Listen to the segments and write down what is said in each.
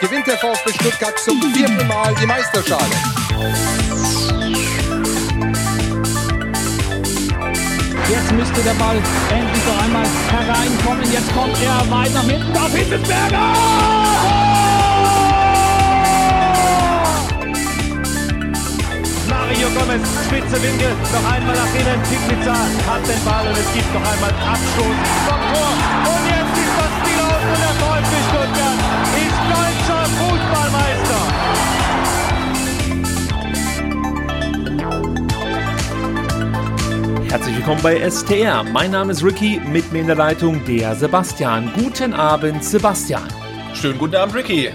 gewinnt der VfB Stuttgart zum vierten Mal die Meisterschale. Jetzt müsste der Ball endlich noch einmal hereinkommen. Jetzt kommt er weit nach hinten auf Hitzelsberger! Mario Gomez, spitze Winkel, noch einmal nach innen. Pizza hat den Ball und es gibt noch einmal Abstoß vom Tor. Und jetzt ist das Spiel aus und der VfB Stuttgart ist deutscher Herzlich willkommen bei STR. Mein Name ist Ricky, mit mir in der Leitung der Sebastian. Guten Abend, Sebastian. Schönen guten Abend, Ricky.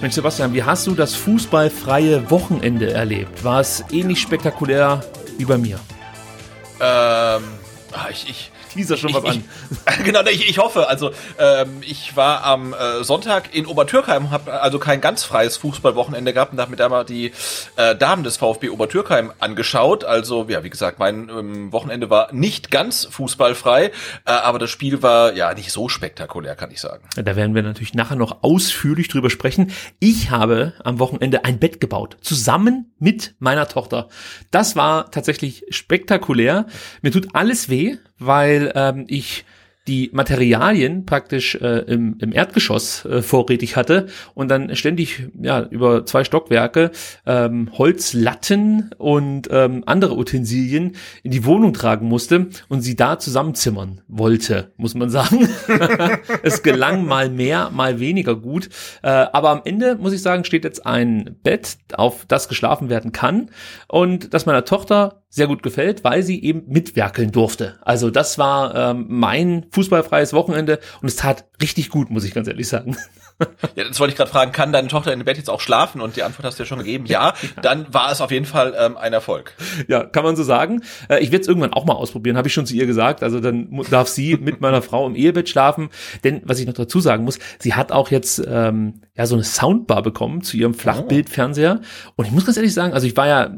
Mensch, Sebastian, wie hast du das fußballfreie Wochenende erlebt? War es ähnlich spektakulär wie bei mir? Ähm, ah, ich, ich, Teaser schon was ich, an. Ich, genau, ich, ich hoffe. Also ähm, ich war am äh, Sonntag in Obertürkheim, habe also kein ganz freies Fußballwochenende gehabt und habe mir da mal die äh, Damen des VfB Obertürkheim angeschaut. Also ja, wie gesagt, mein ähm, Wochenende war nicht ganz fußballfrei, äh, aber das Spiel war ja nicht so spektakulär, kann ich sagen. Da werden wir natürlich nachher noch ausführlich drüber sprechen. Ich habe am Wochenende ein Bett gebaut, zusammen mit meiner Tochter. Das war tatsächlich spektakulär. Mir tut alles weh, weil ähm, ich die Materialien praktisch äh, im, im Erdgeschoss äh, vorrätig hatte und dann ständig ja über zwei Stockwerke ähm, Holzlatten und ähm, andere Utensilien in die Wohnung tragen musste und sie da zusammenzimmern wollte, muss man sagen. es gelang mal mehr, mal weniger gut. Äh, aber am Ende, muss ich sagen, steht jetzt ein Bett, auf das geschlafen werden kann und das meiner Tochter sehr gut gefällt, weil sie eben mitwerkeln durfte. Also das war ähm, mein fußballfreies Wochenende und es tat richtig gut, muss ich ganz ehrlich sagen. Ja, das wollte ich gerade fragen, kann deine Tochter in dem Bett jetzt auch schlafen? Und die Antwort hast du ja schon gegeben, ja. Dann war es auf jeden Fall ähm, ein Erfolg. Ja, kann man so sagen. Äh, ich werde es irgendwann auch mal ausprobieren, habe ich schon zu ihr gesagt. Also dann darf sie mit meiner Frau im Ehebett schlafen. Denn was ich noch dazu sagen muss, sie hat auch jetzt ähm, ja so eine Soundbar bekommen zu ihrem Flachbildfernseher. Und ich muss ganz ehrlich sagen, also ich war ja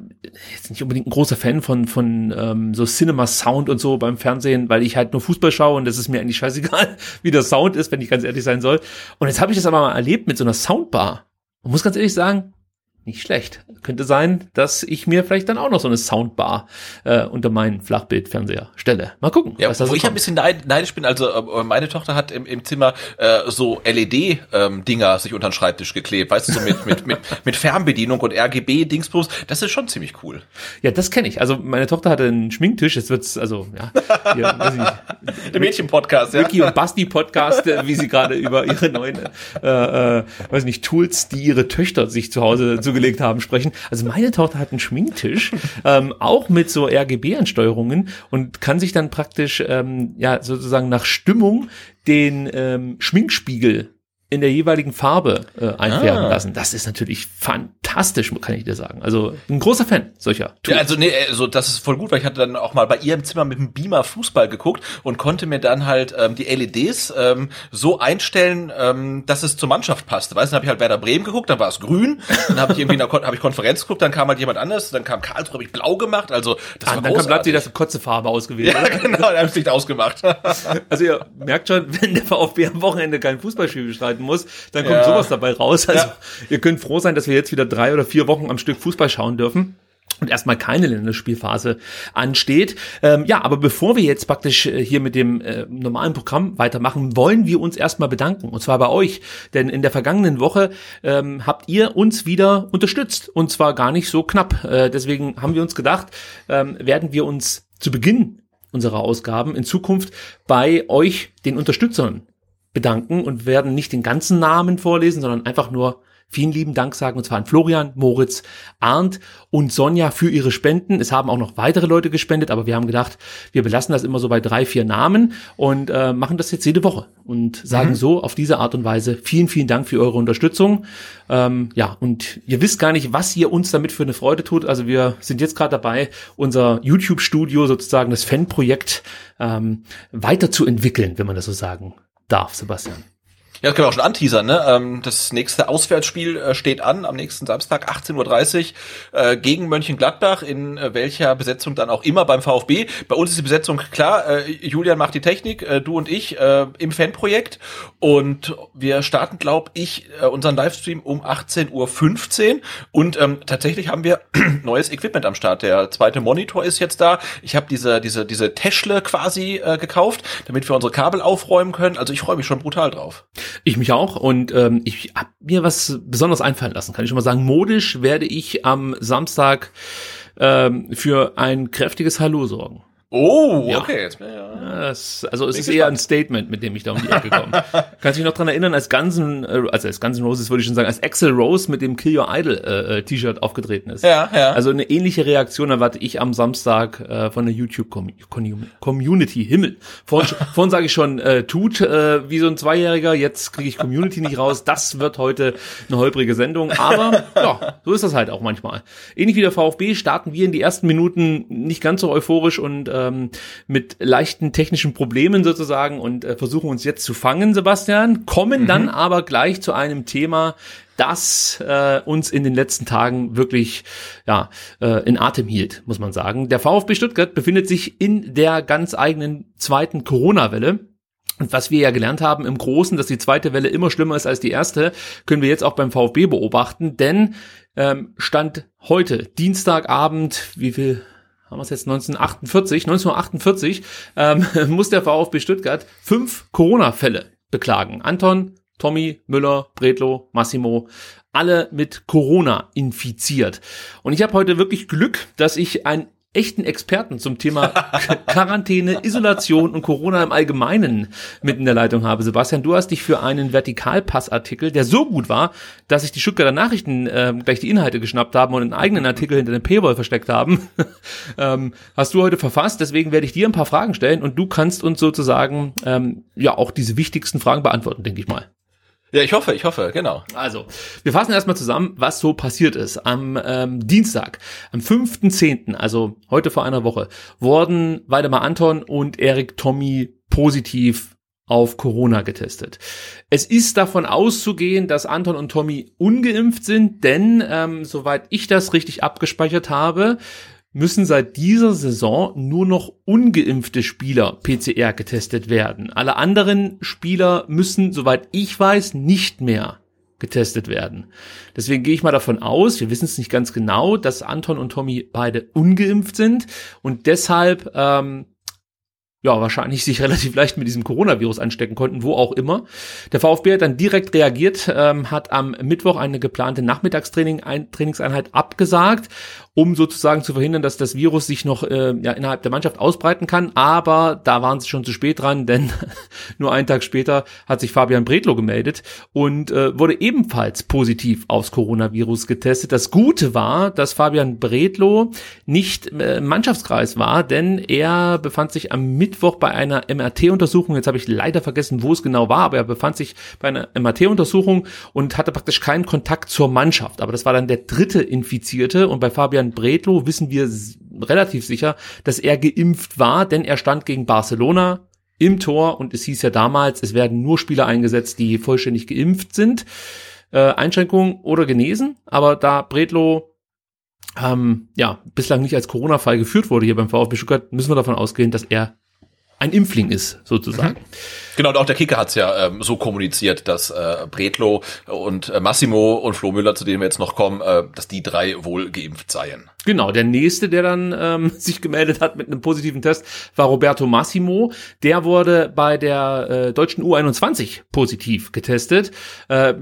jetzt nicht unbedingt ein großer Fan von von ähm, so Cinema Sound und so beim Fernsehen, weil ich halt nur Fußball schaue und das ist mir eigentlich scheißegal, wie der Sound ist, wenn ich ganz ehrlich sein soll. Und jetzt habe ich das aber mal erlebt mit so einer Soundbar. Und muss ganz ehrlich sagen, nicht schlecht. Könnte sein, dass ich mir vielleicht dann auch noch so eine Soundbar äh, unter meinen Flachbildfernseher stelle. Mal gucken. Ja, was wo ich ein kommt. bisschen neid- neidisch bin, also äh, meine Tochter hat im, im Zimmer äh, so LED-Dinger sich unter den Schreibtisch geklebt, weißt du, so mit, mit, mit, mit Fernbedienung und RGB-Dingsbums. Das ist schon ziemlich cool. Ja, das kenne ich. Also meine Tochter hatte einen Schminktisch. Jetzt wird's also ja, hier, weiß ich nicht, Der Mädchen-Podcast, ja. Ricky und Basti Podcast, äh, wie sie gerade über ihre neuen, äh, äh, weiß nicht, Tools, die ihre Töchter sich zu Hause zugelegt haben, sprechen. Also meine Tochter hat einen Schminktisch, ähm, auch mit so RGB-Ansteuerungen und kann sich dann praktisch, ähm, ja, sozusagen nach Stimmung den ähm, Schminkspiegel in der jeweiligen Farbe äh, einfärben Ah. lassen. Das ist natürlich fantastisch, kann ich dir sagen. Also ein großer Fan solcher Ja, Tools. also nee, also das ist voll gut, weil ich hatte dann auch mal bei ihr im Zimmer mit dem Beamer Fußball geguckt und konnte mir dann halt ähm, die LEDs ähm, so einstellen, ähm, dass es zur Mannschaft passte. Weißt du, dann habe ich halt Werder Bremen geguckt, dann war es grün, dann habe ich irgendwie in der Kon hab ich Konferenz geguckt, dann kam halt jemand anderes, dann kam Karlsruhe, habe ich blau gemacht, also das Ah, war dann Leipzig großartig. das Kotzefarbe ausgewählt. Ja, oder? genau, dann habe ich Licht ausgemacht. Also ihr merkt schon, wenn der VfB am Wochenende kein Fußballspiel bestreiten muss, dann kommt Ja. sowas dabei raus. Also Ja. ihr könnt froh sein, dass wir jetzt wieder drei oder vier Wochen am Stück Fußball schauen dürfen. Und erstmal keine Länderspielphase ansteht. Ähm, ja, aber bevor wir jetzt praktisch äh, hier mit dem äh, normalen Programm weitermachen, wollen wir uns erstmal bedanken. Und zwar bei euch. Denn in der vergangenen Woche ähm, habt ihr uns wieder unterstützt. Und zwar gar nicht so knapp. Äh, deswegen haben wir uns gedacht, ähm, werden wir uns zu Beginn unserer Ausgaben in Zukunft bei euch, den Unterstützern, bedanken und werden nicht den ganzen Namen vorlesen, sondern einfach nur vielen lieben Dank sagen, und zwar an Florian, Moritz, Arndt und Sonja für ihre Spenden. Es haben auch noch weitere Leute gespendet, aber wir haben gedacht, wir belassen das immer so bei drei, vier Namen und äh, machen das jetzt jede Woche und sagen mhm. so auf diese Art und Weise vielen, vielen Dank für eure Unterstützung. Ähm, ja, und ihr wisst gar nicht, was ihr uns damit für eine Freude tut. Also wir sind jetzt gerade dabei, unser YouTube-Studio sozusagen, das Fanprojekt ähm, weiterzuentwickeln, wenn man das so sagen darf, Sebastian. Ja, das können wir auch schon anteasern, ne? Ähm, das nächste Auswärtsspiel äh, steht an am nächsten Samstag, 18.30 Uhr, äh, gegen Mönchengladbach, in äh, welcher Besetzung dann auch immer beim VfB. Bei uns ist die Besetzung klar, Julian macht die Technik, du und ich im Fanprojekt und wir starten, glaube ich, unseren Livestream um 18.15 Uhr und ähm, tatsächlich haben wir neues Equipment am Start. Der zweite Monitor ist jetzt da. Ich habe diese, diese, diese Täschle quasi gekauft, damit wir unsere Kabel aufräumen können. Also ich freue mich schon brutal drauf. Ich mich auch und ähm, ich habe mir was besonders einfallen lassen, kann ich schon mal sagen. Modisch werde ich am Samstag ähm, für ein kräftiges Hallo sorgen. Oh, ja. okay. Jetzt, ja. Das, also es ist eher ein Statement, mit dem ich da um die Ecke komme. Kannst du dich noch dran erinnern, als ganzen, äh, also als ganzen Roses würde ich schon sagen, als Axel Rose mit dem Kill Your Idol äh, äh, T-Shirt aufgetreten ist. Ja, ja. Also eine ähnliche Reaktion erwarte ich am Samstag äh, von der YouTube Community. Himmel. Vorhin, vorhin sage ich schon, äh, tut äh, wie so ein Zweijähriger, jetzt kriege ich Community nicht raus. Das wird heute eine holprige Sendung. Aber ja, so ist das halt auch manchmal. Ähnlich wie der VfB starten wir in die ersten Minuten nicht ganz so euphorisch und äh, ähm, mit leichten technischen Problemen sozusagen und äh, versuchen uns jetzt zu fangen, Sebastian, kommen mhm. dann aber gleich zu einem Thema, das äh, uns in den letzten Tagen wirklich ja, äh, in Atem hielt, muss man sagen. Der VfB Stuttgart befindet sich in der ganz eigenen zweiten Corona-Welle. Und was wir ja gelernt haben im Großen, dass die zweite Welle immer schlimmer ist als die erste, können wir jetzt auch beim VfB beobachten. Denn ähm, Stand heute, Dienstagabend, wie viel haben wir es jetzt 1948, 1948 ähm, muss der VfB Stuttgart fünf Corona-Fälle beklagen. Anton, Tommy, Müller, Bredlo, Massimo, alle mit Corona infiziert. Und ich habe heute wirklich Glück, dass ich ein echten Experten zum Thema Quarantäne, Isolation und Corona im Allgemeinen mit in der Leitung habe. Sebastian, du hast dich für einen Vertikalpassartikel, der so gut war, dass sich die Stuttgarter Nachrichten äh, gleich die Inhalte geschnappt haben und einen eigenen Artikel hinter dem Paywall versteckt haben, ähm, hast du heute verfasst. Deswegen werde ich dir ein paar Fragen stellen und du kannst uns sozusagen ähm, ja auch diese wichtigsten Fragen beantworten, denke ich mal. Ja, ich hoffe, ich hoffe, genau. Also, wir fassen erstmal zusammen, was so passiert ist. Am ähm, Dienstag, am 5.10., also heute vor einer Woche, wurden Waldemar Anton und Erik Tommy positiv auf Corona getestet. Es ist davon auszugehen, dass Anton und Tommy ungeimpft sind, denn ähm, soweit ich das richtig abgespeichert habe, müssen seit dieser Saison nur noch ungeimpfte Spieler PCR getestet werden. Alle anderen Spieler müssen, soweit ich weiß, nicht mehr getestet werden. Deswegen gehe ich mal davon aus, wir wissen es nicht ganz genau, dass Anton und Tommy beide ungeimpft sind und deshalb ähm, ja, wahrscheinlich sich relativ leicht mit diesem Coronavirus anstecken konnten, wo auch immer. Der VfB hat dann direkt reagiert, ähm, hat am Mittwoch eine geplante Nachmittagstraining, ein, Trainingseinheit abgesagt um sozusagen zu verhindern, dass das Virus sich noch äh, ja, innerhalb der Mannschaft ausbreiten kann. Aber da waren sie schon zu spät dran, denn nur einen Tag später hat sich Fabian Bredlo gemeldet und äh, wurde ebenfalls positiv aufs Coronavirus getestet. Das Gute war, dass Fabian Bredlo nicht äh, Mannschaftskreis war, denn er befand sich am Mittwoch bei einer MRT-Untersuchung. Jetzt habe ich leider vergessen, wo es genau war, aber er befand sich bei einer MRT-Untersuchung und hatte praktisch keinen Kontakt zur Mannschaft. Aber das war dann der dritte Infizierte und bei Fabian Fabian Bredlo wissen wir relativ sicher, dass er geimpft war, denn er stand gegen Barcelona im Tor und es hieß ja damals, es werden nur Spieler eingesetzt, die vollständig geimpft sind. Äh, Einschränkung oder genesen, aber da Bredlo ähm, ja bislang nicht als Corona-Fall geführt wurde hier beim VfB Stuttgart, müssen wir davon ausgehen, dass er ein Impfling ist, sozusagen. Mhm. Genau, und auch der Kicker hat's ja ähm, so kommuniziert, dass äh, Bredlo und äh, Massimo und Flo Müller, zu denen wir jetzt noch kommen, äh, dass die drei wohl geimpft seien. Genau, der nächste, der dann ähm, sich gemeldet hat mit einem positiven Test, war Roberto Massimo. Der wurde bei der äh, deutschen U21 positiv getestet. Äh,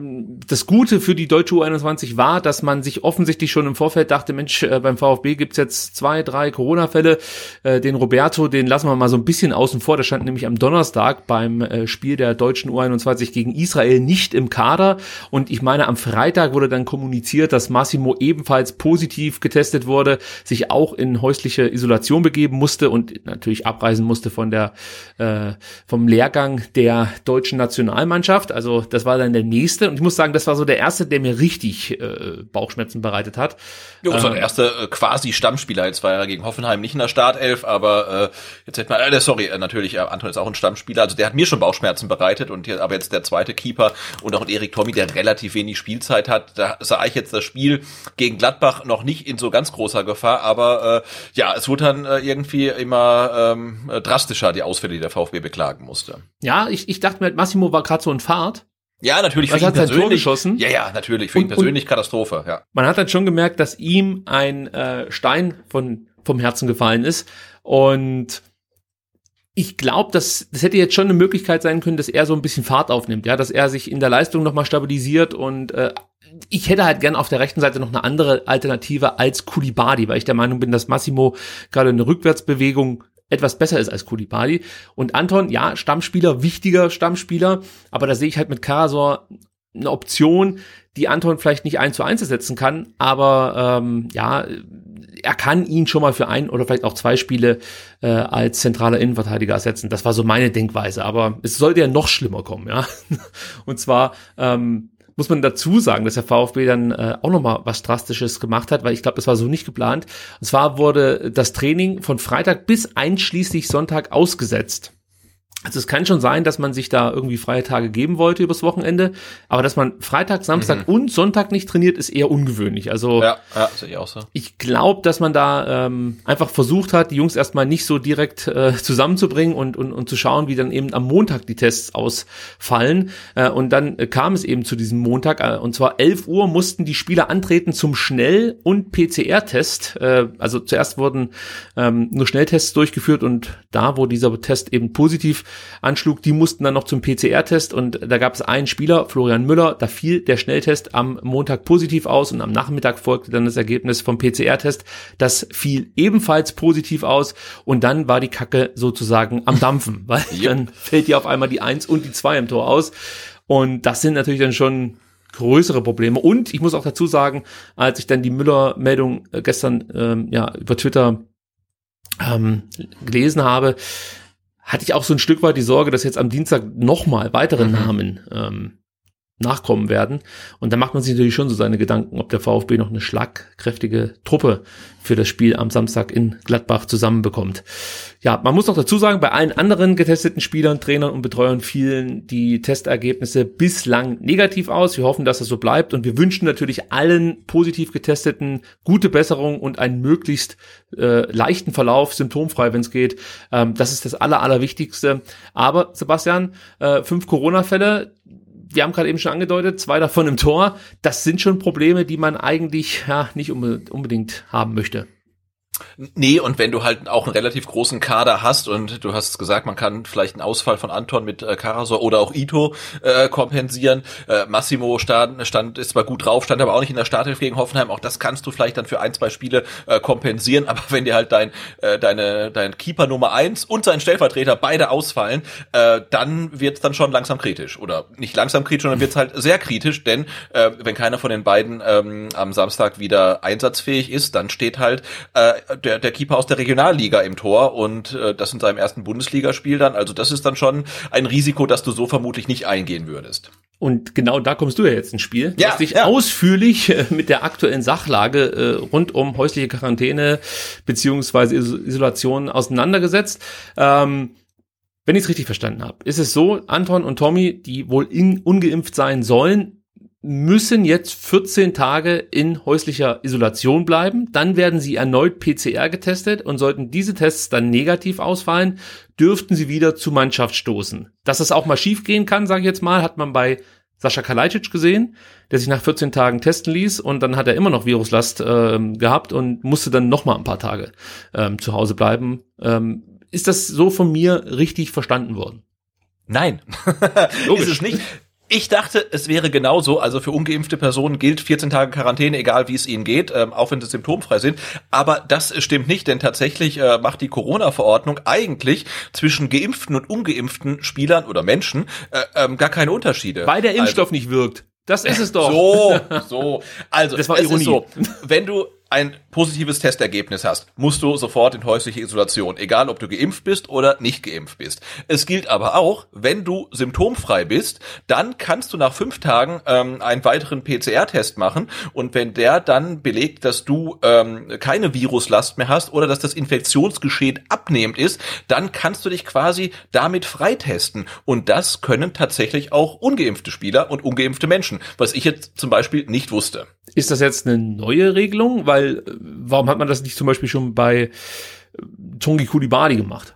das Gute für die deutsche U21 war, dass man sich offensichtlich schon im Vorfeld dachte, Mensch, äh, beim VfB gibt's jetzt zwei, drei Corona-Fälle. Äh, den Roberto, den lassen wir mal so ein bisschen außen vor. Der stand nämlich am Donnerstag beim äh, Spiel der deutschen U21 gegen Israel nicht im Kader. Und ich meine, am Freitag wurde dann kommuniziert, dass Massimo ebenfalls positiv getestet wurde, sich auch in häusliche Isolation begeben musste und natürlich abreisen musste von der äh, vom Lehrgang der deutschen Nationalmannschaft. Also das war dann der nächste. Und ich muss sagen, das war so der erste, der mir richtig äh, Bauchschmerzen bereitet hat. Ja, das war der erste äh, quasi Stammspieler. Jetzt war er gegen Hoffenheim nicht in der Startelf, aber äh, jetzt hätte man, äh, sorry, äh, natürlich, äh, Anton ist auch ein Stammspieler. Also der hat mir schon Bauchschmerzen bereitet und hier, aber jetzt der zweite Keeper und auch Erik Tommy, der relativ wenig Spielzeit hat. Da sah ich jetzt das Spiel gegen Gladbach noch nicht in so ganz großer Gefahr, aber äh, ja, es wurde dann äh, irgendwie immer ähm, drastischer, die Ausfälle, die der VfB beklagen musste. Ja, ich, ich dachte mir, Massimo war gerade so in Fahrt. Ja, natürlich für ihn hat sein Tor persönlich. geschossen? Ja, ja, natürlich für ihn Und- und- persönlich Katastrophe. Ja. Man hat dann schon gemerkt, dass ihm ein äh, Stein von, vom Herzen gefallen ist. Und ich glaube, dass das hätte jetzt schon eine Möglichkeit sein können, dass er so ein bisschen Fahrt aufnimmt, ja, dass er sich in der Leistung nochmal stabilisiert und äh, ich hätte halt gern auf der rechten Seite noch eine andere Alternative als Kulibadi, weil ich der Meinung bin, dass Massimo gerade eine Rückwärtsbewegung etwas besser ist als Kulibadi. Und Anton, ja, Stammspieler, wichtiger Stammspieler, aber da sehe ich halt mit Karasor eine Option, die Anton vielleicht nicht eins zu eins ersetzen kann, aber ähm, ja, er kann ihn schon mal für ein oder vielleicht auch zwei Spiele äh, als zentraler Innenverteidiger ersetzen. Das war so meine Denkweise, aber es sollte ja noch schlimmer kommen, ja. Und zwar ähm, muss man dazu sagen, dass der VfB dann äh, auch noch mal was Drastisches gemacht hat, weil ich glaube, das war so nicht geplant. Und zwar wurde das Training von Freitag bis einschließlich Sonntag ausgesetzt. Also es kann schon sein, dass man sich da irgendwie freie Tage geben wollte übers Wochenende, aber dass man Freitag, Samstag und Sonntag nicht trainiert, ist eher ungewöhnlich. Also Ja, ja, ich auch so. ich glaube, dass man da ähm, einfach versucht hat, die Jungs erstmal nicht so direkt äh, zusammenzubringen und, und, und zu schauen, wie dann eben am Montag die Tests ausfallen. Äh, und dann äh, kam es eben zu diesem Montag. Äh, und zwar 11 Uhr mussten die Spieler antreten zum Schnell- und PCR-Test. Äh, also zuerst wurden ähm, nur Schnelltests durchgeführt und da, wo dieser Test eben positiv anschlug, die mussten dann noch zum PCR-Test und da gab es einen Spieler, Florian Müller, da fiel der Schnelltest am Montag positiv aus und am Nachmittag folgte dann das Ergebnis vom PCR-Test. Das fiel ebenfalls positiv aus und dann war die Kacke sozusagen am Dampfen, weil dann fällt ja auf einmal die Eins und die Zwei im Tor aus und das sind natürlich dann schon größere Probleme. Und ich muss auch dazu sagen, als ich dann die Müller-Meldung äh, gestern ähm, ja über Twitter ähm, gelesen habe, hatte ich auch so ein Stück weit die Sorge, dass jetzt am Dienstag nochmal weitere Namen ähm, nachkommen werden. Und da macht man sich natürlich schon so seine Gedanken, ob der VfB noch eine schlagkräftige Truppe für das Spiel am Samstag in Gladbach zusammenbekommt. Ja, man muss noch dazu sagen, bei allen anderen getesteten Spielern, Trainern und Betreuern fielen die Testergebnisse bislang negativ aus. Wir hoffen, dass das so bleibt und wir wünschen natürlich allen positiv getesteten gute Besserung und einen möglichst äh, leichten Verlauf, symptomfrei, wenn es geht. Ähm, das ist das Aller, Allerwichtigste. Aber Sebastian, äh, fünf Corona-Fälle, wir haben gerade eben schon angedeutet, zwei davon im Tor. Das sind schon Probleme, die man eigentlich ja, nicht unbe unbedingt haben möchte. Nee, und wenn du halt auch einen relativ großen Kader hast und du hast gesagt, man kann vielleicht einen Ausfall von Anton mit äh, Karasor oder auch Ito äh, kompensieren. Äh, Massimo stand, stand ist zwar gut drauf, stand aber auch nicht in der Startelf gegen Hoffenheim. Auch das kannst du vielleicht dann für ein, zwei Spiele äh, kompensieren. Aber wenn dir halt dein äh, deine dein Keeper Nummer eins und sein Stellvertreter beide ausfallen, äh, dann wird's dann schon langsam kritisch. Oder nicht langsam kritisch, sondern wird's halt sehr kritisch, denn äh, wenn keiner von den beiden ähm, am Samstag wieder einsatzfähig ist, dann steht halt äh, der, der Keeper aus der Regionalliga im Tor und äh, das in seinem ersten Bundesligaspiel dann. Also das ist dann schon ein Risiko, das du so vermutlich nicht eingehen würdest. Und genau da kommst du ja jetzt ins Spiel. Du Ja, hast dich ja. ausführlich äh, mit der aktuellen Sachlage äh, rund um häusliche Quarantäne beziehungsweise Is Isolation auseinandergesetzt. Ähm, wenn ich es richtig verstanden habe, ist es so, Anton und Tommy, die wohl in, ungeimpft sein sollen, müssen jetzt 14 Tage in häuslicher Isolation bleiben. Dann werden sie erneut PCR getestet und sollten diese Tests dann negativ ausfallen, dürften sie wieder zur Mannschaft stoßen. Dass es auch mal schief gehen kann, sage ich jetzt mal, hat man bei Sascha Kalajdzic gesehen, der sich nach 14 Tagen testen ließ und dann hat er immer noch Viruslast ähm, gehabt und musste dann noch mal ein paar Tage ähm, zu Hause bleiben. Ähm, ist das so von mir richtig verstanden worden? Nein, Logisch. ist es nicht. Ich dachte, es wäre genauso. Also für ungeimpfte Personen gilt 14 Tage Quarantäne, egal wie es ihnen geht, ähm, auch wenn sie symptomfrei sind. Aber das stimmt nicht, denn tatsächlich äh, macht die Corona-Verordnung eigentlich zwischen geimpften und ungeimpften Spielern oder Menschen äh, ähm, gar keine Unterschiede. Weil der Impfstoff also, nicht wirkt. Das ist es doch. So, so. Also, das war Ironie. so, wenn du ein positives Testergebnis hast, musst du sofort in häusliche Isolation, egal ob du geimpft bist oder nicht geimpft bist. Es gilt aber auch, wenn du symptomfrei bist, dann kannst du nach fünf Tagen ähm, einen weiteren PCR-Test machen und wenn der dann belegt, dass du ähm, keine Viruslast mehr hast oder dass das Infektionsgeschehen abnehmend ist, dann kannst du dich quasi damit freitesten und das können tatsächlich auch ungeimpfte Spieler und ungeimpfte Menschen, was ich jetzt zum Beispiel nicht wusste. Ist das jetzt eine neue Regelung? Weil äh, warum hat man das nicht zum Beispiel schon bei äh, Tongi Kulibadi gemacht?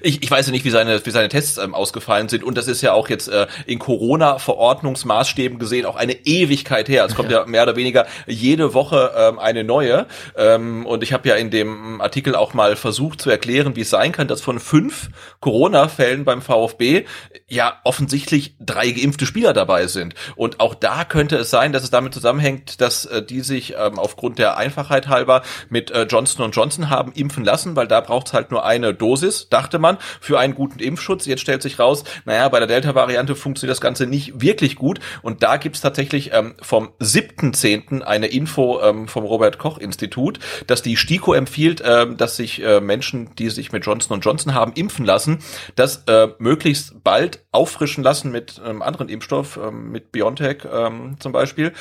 Ich, ich weiß ja nicht, wie seine, wie seine Tests ähm, ausgefallen sind. Und das ist ja auch jetzt äh, in Corona-Verordnungsmaßstäben gesehen auch eine Ewigkeit her. Es kommt ja, ja mehr oder weniger jede Woche ähm, eine neue. Ähm, und ich habe ja in dem Artikel auch mal versucht zu erklären, wie es sein kann, dass von fünf Corona-Fällen beim VfB ja offensichtlich drei geimpfte Spieler dabei sind. Und auch da könnte es sein, dass es damit zusammenhängt, dass äh, die sich ähm, aufgrund der Einfachheit halber mit äh, Johnson Johnson haben impfen lassen, weil da braucht es halt nur eine Dosis, dachte man, für einen guten Impfschutz. Jetzt stellt sich raus, naja, bei der Delta-Variante funktioniert das Ganze nicht wirklich gut. Und da gibt's tatsächlich ähm, vom 7.10. eine Info ähm, vom Robert-Koch-Institut, dass die STIKO empfiehlt, ähm, dass sich äh, Menschen, die sich mit Johnson Johnson haben impfen lassen, das äh, möglichst bald auffrischen lassen mit einem anderen Impfstoff, ähm, mit BioNTech ähm, zum Beispiel.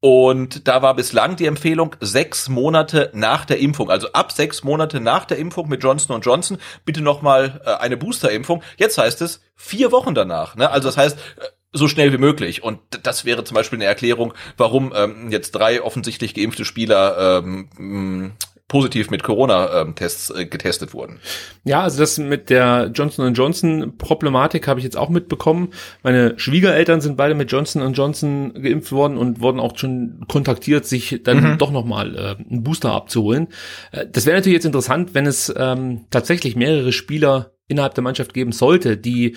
Und da war bislang die Empfehlung sechs Monate nach der Impfung, also ab sechs Monate nach der Impfung mit Johnson Johnson bitte nochmal äh, eine Boosterimpfung. Jetzt heißt es vier Wochen danach. Ne? Also das heißt äh, so schnell wie möglich. Und das wäre zum Beispiel eine Erklärung, warum ähm, jetzt drei offensichtlich geimpfte Spieler ähm, positiv mit Corona-Tests äh, getestet wurden. Ja, also das mit der Johnson Johnson Problematik habe ich jetzt auch mitbekommen. Meine Schwiegereltern sind beide mit Johnson Johnson geimpft worden und wurden auch schon kontaktiert, sich dann mhm. doch nochmal äh, einen Booster abzuholen. Äh, das wäre natürlich jetzt interessant, wenn es ähm, tatsächlich mehrere Spieler innerhalb der Mannschaft geben sollte, die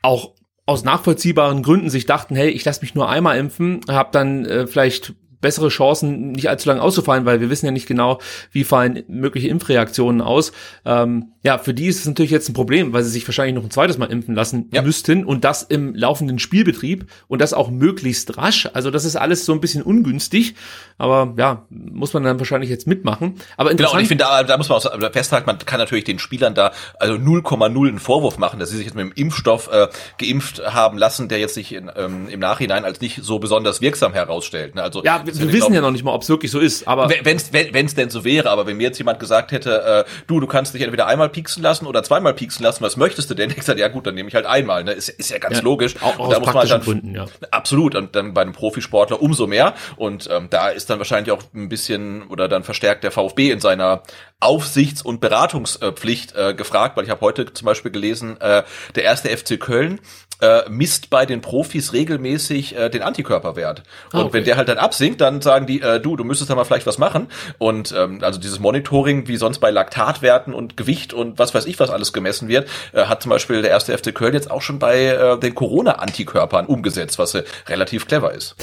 auch aus nachvollziehbaren Gründen sich dachten, hey, ich lasse mich nur einmal impfen, habe dann äh, vielleicht bessere Chancen, nicht allzu lange auszufallen, weil wir wissen ja nicht genau, wie fallen mögliche Impfreaktionen aus. Ähm, ja, für die ist es natürlich jetzt ein Problem, weil sie sich wahrscheinlich noch ein zweites Mal impfen lassen ja. müssten und das im laufenden Spielbetrieb und das auch möglichst rasch. Also das ist alles so ein bisschen ungünstig, aber ja, muss man dann wahrscheinlich jetzt mitmachen. Aber interessant. Genau, und ich finde, da, da muss man auch festhalten, man kann natürlich den Spielern da also 0,0 einen Vorwurf machen, dass sie sich jetzt mit dem Impfstoff äh, geimpft haben lassen, der jetzt sich in, ähm, im Nachhinein als nicht so besonders wirksam herausstellt. Ne? Also ja, wir, wir wissen glaub, ja noch nicht mal, ob es wirklich so ist. Aber wenn es denn so wäre, aber wenn mir jetzt jemand gesagt hätte, äh, du, du kannst dich entweder einmal pieksen lassen oder zweimal pieksen lassen, was möchtest du denn? Ich sage, ja gut, dann nehme ich halt einmal. Ne? Ist, ist ja ganz ja, logisch. Auch, auch da muss man dann, Gründen, ja. Absolut. Und dann bei einem Profisportler umso mehr. Und ähm, da ist dann wahrscheinlich auch ein bisschen oder dann verstärkt der VfB in seiner Aufsichts- und Beratungspflicht äh, gefragt, weil ich habe heute zum Beispiel gelesen, äh, der erste FC Köln äh, misst bei den Profis regelmäßig äh, den Antikörperwert. Und ah, okay. wenn der halt dann absinkt, dann sagen die, äh, du, du müsstest da mal vielleicht was machen. Und ähm, also dieses Monitoring, wie sonst bei Laktatwerten und Gewicht und was weiß ich, was alles gemessen wird, äh, hat zum Beispiel der erste FC Köln jetzt auch schon bei äh, den Corona-Antikörpern umgesetzt, was äh, relativ clever ist.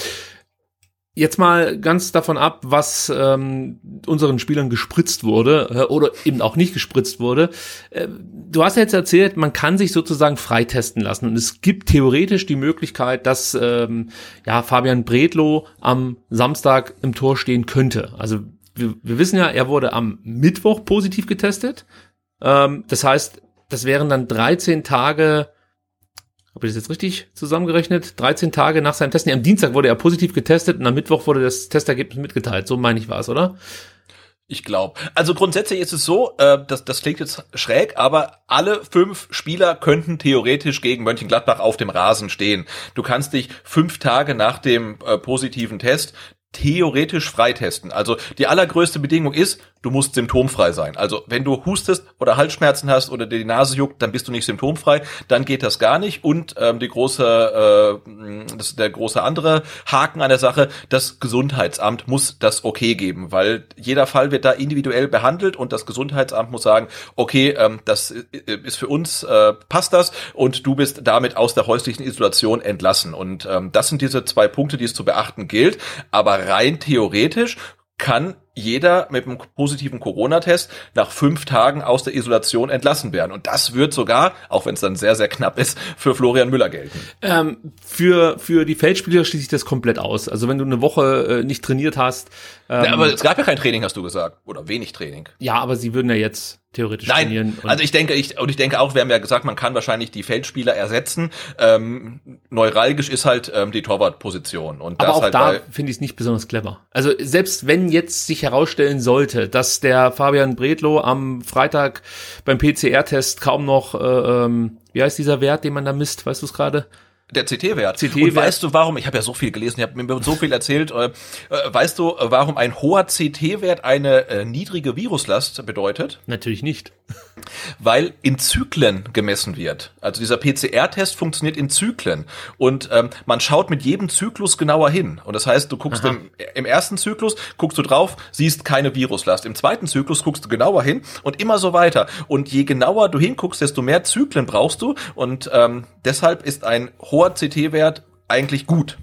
Jetzt mal ganz davon ab, was ähm, unseren Spielern gespritzt wurde äh, oder eben auch nicht gespritzt wurde. Äh, du hast ja jetzt erzählt, man kann sich sozusagen freitesten lassen und es gibt theoretisch die Möglichkeit, dass ähm, ja Fabian Bredlow am Samstag im Tor stehen könnte. Also wir, wir wissen ja, er wurde am Mittwoch positiv getestet. Ähm, das heißt, das wären dann 13 Tage habe ich das jetzt richtig zusammengerechnet? 13 Tage nach seinem Testen. Am Dienstag wurde er positiv getestet und am Mittwoch wurde das Testergebnis mitgeteilt. So meine ich war es, oder? Ich glaube. Also grundsätzlich ist es so, äh, das, das klingt jetzt schräg, aber alle fünf Spieler könnten theoretisch gegen Mönchengladbach auf dem Rasen stehen. Du kannst dich fünf Tage nach dem äh, positiven Test theoretisch freitesten. Also die allergrößte Bedingung ist, du musst symptomfrei sein. Also wenn du hustest oder Halsschmerzen hast oder dir die Nase juckt, dann bist du nicht symptomfrei, dann geht das gar nicht. Und ähm, die große, äh, das ist der große andere Haken an der Sache, das Gesundheitsamt muss das okay geben, weil jeder Fall wird da individuell behandelt und das Gesundheitsamt muss sagen, okay, ähm, das ist für uns, äh, passt das und du bist damit aus der häuslichen Isolation entlassen. Und ähm, das sind diese zwei Punkte, die es zu beachten gilt. Aber rein theoretisch kann jeder mit einem positiven Corona-Test nach fünf Tagen aus der Isolation entlassen werden. Und das wird sogar, auch wenn es dann sehr, sehr knapp ist, für Florian Müller gelten. Ähm, für, für die Feldspieler schließe ich das komplett aus. Also wenn du eine Woche äh, nicht trainiert hast. Ähm, ja, aber es gab ja kein Training, hast du gesagt. Oder wenig Training. Ja, aber sie würden ja jetzt theoretisch Nein, trainieren. also ich denke, ich, und ich denke auch, wir haben ja gesagt, man kann wahrscheinlich die Feldspieler ersetzen. Ähm, neuralgisch ist halt ähm, die Torwartposition. Und aber auch halt da finde ich es nicht besonders clever. Also selbst wenn jetzt sich herausstellen sollte, dass der Fabian Bredlow am Freitag beim PCR-Test kaum noch, äh, ähm, wie heißt dieser Wert, den man da misst, weißt du es gerade? Der CT-Wert. CT und weißt du, warum, ich habe ja so viel gelesen, ich habe mir so viel erzählt, äh, äh, weißt du, äh, warum ein hoher CT-Wert eine äh, niedrige Viruslast bedeutet? Natürlich nicht. Weil in Zyklen gemessen wird. Also dieser PCR-Test funktioniert in Zyklen. Und ähm, man schaut mit jedem Zyklus genauer hin. Und das heißt, du guckst im, im ersten Zyklus, guckst du drauf, siehst keine Viruslast. Im zweiten Zyklus guckst du genauer hin und immer so weiter. Und je genauer du hinguckst, desto mehr Zyklen brauchst du. Und ähm, deshalb ist ein hoher CT-Wert eigentlich gut.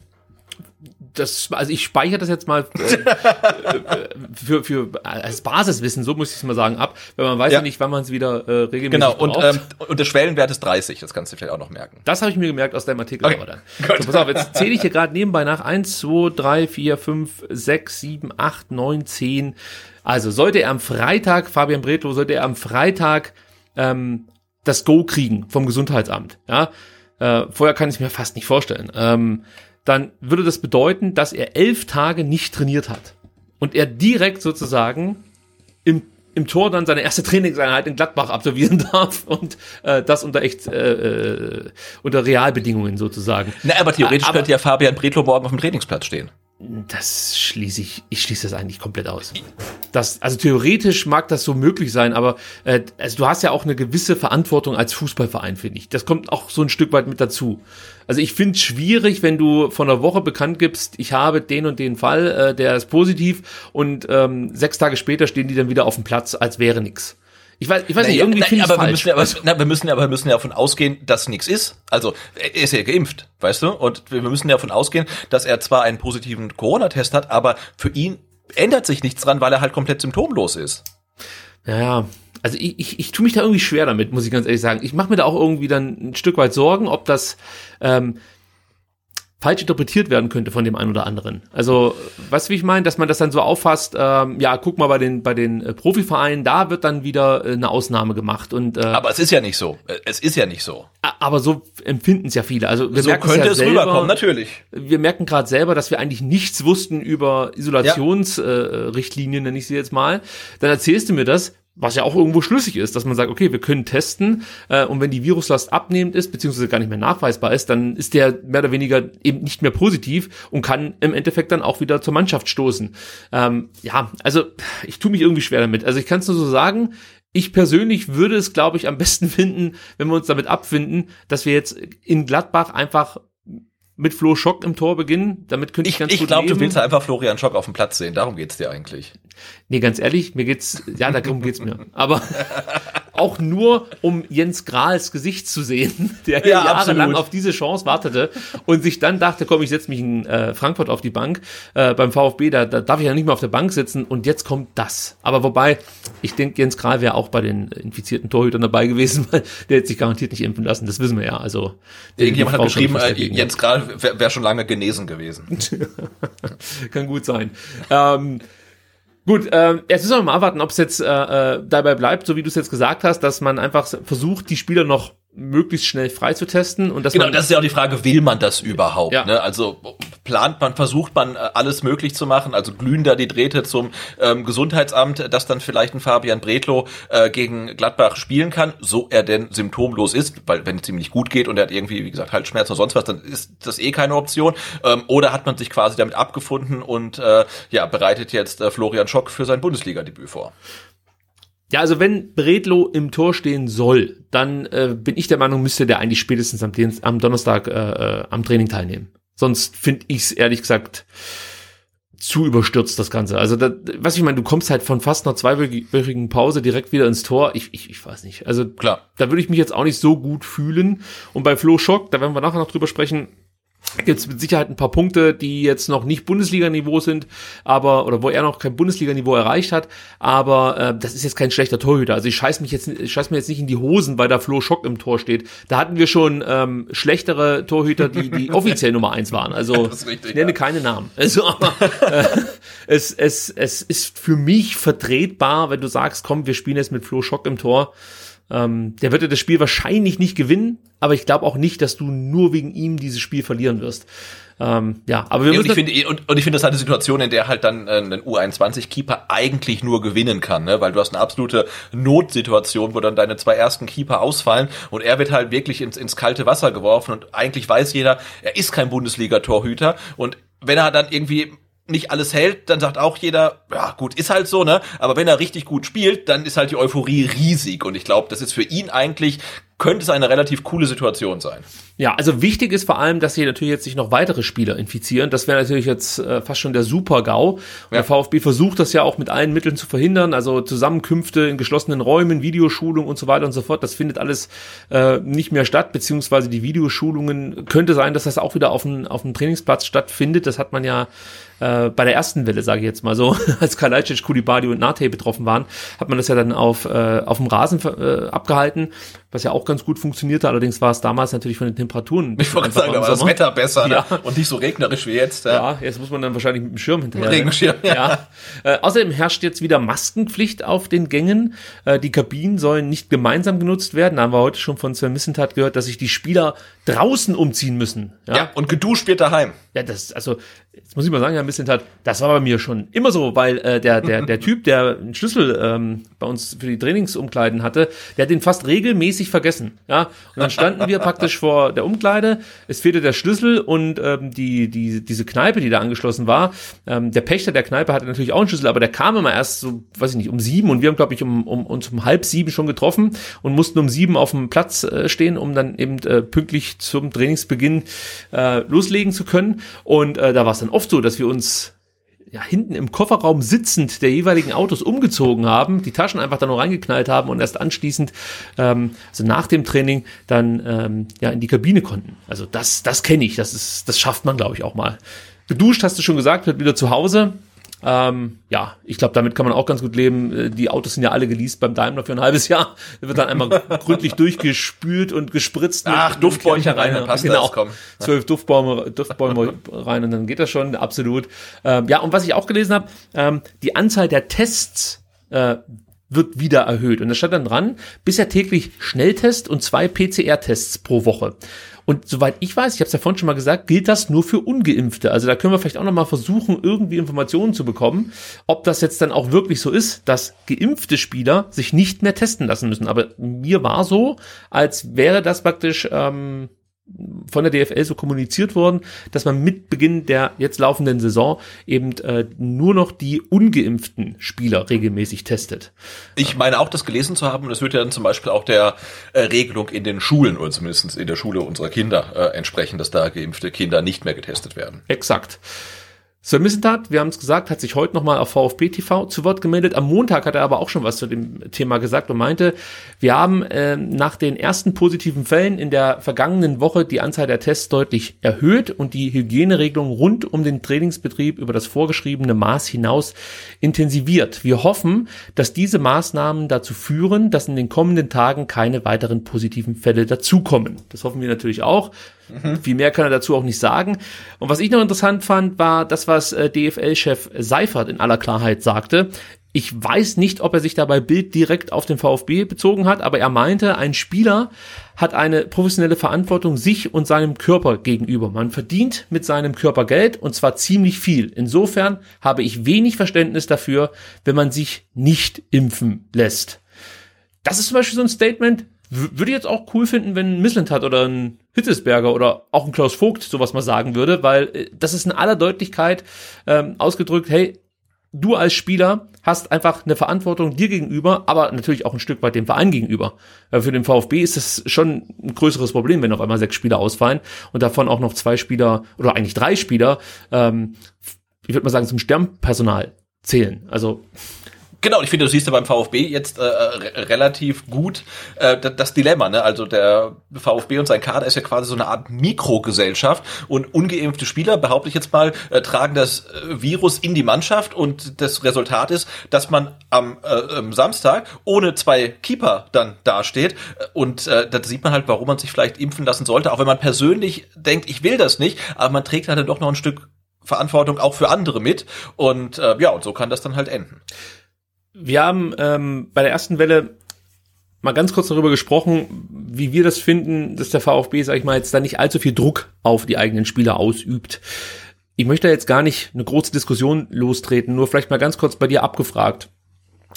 Das, also ich speichere das jetzt mal äh, äh, für, für als Basiswissen, so muss ich es mal sagen, ab, wenn man weiß ja, Ja. nicht, wann man es wieder äh, regelmäßig Genau, und, braucht. ähm, und der Schwellenwert ist 30, das kannst du vielleicht auch noch merken. Das habe ich mir gemerkt aus deinem Artikel. Okay. Aber dann. So, pass auf, jetzt zähle ich hier gerade nebenbei nach. 1, 2, 3, 4, 5, 6, 7, 8, 9, 10. Also sollte er am Freitag, Fabian Bretlo, sollte er am Freitag ähm, das Go kriegen vom Gesundheitsamt. Ja, äh, vorher kann ich mir fast nicht vorstellen. Ähm, dann würde das bedeuten, dass er elf Tage nicht trainiert hat. Und er direkt sozusagen im, im Tor dann seine erste Trainingseinheit in Gladbach absolvieren darf und äh, das unter echt äh, äh, unter Realbedingungen sozusagen. Na, aber theoretisch Aber- könnte ja Fabian Bredlow morgen auf dem Trainingsplatz stehen. Das schließe ich, ich schließe das eigentlich komplett aus. Das, also theoretisch mag das so möglich sein, aber äh, also du hast ja auch eine gewisse Verantwortung als Fußballverein, finde ich. Das kommt auch so ein Stück weit mit dazu. Also ich finde es schwierig, wenn du von der Woche bekannt gibst, ich habe den und den Fall, äh, der ist positiv und ähm, sechs Tage später stehen die dann wieder auf dem Platz, als wäre nix. Ich weiß, ich weiß nicht, Naja, irgendwie na, finde ich aber wir müssen, ja- aber, na, wir müssen ja, aber wir müssen ja davon ausgehen, dass nichts ist. Also er ist ja geimpft, weißt du? Und wir wir müssen ja davon ausgehen, dass er zwar einen positiven Corona-Test hat, aber für ihn ändert sich nichts dran, weil er halt komplett symptomlos ist. Ja, also ich, ich, ich tue mich da irgendwie schwer damit, muss ich ganz ehrlich sagen. Ich mache mir da auch irgendwie dann ein Stück weit Sorgen, ob das ähm, falsch interpretiert werden könnte von dem einen oder anderen. Also, weißt du, wie ich meine, dass man das dann so auffasst, ähm, ja, guck mal bei den bei den äh, Profivereinen, da wird dann wieder äh, eine Ausnahme gemacht und äh, Aber es ist ja nicht so. Äh, Es ist ja nicht so. aber so empfinden es ja viele. Also wir So merken könnte ja es selber, rüberkommen, natürlich. wir merken gerade selber, dass wir eigentlich nichts wussten über Isolationsrichtlinien, äh, Richtlinien, nenne ich sie jetzt mal. Dann erzählst du mir das, was ja auch irgendwo schlüssig ist, dass man sagt, okay, wir können testen äh, und wenn die Viruslast abnehmend ist, beziehungsweise gar nicht mehr nachweisbar ist, dann ist der mehr oder weniger eben nicht mehr positiv und kann im Endeffekt dann auch wieder zur Mannschaft stoßen. Ähm, ja, also ich tue mich irgendwie schwer damit. Also ich kann es nur so sagen, ich persönlich würde es, glaube ich, am besten finden, wenn wir uns damit abfinden, dass wir jetzt in Gladbach einfach mit Flo Schock im Tor beginnen. Damit könnte ich, Ich, ganz ich gut glaube, du willst einfach Florian Schock auf dem Platz sehen. Darum geht's dir eigentlich. Nee, ganz ehrlich, mir geht's, ja, darum geht's mir. Aber auch nur, um Jens Grahls Gesicht zu sehen, der Ja, jahrelang absolut. auf diese Chance wartete und sich dann dachte, komm, ich setze mich in äh, Frankfurt auf die Bank. Äh, beim VfB, da, da darf ich ja nicht mehr auf der Bank sitzen und jetzt kommt das. Aber wobei, ich denke, Jens Grahl wäre auch bei den infizierten Torhütern dabei gewesen, weil der hätte sich garantiert nicht impfen lassen. Das wissen wir ja. Also Irgendjemand hat geschrieben, äh. Jens Grahl wäre wär schon lange genesen gewesen. Kann gut sein. Ähm, gut, ähm, jetzt müssen wir mal abwarten, ob es jetzt äh, äh, dabei bleibt, so wie du es jetzt gesagt hast, dass man einfach versucht, die Spieler noch möglichst schnell freizutesten und dass Genau, das ist ja auch die Frage, will man das überhaupt? Ja. Ne? Also plant man, versucht man äh, alles möglich zu machen, also glühen da die Drähte zum ähm, Gesundheitsamt, dass dann vielleicht ein Fabian Bredlow äh, gegen Gladbach spielen kann, so er denn symptomlos ist, weil wenn es ihm nicht gut geht und er hat irgendwie, wie gesagt, Halsschmerzen oder sonst was, dann ist das eh keine Option. Ähm, oder hat man sich quasi damit abgefunden und äh, ja, bereitet jetzt äh, Florian Schock für sein Bundesliga-Debüt vor. Ja, also wenn Bredlo im Tor stehen soll, dann äh, bin ich der Meinung, müsste der eigentlich spätestens am, Dienst, am Donnerstag äh, äh, am Training teilnehmen. Sonst finde ich es ehrlich gesagt zu überstürzt, das Ganze. Also, da, was ich meine, du kommst halt von fast einer zweiwöchigen Pause direkt wieder ins Tor. Ich, ich, ich weiß nicht. Also, Klar. da würde ich mich jetzt auch nicht so gut fühlen. Und bei Flo Schock, da werden wir nachher noch drüber sprechen, gibt es mit Sicherheit ein paar Punkte, die jetzt noch nicht Bundesliga-Niveau sind, aber oder wo er noch kein Bundesliga-Niveau erreicht hat, aber äh, das ist jetzt kein schlechter Torhüter. Also ich scheiß mich jetzt, ich scheiß mir jetzt nicht in die Hosen, weil da Flo Schock im Tor steht. Da hatten wir schon ähm, schlechtere Torhüter, die die offiziell Nummer eins waren. Also richtig, ich nenne ja. keine Namen. Also aber, äh, es es es ist für mich vertretbar, wenn du sagst, komm, wir spielen jetzt mit Flo Schock im Tor. Ähm, der wird ja das Spiel wahrscheinlich nicht gewinnen, aber ich glaube auch nicht, dass du nur wegen ihm dieses Spiel verlieren wirst. Ähm, ja, aber wir Ja, und müssen ich finde, und, und ich finde, das ist eine Situation, in der halt dann äh, ein U21-Keeper eigentlich nur gewinnen kann, ne? weil du hast eine absolute Notsituation, wo dann deine zwei ersten Keeper ausfallen und er wird halt wirklich ins, ins kalte Wasser geworfen und eigentlich weiß jeder, er ist kein Bundesliga-Torhüter und wenn er dann irgendwie nicht alles hält, dann sagt auch jeder, ja gut, ist halt so, ne? Aber wenn er richtig gut spielt, dann ist halt die Euphorie riesig und ich glaube, das ist für ihn eigentlich könnte es eine relativ coole Situation sein. Ja, also wichtig ist vor allem, dass hier natürlich jetzt sich noch weitere Spieler infizieren. Das wäre natürlich jetzt äh, fast schon der Super-GAU. Und Der VfB versucht das ja auch mit allen Mitteln zu verhindern. Also Zusammenkünfte in geschlossenen Räumen, Videoschulung und so weiter und so fort. Das findet alles äh, nicht mehr statt, beziehungsweise die Videoschulungen könnte sein, dass das auch wieder auf dem, auf dem Trainingsplatz stattfindet. Das hat man ja äh, bei der ersten Welle, sage ich jetzt mal so, als Kalajdzic, Kulibadi und Nate betroffen waren, hat man das ja dann auf, äh, auf dem Rasen äh, abgehalten, was ja auch ganz gut funktionierte. Allerdings war es damals natürlich von den Temperaturen. Ich wollte sagen, da war das. Wetter besser Ja. ne? und nicht so regnerisch wie jetzt. Ja. Ja, jetzt muss man dann wahrscheinlich mit dem Schirm hinterher. Regenschirm, rennen. ja. Äh, außerdem herrscht jetzt wieder Maskenpflicht auf den Gängen. Äh, die Kabinen sollen nicht gemeinsam genutzt werden. Da haben wir heute schon von Sven Missentat gehört, dass sich die Spieler draußen umziehen müssen. Ja. und geduscht wird daheim. Ja, das, also, jetzt muss ich mal sagen, Herr Missentat, das war bei mir schon immer so, weil äh, der, der, der Typ, der einen Schlüssel ähm, bei uns für die Trainingsumkleiden hatte, der hat den fast regelmäßig vergessen. Ja, und dann standen wir praktisch vor der Umkleide, es fehlte der Schlüssel und ähm, die, die, diese Kneipe, die da angeschlossen war, ähm, der Pächter der Kneipe hatte natürlich auch einen Schlüssel, aber der kam immer erst so, weiß ich nicht, um sieben und wir haben, glaube ich, um, um, uns um halb sieben schon getroffen und mussten um sieben auf dem Platz äh, stehen, um dann eben äh, pünktlich zum Trainingsbeginn äh, loslegen zu können. Und äh, da war es dann oft so, dass wir uns ja, hinten im Kofferraum sitzend der jeweiligen Autos umgezogen haben, die Taschen einfach da nur reingeknallt haben und erst anschließend, ähm, also nach dem Training, dann ähm, ja in die Kabine konnten. Also das, das kenne ich, das ist, das schafft man, glaube ich, auch mal. Geduscht, hast du schon gesagt, wird wieder zu Hause. Ähm, ja, ich glaube, damit kann man auch ganz gut leben. Äh, Die Autos sind ja alle geleast beim Daimler für ein halbes Jahr. Da wird dann einmal gründlich durchgespült und gespritzt. Ach, Kerzen rein, dann passt genau. das, komm. Zwölf Duftbäume, Duftbäume rein und dann geht das schon, absolut. Ähm, ja, und was ich auch gelesen habe, ähm, die Anzahl der Tests äh, wird wieder erhöht. Und da stand dann dran, bisher täglich Schnelltest und zwei PCR-Tests pro Woche. Und soweit ich weiß, ich habe es ja vorhin schon mal gesagt, gilt das nur für Ungeimpfte. Also da können wir vielleicht auch noch mal versuchen, irgendwie Informationen zu bekommen, ob das jetzt dann auch wirklich so ist, dass geimpfte Spieler sich nicht mehr testen lassen müssen. Aber mir war so, als wäre das praktisch ähm, von der DFL so kommuniziert worden, dass man mit Beginn der jetzt laufenden Saison eben äh, nur noch die ungeimpften Spieler regelmäßig testet. Ich meine auch, das gelesen zu haben, und das wird ja dann zum Beispiel auch der äh, Regelung in den Schulen oder zumindest in der Schule unserer Kinder äh, entsprechen, dass da geimpfte Kinder nicht mehr getestet werden. Exakt. Sven Missentat, wir haben es gesagt, hat sich heute nochmal auf VfB TV zu Wort gemeldet. Am Montag hat er aber auch schon was zu dem Thema gesagt und meinte, wir haben äh, nach den ersten positiven Fällen in der vergangenen Woche die Anzahl der Tests deutlich erhöht und die Hygieneregelung rund um den Trainingsbetrieb über das vorgeschriebene Maß hinaus intensiviert. Wir hoffen, dass diese Maßnahmen dazu führen, dass in den kommenden Tagen keine weiteren positiven Fälle dazukommen. Das hoffen wir natürlich auch. Viel mehr kann er dazu auch nicht sagen. Und was ich noch interessant fand, war das, was äh, DFL-Chef Seifert in aller Klarheit sagte. Ich weiß nicht, ob er sich dabei Bild direkt auf den VfB bezogen hat, aber er meinte, ein Spieler hat eine professionelle Verantwortung sich und seinem Körper gegenüber. Man verdient mit seinem Körper Geld und zwar ziemlich viel. Insofern habe ich wenig Verständnis dafür, wenn man sich nicht impfen lässt. Das ist zum Beispiel so ein Statement, würde ich jetzt auch cool finden, wenn ein hat oder ein Hitzesberger oder auch ein Klaus Vogt sowas mal sagen würde, weil äh, das ist in aller Deutlichkeit ähm, ausgedrückt, hey, du als Spieler hast einfach eine Verantwortung dir gegenüber, aber natürlich auch ein Stück weit dem Verein gegenüber. Weil für den VfB ist das schon ein größeres Problem, wenn auf einmal sechs Spieler ausfallen und davon auch noch zwei Spieler oder eigentlich drei Spieler, ähm, ich würde mal sagen, zum Sternpersonal zählen. Also Genau, ich finde, du siehst ja beim VfB jetzt äh, relativ gut äh, das Dilemma. Ne? Also der VfB und sein Kader ist ja quasi so eine Art Mikrogesellschaft und ungeimpfte Spieler, behaupte ich jetzt mal, äh, tragen das äh, Virus in die Mannschaft und das Resultat ist, dass man am äh, Samstag ohne zwei Keeper dann dasteht und äh, da sieht man halt, warum man sich vielleicht impfen lassen sollte, auch wenn man persönlich denkt, ich will das nicht, aber man trägt halt dann doch noch ein Stück Verantwortung auch für andere mit und äh, ja, und so kann das dann halt enden wir haben ähm, bei der ersten Welle mal ganz kurz darüber gesprochen, wie wir das finden, dass der VfB, sag ich mal, jetzt da nicht allzu viel Druck auf die eigenen Spieler ausübt. Ich möchte jetzt gar nicht eine große Diskussion lostreten, nur vielleicht mal ganz kurz bei dir abgefragt.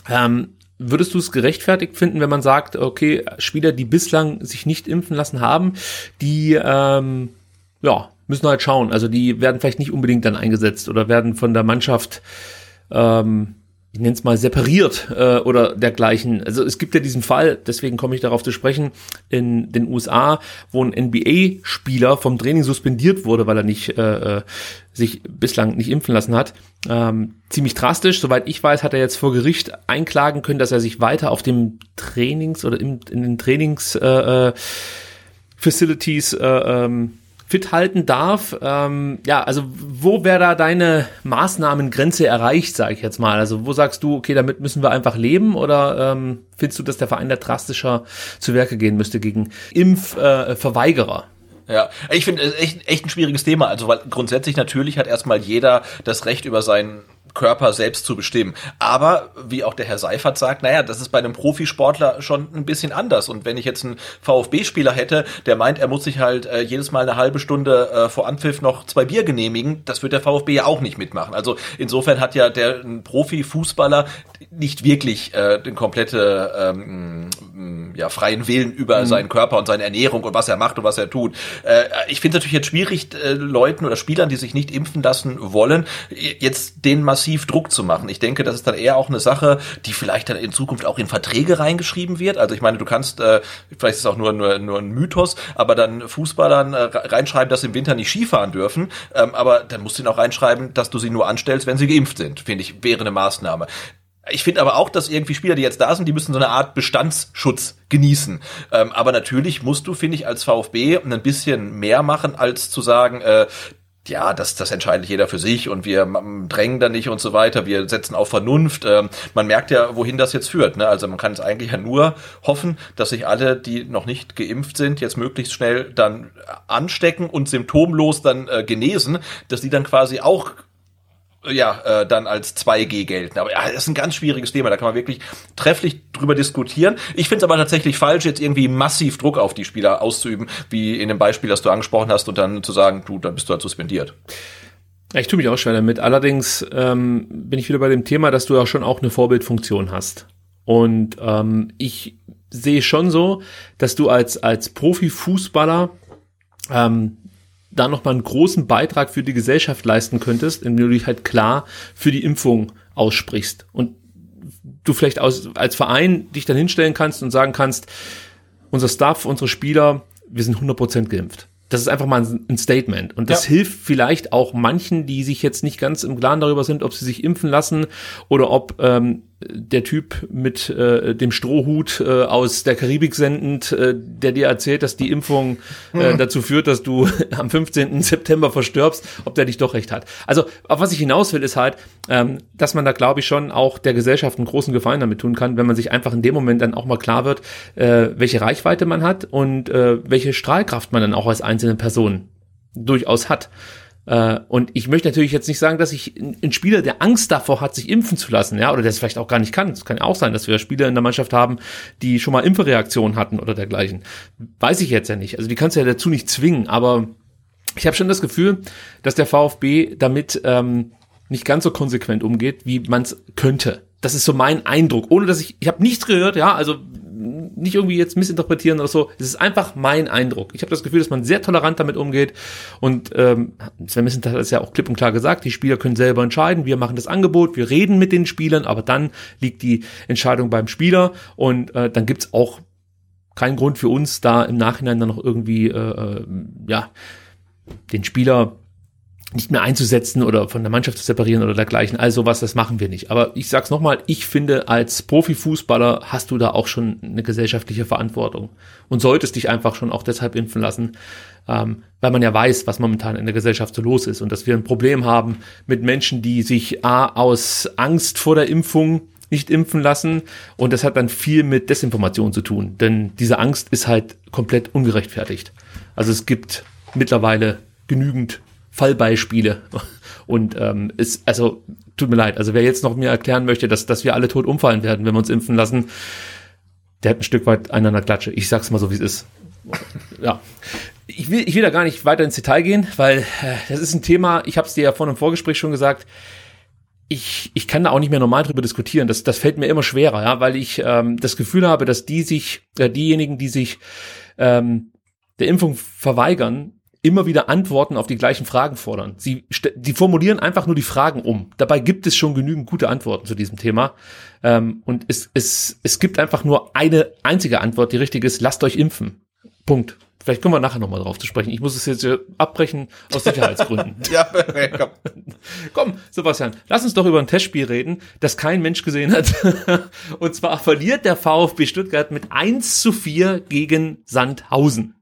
Ähm, würdest du es gerechtfertigt finden, wenn man sagt, okay, Spieler, die bislang sich nicht impfen lassen haben, die ähm, ja, müssen halt schauen. Also die werden vielleicht nicht unbedingt dann eingesetzt oder werden von der Mannschaft ähm, ich nenne es mal separiert äh, oder dergleichen. Also es gibt ja diesen Fall, deswegen komme ich darauf zu sprechen, in den USA, wo ein NBA-Spieler vom Training suspendiert wurde, weil er nicht äh, äh, sich bislang nicht impfen lassen hat. Ähm, ziemlich drastisch. Soweit ich weiß, hat er jetzt vor Gericht einklagen können, dass er sich weiter auf dem Trainings oder im, in den Trainings äh, äh, Facilities äh, ähm, fit halten darf. Ähm, ja, also wo wäre da deine Maßnahmengrenze erreicht, sage ich jetzt mal? Also wo sagst du, okay, damit müssen wir einfach leben oder ähm, findest du, dass der Verein da drastischer zu Werke gehen müsste gegen Impfverweigerer? Äh, ja, ich finde echt, echt ein schwieriges Thema. Also, weil grundsätzlich natürlich hat erstmal jeder das Recht über seinen Körper selbst zu bestimmen. Aber wie auch der Herr Seifert sagt, naja, das ist bei einem Profisportler schon ein bisschen anders. Und wenn ich jetzt einen VfB-Spieler hätte, der meint, er muss sich halt äh, jedes Mal eine halbe Stunde äh, vor Anpfiff noch zwei Bier genehmigen, das wird der VfB ja auch nicht mitmachen. Also insofern hat ja der Profifußballer nicht wirklich äh, den komplette ähm, ja, freien Willen über mhm. seinen Körper und seine Ernährung und was er macht und was er tut. Äh, ich finde es natürlich jetzt schwierig, äh, Leuten oder Spielern, die sich nicht impfen lassen wollen, jetzt den massiv massiv Druck zu machen. Ich denke, das ist dann eher auch eine Sache, die vielleicht dann in Zukunft auch in Verträge reingeschrieben wird. Also ich meine, du kannst, äh, vielleicht ist es auch nur, nur, nur ein Mythos, aber dann Fußballern äh, reinschreiben, dass sie im Winter nicht Skifahren dürfen. Ähm, aber dann musst du ihnen auch reinschreiben, dass du sie nur anstellst, wenn sie geimpft sind. Finde ich, wäre eine Maßnahme. Ich finde aber auch, dass irgendwie Spieler, die jetzt da sind, die müssen so eine Art Bestandsschutz genießen. Ähm, aber natürlich musst du, finde ich, als VfB ein bisschen mehr machen, als zu sagen, äh, ja, das, das entscheidet jeder für sich und wir drängen da nicht und so weiter. Wir setzen auf Vernunft. Ähm, man merkt ja, wohin das jetzt führt. Ne? Also man kann es eigentlich ja nur hoffen, dass sich alle, die noch nicht geimpft sind, jetzt möglichst schnell dann anstecken und symptomlos dann äh, genesen, dass die dann quasi auch ja, äh, dann als 2G gelten. Aber ja, das ist ein ganz schwieriges Thema. Da kann man wirklich trefflich drüber diskutieren. Ich finde es aber tatsächlich falsch, jetzt irgendwie massiv Druck auf die Spieler auszuüben, wie in dem Beispiel, das du angesprochen hast, und dann zu sagen, du, dann bist du halt suspendiert. Ich tue mich auch schwer damit. Allerdings ähm, bin ich wieder bei dem Thema, dass du ja schon auch eine Vorbildfunktion hast. Und ähm, ich sehe schon so, dass du als, als Profifußballer ähm, da nochmal einen großen Beitrag für die Gesellschaft leisten könntest, indem du dich halt klar für die Impfung aussprichst. Und du vielleicht aus, als Verein dich dann hinstellen kannst und sagen kannst, unser Staff, unsere Spieler, wir sind 100% geimpft. Das ist einfach mal ein Statement. Und das ja. hilft vielleicht auch manchen, die sich jetzt nicht ganz im Klaren darüber sind, ob sie sich impfen lassen oder ob ähm, der Typ mit äh, dem Strohhut äh, aus der Karibik sendend, äh, der dir erzählt, dass die Impfung äh, hm. dazu führt, dass du am 15. September verstirbst, ob der dich doch recht hat. Also, auf was ich hinaus will, ist halt, ähm, dass man da, glaube ich, schon auch der Gesellschaft einen großen Gefallen damit tun kann, wenn man sich einfach in dem Moment dann auch mal klar wird, äh, welche Reichweite man hat und äh, welche Strahlkraft man dann auch als einzelne Person durchaus hat. Äh, und ich möchte natürlich jetzt nicht sagen, dass ich ein Spieler, der Angst davor hat, sich impfen zu lassen, ja, oder der es vielleicht auch gar nicht kann. Es kann ja auch sein, dass wir Spieler in der Mannschaft haben, die schon mal Impfreaktionen hatten oder dergleichen. Weiß ich jetzt ja nicht. Also die kannst du ja dazu nicht zwingen, aber ich habe schon das Gefühl, dass der VfB damit ähm, nicht ganz so konsequent umgeht, wie man es könnte. Das ist so mein Eindruck, ohne dass ich, ich habe nichts gehört, ja, also nicht irgendwie jetzt missinterpretieren oder so. Es ist einfach mein Eindruck. Ich habe das Gefühl, dass man sehr tolerant damit umgeht. Und ähm, Sven Missentat hat es ja auch klipp und klar gesagt, die Spieler können selber entscheiden. Wir machen das Angebot, wir reden mit den Spielern, aber dann liegt die Entscheidung beim Spieler. Und äh, dann gibt's auch keinen Grund für uns, da im Nachhinein dann noch irgendwie äh, äh ja den Spieler nicht mehr einzusetzen oder von der Mannschaft zu separieren oder dergleichen. Also was, das machen wir nicht. Aber ich sag's nochmal, ich finde, als Profifußballer hast du da auch schon eine gesellschaftliche Verantwortung und solltest dich einfach schon auch deshalb impfen lassen, ähm, weil man ja weiß, was momentan in der Gesellschaft so los ist und dass wir ein Problem haben mit Menschen, die sich A, aus Angst vor der Impfung nicht impfen lassen und das hat dann viel mit Desinformation zu tun, denn diese Angst ist halt komplett ungerechtfertigt. Also es gibt mittlerweile genügend Fallbeispiele. Und ähm, ist, also, tut mir leid, also wer jetzt noch mir erklären möchte, dass, dass wir alle tot umfallen werden, wenn wir uns impfen lassen, der hat ein Stück weit einander Klatsche. Ich sag's mal so, wie es ist. Ja. Ich will, ich will da gar nicht weiter ins Detail gehen, weil äh, das ist ein Thema, ich habe es dir ja vor einem Vorgespräch schon gesagt, ich, ich kann da auch nicht mehr normal drüber diskutieren. Das, das fällt mir immer schwerer, ja, weil ich ähm, das Gefühl habe, dass die sich, äh, diejenigen, die sich ähm, der Impfung verweigern, immer wieder Antworten auf die gleichen Fragen fordern. Sie die formulieren einfach nur die Fragen um. Dabei gibt es schon genügend gute Antworten zu diesem Thema. Ähm, und es, es, es gibt einfach nur eine einzige Antwort, die richtig ist, lasst euch impfen. Punkt. Vielleicht kommen wir nachher nochmal drauf zu sprechen. Ich muss es jetzt abbrechen aus Sicherheitsgründen. ja, komm. komm, Sebastian, lass uns doch über ein Testspiel reden, das kein Mensch gesehen hat. Und zwar verliert der VfB Stuttgart mit 1 zu 4 gegen Sandhausen.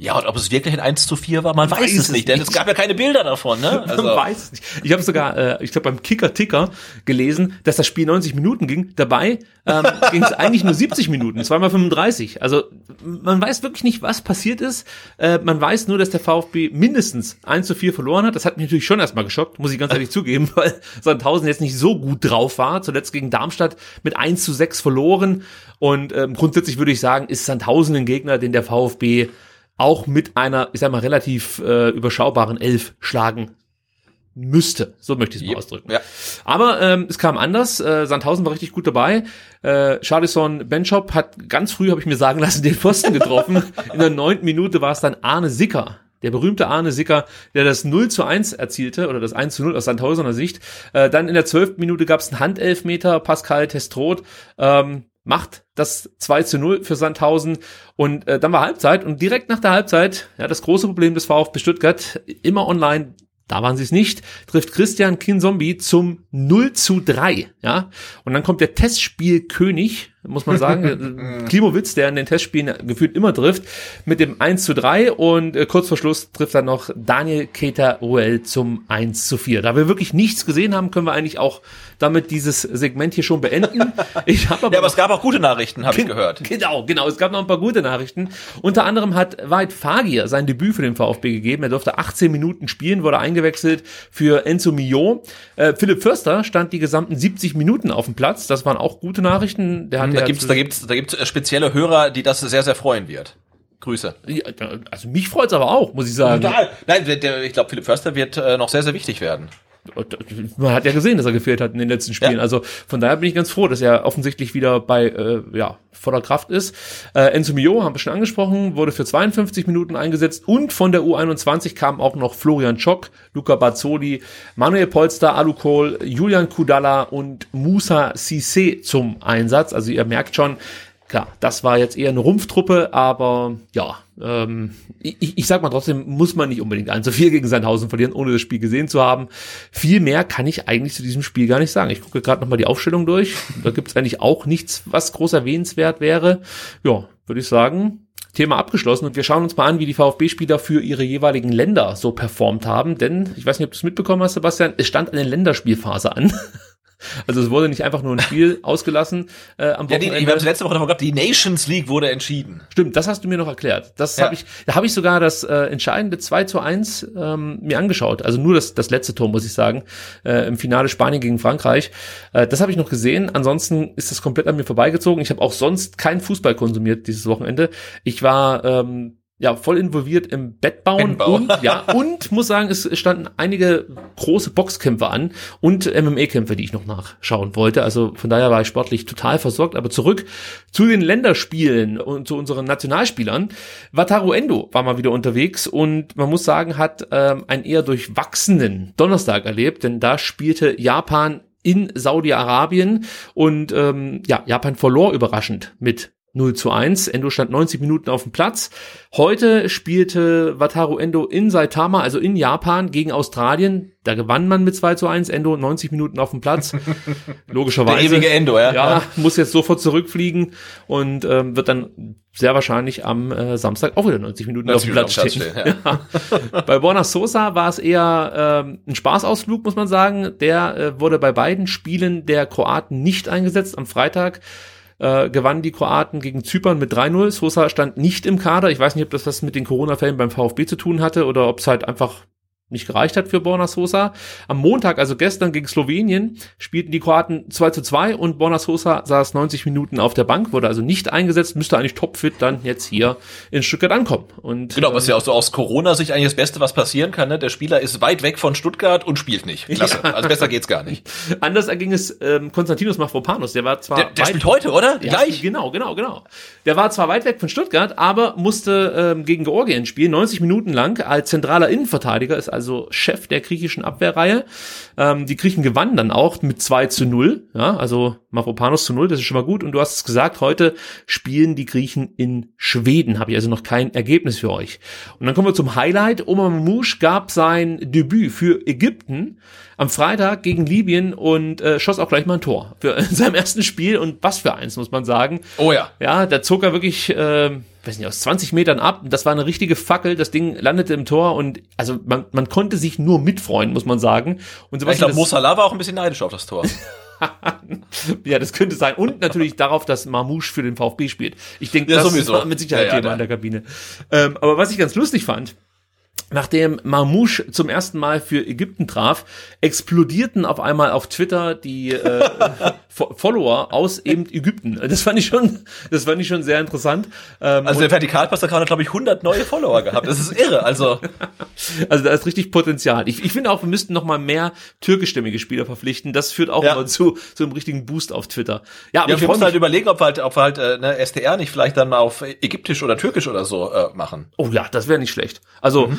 Ja, und ob es wirklich ein 1 zu 4 war, man, weiß, weiß, es nicht, denn es gab ja keine Bilder davon, ne? Also. Man weiß es nicht. Ich habe sogar, äh, ich glaube beim Kicker-Ticker gelesen, dass das Spiel 90 Minuten ging. Dabei ähm, ging es eigentlich nur 70 Minuten, zweimal 35. Also man weiß wirklich nicht, was passiert ist. Äh, man weiß nur, dass der VfB mindestens 1 zu 4 verloren hat. Das hat mich natürlich schon erstmal geschockt, muss ich ganz ehrlich zugeben, weil Sandhausen jetzt nicht so gut drauf war. Zuletzt gegen Darmstadt mit 1 zu 6 verloren. Und ähm, grundsätzlich würde ich sagen, ist Sandhausen ein Gegner, den der VfB auch mit einer, ich sag mal, relativ äh, überschaubaren Elf schlagen müsste. So möchte ich es mal yep. ausdrücken. Ja. Aber ähm, es kam anders. Äh, Sandhausen war richtig gut dabei. Äh, Charlison Benchop hat ganz früh, habe ich mir sagen lassen, den Pfosten getroffen. In der neunten Minute war es dann Arne Sicker. Der berühmte Arne Sicker, der das 0 zu 1 erzielte, oder das 1 zu 0 aus Sandhausener Sicht. Äh, dann in der zwölften Minute gab es einen Handelfmeter, Pascal Testroth. Ähm, macht das 2 zu 0 für Sandhausen. Und äh, dann war Halbzeit und direkt nach der Halbzeit, ja, das große Problem des VfB Stuttgart, immer online, da waren sie es nicht, trifft Christian Kinzombie zum 0 zu 3, ja, und dann kommt der Testspielkönig, muss man sagen. Klimowitz, der in den Testspielen gefühlt immer trifft, mit dem 1 zu 3 und äh, kurz vor Schluss trifft dann noch Daniel Keter Ruel zum 1 zu 4. Da wir wirklich nichts gesehen haben, können wir eigentlich auch damit dieses Segment hier schon beenden. Ich hab aber ja, aber es gab auch gute Nachrichten, habe ich gehört. Genau, genau. Es gab noch ein paar gute Nachrichten. Unter anderem hat Weit Fagir sein Debüt für den VfB gegeben. Er durfte 18 Minuten spielen, wurde eingewechselt für Enzo Mio. Äh, Philipp Förster stand die gesamten 70 Minuten auf dem Platz. Das waren auch gute Nachrichten. Der hat da gibt's, da gibt's, da gibt's spezielle Hörer, die das sehr, sehr freuen wird. Grüße. Ja, also mich freut's aber auch, muss ich sagen. Total. Nein, der, der, ich glaube, Philipp Förster wird äh, noch sehr, sehr wichtig werden. Man hat ja gesehen, dass er gefehlt hat in den letzten Spielen. Ja. Also von daher bin ich ganz froh, dass er offensichtlich wieder bei äh, ja, voller Kraft ist. Äh, Enzo Mio haben wir schon angesprochen, wurde für 52 Minuten eingesetzt und von der U21 kam auch noch Florian Schock, Luca Bazzoli, Manuel Polster, Alu Kohl, Julian Kudala und Musa Sisse zum Einsatz. Also ihr merkt schon, klar, das war jetzt eher eine Rumpftruppe, aber ja, ähm, ich, ich sag mal trotzdem, muss man nicht unbedingt 1 zu 4 gegen Sandhausen verlieren, ohne das Spiel gesehen zu haben. Viel mehr kann ich eigentlich zu diesem Spiel gar nicht sagen. Ich gucke gerade nochmal die Aufstellung durch. Da gibt es eigentlich auch nichts, was groß erwähnenswert wäre. Ja, würde ich sagen, Thema abgeschlossen und wir schauen uns mal an, wie die VfB-Spieler für ihre jeweiligen Länder so performt haben. Denn, ich weiß nicht, ob du es mitbekommen hast, Sebastian, es stand eine Länderspielphase an. Also es wurde nicht einfach nur ein Spiel ausgelassen äh, am Ja, die, Wochenende. wir haben letzte Woche davon gehabt, die Nations League wurde entschieden. Stimmt, das hast du mir noch erklärt. Das Ja. habe ich, da habe ich sogar das äh, entscheidende 2 zu 1 ähm, mir angeschaut. Also nur das, das letzte Tor, muss ich sagen, äh, im Finale Spanien gegen Frankreich. Äh, das habe ich noch gesehen. Ansonsten ist das komplett an mir vorbeigezogen. Ich habe auch sonst keinen Fußball konsumiert dieses Wochenende. Ich war ähm, ja voll involviert im Bettbauen Bettenbau. und ja und muss sagen, es standen einige große Boxkämpfe an und MMA-Kämpfe, die ich noch nachschauen wollte. Also von daher war ich sportlich total versorgt. Aber zurück zu den Länderspielen und zu unseren Nationalspielern. Wataru Endo war mal wieder unterwegs und man muss sagen, hat ähm, einen eher durchwachsenen Donnerstag erlebt, denn da spielte Japan in Saudi-Arabien und ähm, ja, Japan verlor überraschend mit 0 zu 1. Endo stand 90 Minuten auf dem Platz. Heute spielte Wataru Endo in Saitama, also in Japan, gegen Australien. Da gewann man mit 2 zu 1. Endo 90 Minuten auf dem Platz. Logischerweise. Der ewige Endo, ja. Ja, muss jetzt sofort zurückfliegen und ähm, wird dann sehr wahrscheinlich am äh, Samstag auch wieder 90 Minuten auf 90 dem Platz stehen. Stehen, Ja. Bei Borna Sosa war es eher ähm, ein Spaßausflug, muss man sagen. Der äh, wurde bei beiden Spielen der Kroaten nicht eingesetzt. Am Freitag äh, gewannen die Kroaten gegen Zypern mit 3-0. Sosa stand nicht im Kader. Ich weiß nicht, ob das was mit den Corona-Fällen beim VfB zu tun hatte oder ob es halt einfach nicht gereicht hat für Borna Sosa. Am Montag, also gestern gegen Slowenien, spielten die Kroaten 2 zu 2 und Borna Sosa saß 90 Minuten auf der Bank, wurde also nicht eingesetzt, müsste eigentlich topfit dann jetzt hier in Stuttgart ankommen. Und Genau, was ja auch so aus Corona-Sicht eigentlich das Beste, was passieren kann. Ne? Der Spieler ist weit weg von Stuttgart und spielt nicht. Klasse. Ja. Also besser geht's gar nicht. Anders erging es ähm, Konstantinos Mafropanos. Der war zwar Der, der spielt heute, oder? Ja, Gleich. Genau, genau, genau. Der war zwar weit weg von Stuttgart, aber musste ähm, gegen Georgien spielen, 90 Minuten lang als zentraler Innenverteidiger, ist also Chef der griechischen Abwehrreihe. Ähm, die Griechen gewannen dann auch mit 2 zu 0, ja, also Mavropanos zu 0, das ist schon mal gut. Und du hast es gesagt, heute spielen die Griechen in Schweden, habe ich also noch kein Ergebnis für euch. Und dann kommen wir zum Highlight. Omar Mamouche gab sein Debüt für Ägypten am Freitag gegen Libyen und äh, schoss auch gleich mal ein Tor für in seinem ersten Spiel und was für eins, muss man sagen. Oh ja. Ja, da zog er wirklich, äh, weiß nicht, aus 20 Metern ab. Das war eine richtige Fackel. Das Ding landete im Tor und also man, man konnte sich nur mitfreuen, muss man sagen. Und Ich Sebastian, glaube, das- Mo Salah war auch ein bisschen neidisch auf das Tor. ja, das könnte sein. Und natürlich darauf, dass Marmouche für den VfB spielt. Ich denke, Ja, das sowieso. war mit Sicherheit Ja, ja, Thema in der Kabine. Ähm, aber was ich ganz lustig fand, Nachdem Marmouche zum ersten Mal für Ägypten traf, explodierten auf einmal auf Twitter die äh, Fo- Follower aus eben Ägypten. Das fand ich schon, das fand ich schon sehr interessant. Ähm, Also der Vertikalpass-Account hat, glaube ich, 100 neue Follower gehabt. Das ist irre. Also, Also da ist richtig Potenzial. Ich, ich finde auch, wir müssten noch mal mehr türkischstämmige Spieler verpflichten. Das führt auch Ja. immer zu, zu einem richtigen Boost auf Twitter. Ja, aber ja, ich wir müssen halt überlegen, ob wir halt, ob wir halt äh, ne, STR nicht vielleicht dann mal auf Ägyptisch oder Türkisch oder so äh, machen. Oh ja, das wäre nicht schlecht. Also Mhm.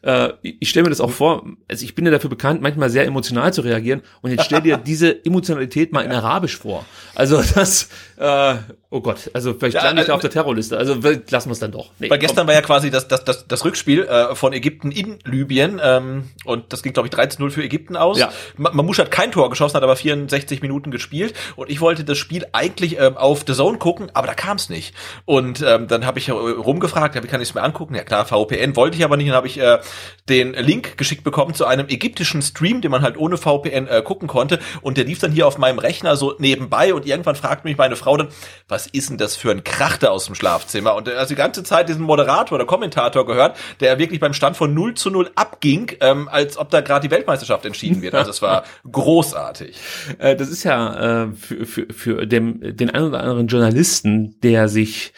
äh, ich stelle mir das auch vor, also ich bin ja dafür bekannt, manchmal sehr emotional zu reagieren und jetzt stell dir diese Emotionalität mal in Arabisch vor. Also das, äh, oh Gott, also vielleicht Ja, lande ich da äh, auf der Terrorliste. Also lassen wir es dann doch. Nee, Weil gestern war ja quasi das, das, das, das Rückspiel äh, von Ägypten in Libyen ähm, und das ging, glaube ich, 13-0 für Ägypten aus. Ja. Ma- Mamouche hat kein Tor geschossen, hat aber 64 Minuten gespielt und ich wollte das Spiel eigentlich ähm, auf The Zone gucken, aber da kam es nicht. Und ähm, dann habe ich äh, rumgefragt, wie kann ich es mir angucken? Ja klar, VPN wollte ich aber nicht, dann habe ich äh, den Link geschickt bekommen zu einem ägyptischen Stream, den man halt ohne VPN äh, gucken konnte und der lief dann hier auf meinem Rechner so nebenbei und irgendwann fragt mich meine Frau dann, was ist denn das für ein Krach da aus dem Schlafzimmer? Und äh, also die ganze Zeit diesen Moderator oder Kommentator gehört, der wirklich beim Stand von 0 zu 0 abging, ähm, als ob da gerade die Weltmeisterschaft entschieden wird. Also es war großartig. Äh, das ist ja äh, für, für, für dem, den einen oder anderen Journalisten, der sich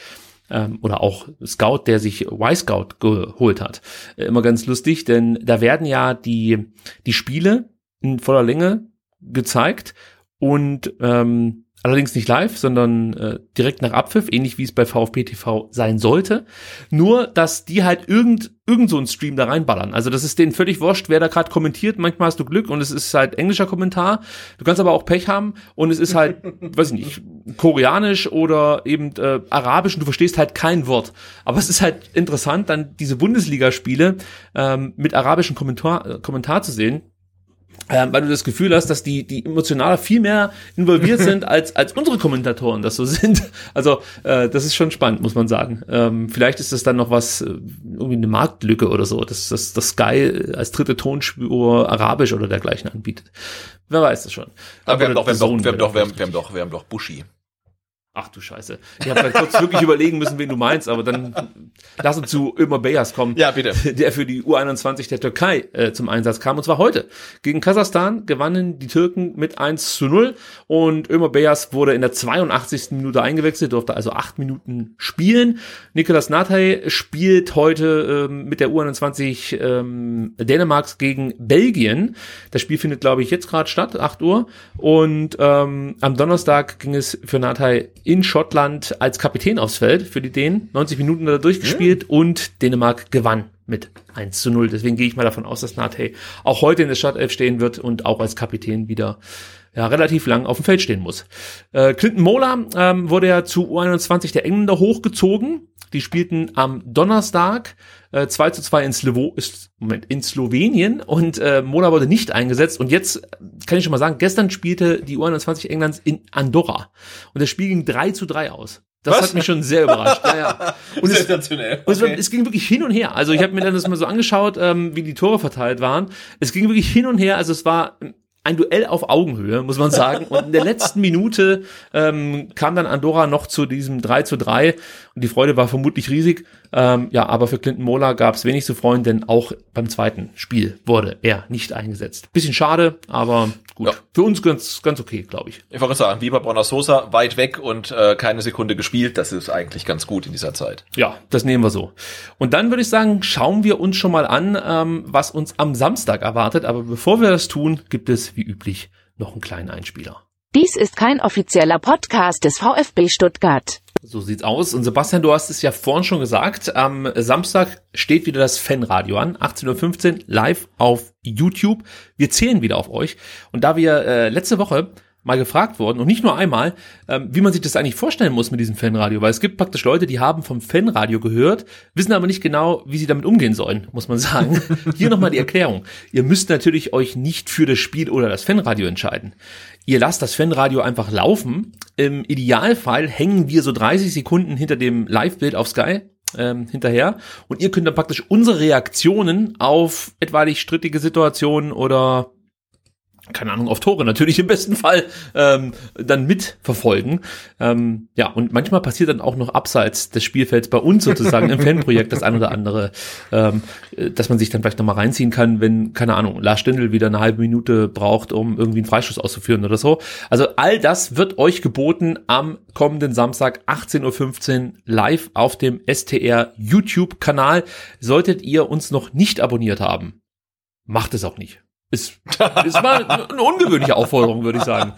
ähm, oder auch Scout, der sich Y-Scout geholt hat, äh, immer ganz lustig, denn da werden ja die, die Spiele in voller Länge gezeigt und ähm, allerdings nicht live, sondern äh, direkt nach Abpfiff, ähnlich wie es bei VfB TV sein sollte. Nur, dass die halt irgend, irgend so einen Stream da reinballern. Also das ist denen völlig wurscht, wer da gerade kommentiert. Manchmal hast du Glück und es ist halt englischer Kommentar. Du kannst aber auch Pech haben und es ist halt, weiß ich nicht, koreanisch oder eben äh, arabisch und du verstehst halt kein Wort. Aber es ist halt interessant, dann diese Bundesligaspiele ähm, mit arabischem Kommentar, äh, Kommentar zu sehen. Ähm, weil du das Gefühl hast, dass die, die emotional viel mehr involviert sind als, als unsere Kommentatoren das so sind. Also äh, das ist schon spannend, muss man sagen. Ähm, vielleicht ist das dann noch was, äh, irgendwie eine Marktlücke oder so, dass das, das Sky als dritte Tonspur Arabisch oder dergleichen anbietet. Wer weiß das schon. Aber wir haben doch, wir haben doch, wir haben doch, wir haben, wir haben doch, wir haben doch Buschi. Ach du Scheiße. Ich habe dann kurz wirklich überlegen müssen, wen du meinst, aber dann lass uns zu Ömer Beyas kommen. Ja, bitte. Der für die U21 der Türkei äh, zum Einsatz kam. Und zwar heute. Gegen Kasachstan gewannen die Türken mit 1 zu 0 und Ömer Beyas wurde in der 82. Minute eingewechselt, durfte also acht Minuten spielen. Nikolas Natay spielt heute ähm, mit der U21 ähm, Dänemarks gegen Belgien. Das Spiel findet, glaube ich, jetzt gerade statt, 8 Uhr. Und ähm, am Donnerstag ging es für Natay in Schottland als Kapitän aufs Feld für die Dänen. 90 Minuten hat er durchgespielt und Dänemark gewann mit 1 zu 0. Deswegen gehe ich mal davon aus, dass Natey auch heute in der Startelf stehen wird und auch als Kapitän wieder ja, relativ lang auf dem Feld stehen muss. Äh, Clinton Mola ähm, wurde ja zu U21 der Engländer hochgezogen. Die spielten am Donnerstag äh, 2 zu 2 in, Slowo ist, Moment, in Slowenien und äh, Mola wurde nicht eingesetzt. Und jetzt äh, kann ich schon mal sagen, gestern spielte die U21 Englands in Andorra. Und das Spiel ging 3 zu 3 aus. Das Was? hat mich schon sehr überrascht. Ja, ja. Und es, Sensationell. und es, Okay. es ging wirklich hin und her. Also ich habe mir dann das mal so angeschaut, ähm, wie die Tore verteilt waren. Es ging wirklich hin und her. Also es war ein Duell auf Augenhöhe, muss man sagen. Und in der letzten Minute ähm, kam dann Andorra noch zu diesem 3 zu 3 und die Freude war vermutlich riesig. Ähm, ja, aber für Clinton Mola gab es wenig zu freuen, denn auch beim zweiten Spiel wurde er nicht eingesetzt. Bisschen schade, aber gut. Ja. Für uns ganz, ganz okay, glaube ich. Ich wollte sagen, wie bei Bonner Sosa, weit weg und äh, keine Sekunde gespielt. Das ist eigentlich ganz gut in dieser Zeit. Ja, das nehmen wir so. Und dann würde ich sagen, schauen wir uns schon mal an, ähm, was uns am Samstag erwartet. Aber bevor wir das tun, gibt es wie üblich noch einen kleinen Einspieler. Dies ist kein offizieller Podcast des VfB Stuttgart. So sieht's aus. Und Sebastian, du hast es ja vorhin schon gesagt. Am Samstag steht wieder das Fanradio an. 18.15 Uhr live auf YouTube. Wir zählen wieder auf euch. Und da wir äh, letzte Woche mal gefragt wurden und nicht nur einmal, ähm, wie man sich das eigentlich vorstellen muss mit diesem Fanradio, weil es gibt praktisch Leute, die haben vom Fanradio gehört, wissen aber nicht genau, wie sie damit umgehen sollen, muss man sagen. Hier nochmal die Erklärung. Ihr müsst natürlich euch nicht für das Spiel oder das Fanradio entscheiden. Ihr lasst das Fanradio einfach laufen. Im Idealfall hängen wir so 30 Sekunden hinter dem Live-Bild auf Sky ähm, hinterher und ihr könnt dann praktisch unsere Reaktionen auf etwaig strittige Situationen oder keine Ahnung, auf Tore natürlich im besten Fall ähm, dann mitverfolgen. Ähm, ja, und manchmal passiert dann auch noch abseits des Spielfelds bei uns sozusagen im Fanprojekt das ein oder andere, ähm, äh, dass man sich dann vielleicht nochmal reinziehen kann, wenn, keine Ahnung, Lars Stindl wieder eine halbe Minute braucht, um irgendwie einen Freischuss auszuführen oder so. Also all das wird euch geboten am kommenden Samstag 18.15 Uhr live auf dem STR YouTube-Kanal. Solltet ihr uns noch nicht abonniert haben, macht es auch nicht. Ist, ist mal eine ungewöhnliche Aufforderung, würde ich sagen.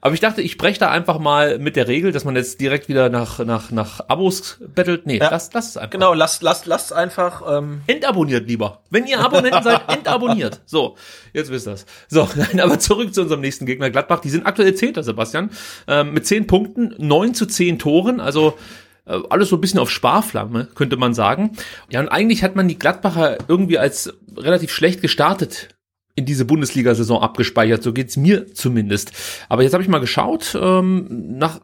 Aber ich dachte, ich breche da einfach mal mit der Regel, dass man jetzt direkt wieder nach, nach, nach Abos bettelt. Nee, Ja. lass, lass es einfach. Genau, lasst, lasst, lasst einfach. Ähm, Entabonniert lieber. Wenn ihr Abonnenten seid, entabonniert. So, jetzt wisst ihr's. So, nein, aber zurück zu unserem nächsten Gegner, Gladbach. Die sind aktuell Zehnter, Sebastian. Ähm, mit zehn Punkten, neun zu zehn Toren, also äh, alles so ein bisschen auf Sparflamme, könnte man sagen. Ja, und eigentlich hat man die Gladbacher irgendwie als relativ schlecht gestartet in diese Bundesliga-Saison abgespeichert. So geht's mir zumindest. Aber jetzt habe ich mal geschaut, ähm, nach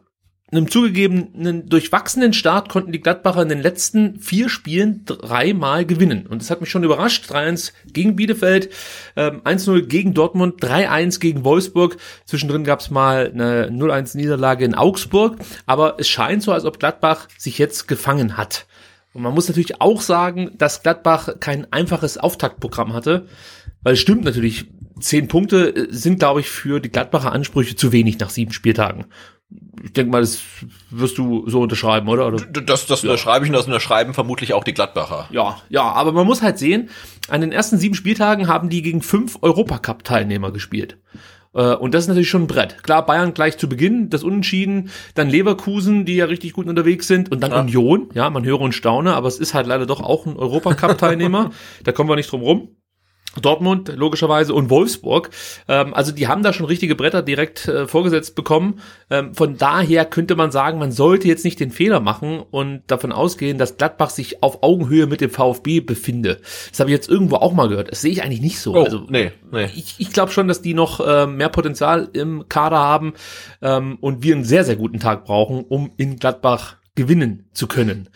einem zugegebenen durchwachsenen Start konnten die Gladbacher in den letzten vier Spielen dreimal gewinnen. Und das hat mich schon überrascht. 3-1 gegen Bielefeld, ähm, 1-0 gegen Dortmund, 3-1 gegen Wolfsburg. Zwischendrin gab es mal eine 0-1-Niederlage in Augsburg. Aber es scheint so, als ob Gladbach sich jetzt gefangen hat. Und man muss natürlich auch sagen, dass Gladbach kein einfaches Auftaktprogramm hatte. Weil es stimmt natürlich, zehn Punkte äh, sind, glaube ich, für die Gladbacher Ansprüche zu wenig nach sieben Spieltagen. Ich denke mal, das wirst du so unterschreiben, oder? oder? das das unterschreibe ich und das unterschreiben vermutlich auch die Gladbacher. Ja, ja, aber man muss halt sehen, an den ersten sieben Spieltagen haben die gegen fünf Europacup-Teilnehmer gespielt. Äh, Und das ist natürlich schon ein Brett. Klar, Bayern gleich zu Beginn, das Unentschieden, dann Leverkusen, die ja richtig gut unterwegs sind, und dann Ja. Union, ja, man höre und staune, aber es ist halt leider doch auch ein Europacup-Teilnehmer, da kommen wir nicht drum rum. Dortmund logischerweise und Wolfsburg. Ähm, also die haben da schon richtige Bretter direkt äh, vorgesetzt bekommen. Ähm, von daher könnte man sagen, man sollte jetzt nicht den Fehler machen und davon ausgehen, dass Gladbach sich auf Augenhöhe mit dem VfB befinde. Das habe ich jetzt irgendwo auch mal gehört. Das sehe ich eigentlich nicht so. Oh, also nee, nee. ich, ich glaube schon, dass die noch äh, mehr Potenzial im Kader haben ähm, und wir einen sehr, sehr guten Tag brauchen, um in Gladbach gewinnen zu können.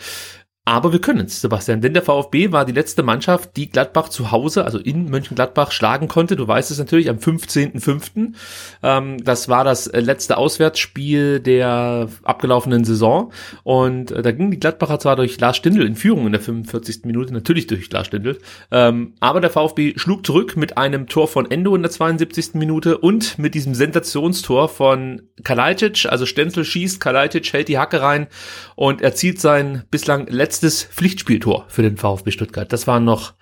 Aber wir können es, Sebastian, denn der VfB war die letzte Mannschaft, die Gladbach zu Hause, also in Mönchengladbach, schlagen konnte. Du weißt es natürlich, am 15.05. Ähm, das war das äh, letzte Auswärtsspiel der abgelaufenen Saison. Und äh, da ging die Gladbacher zwar durch Lars Stindl in Führung in der 45. Minute, natürlich durch Lars Stindl. Ähm, aber der VfB schlug zurück mit einem Tor von Endo in der 72. Minute und mit diesem Sensationstor von Kalajdzic. Also Stenzel schießt, Kalajdzic hält die Hacke rein und erzielt sein bislang letztes Pflichtspieltor für den VfB Stuttgart. Das waren noch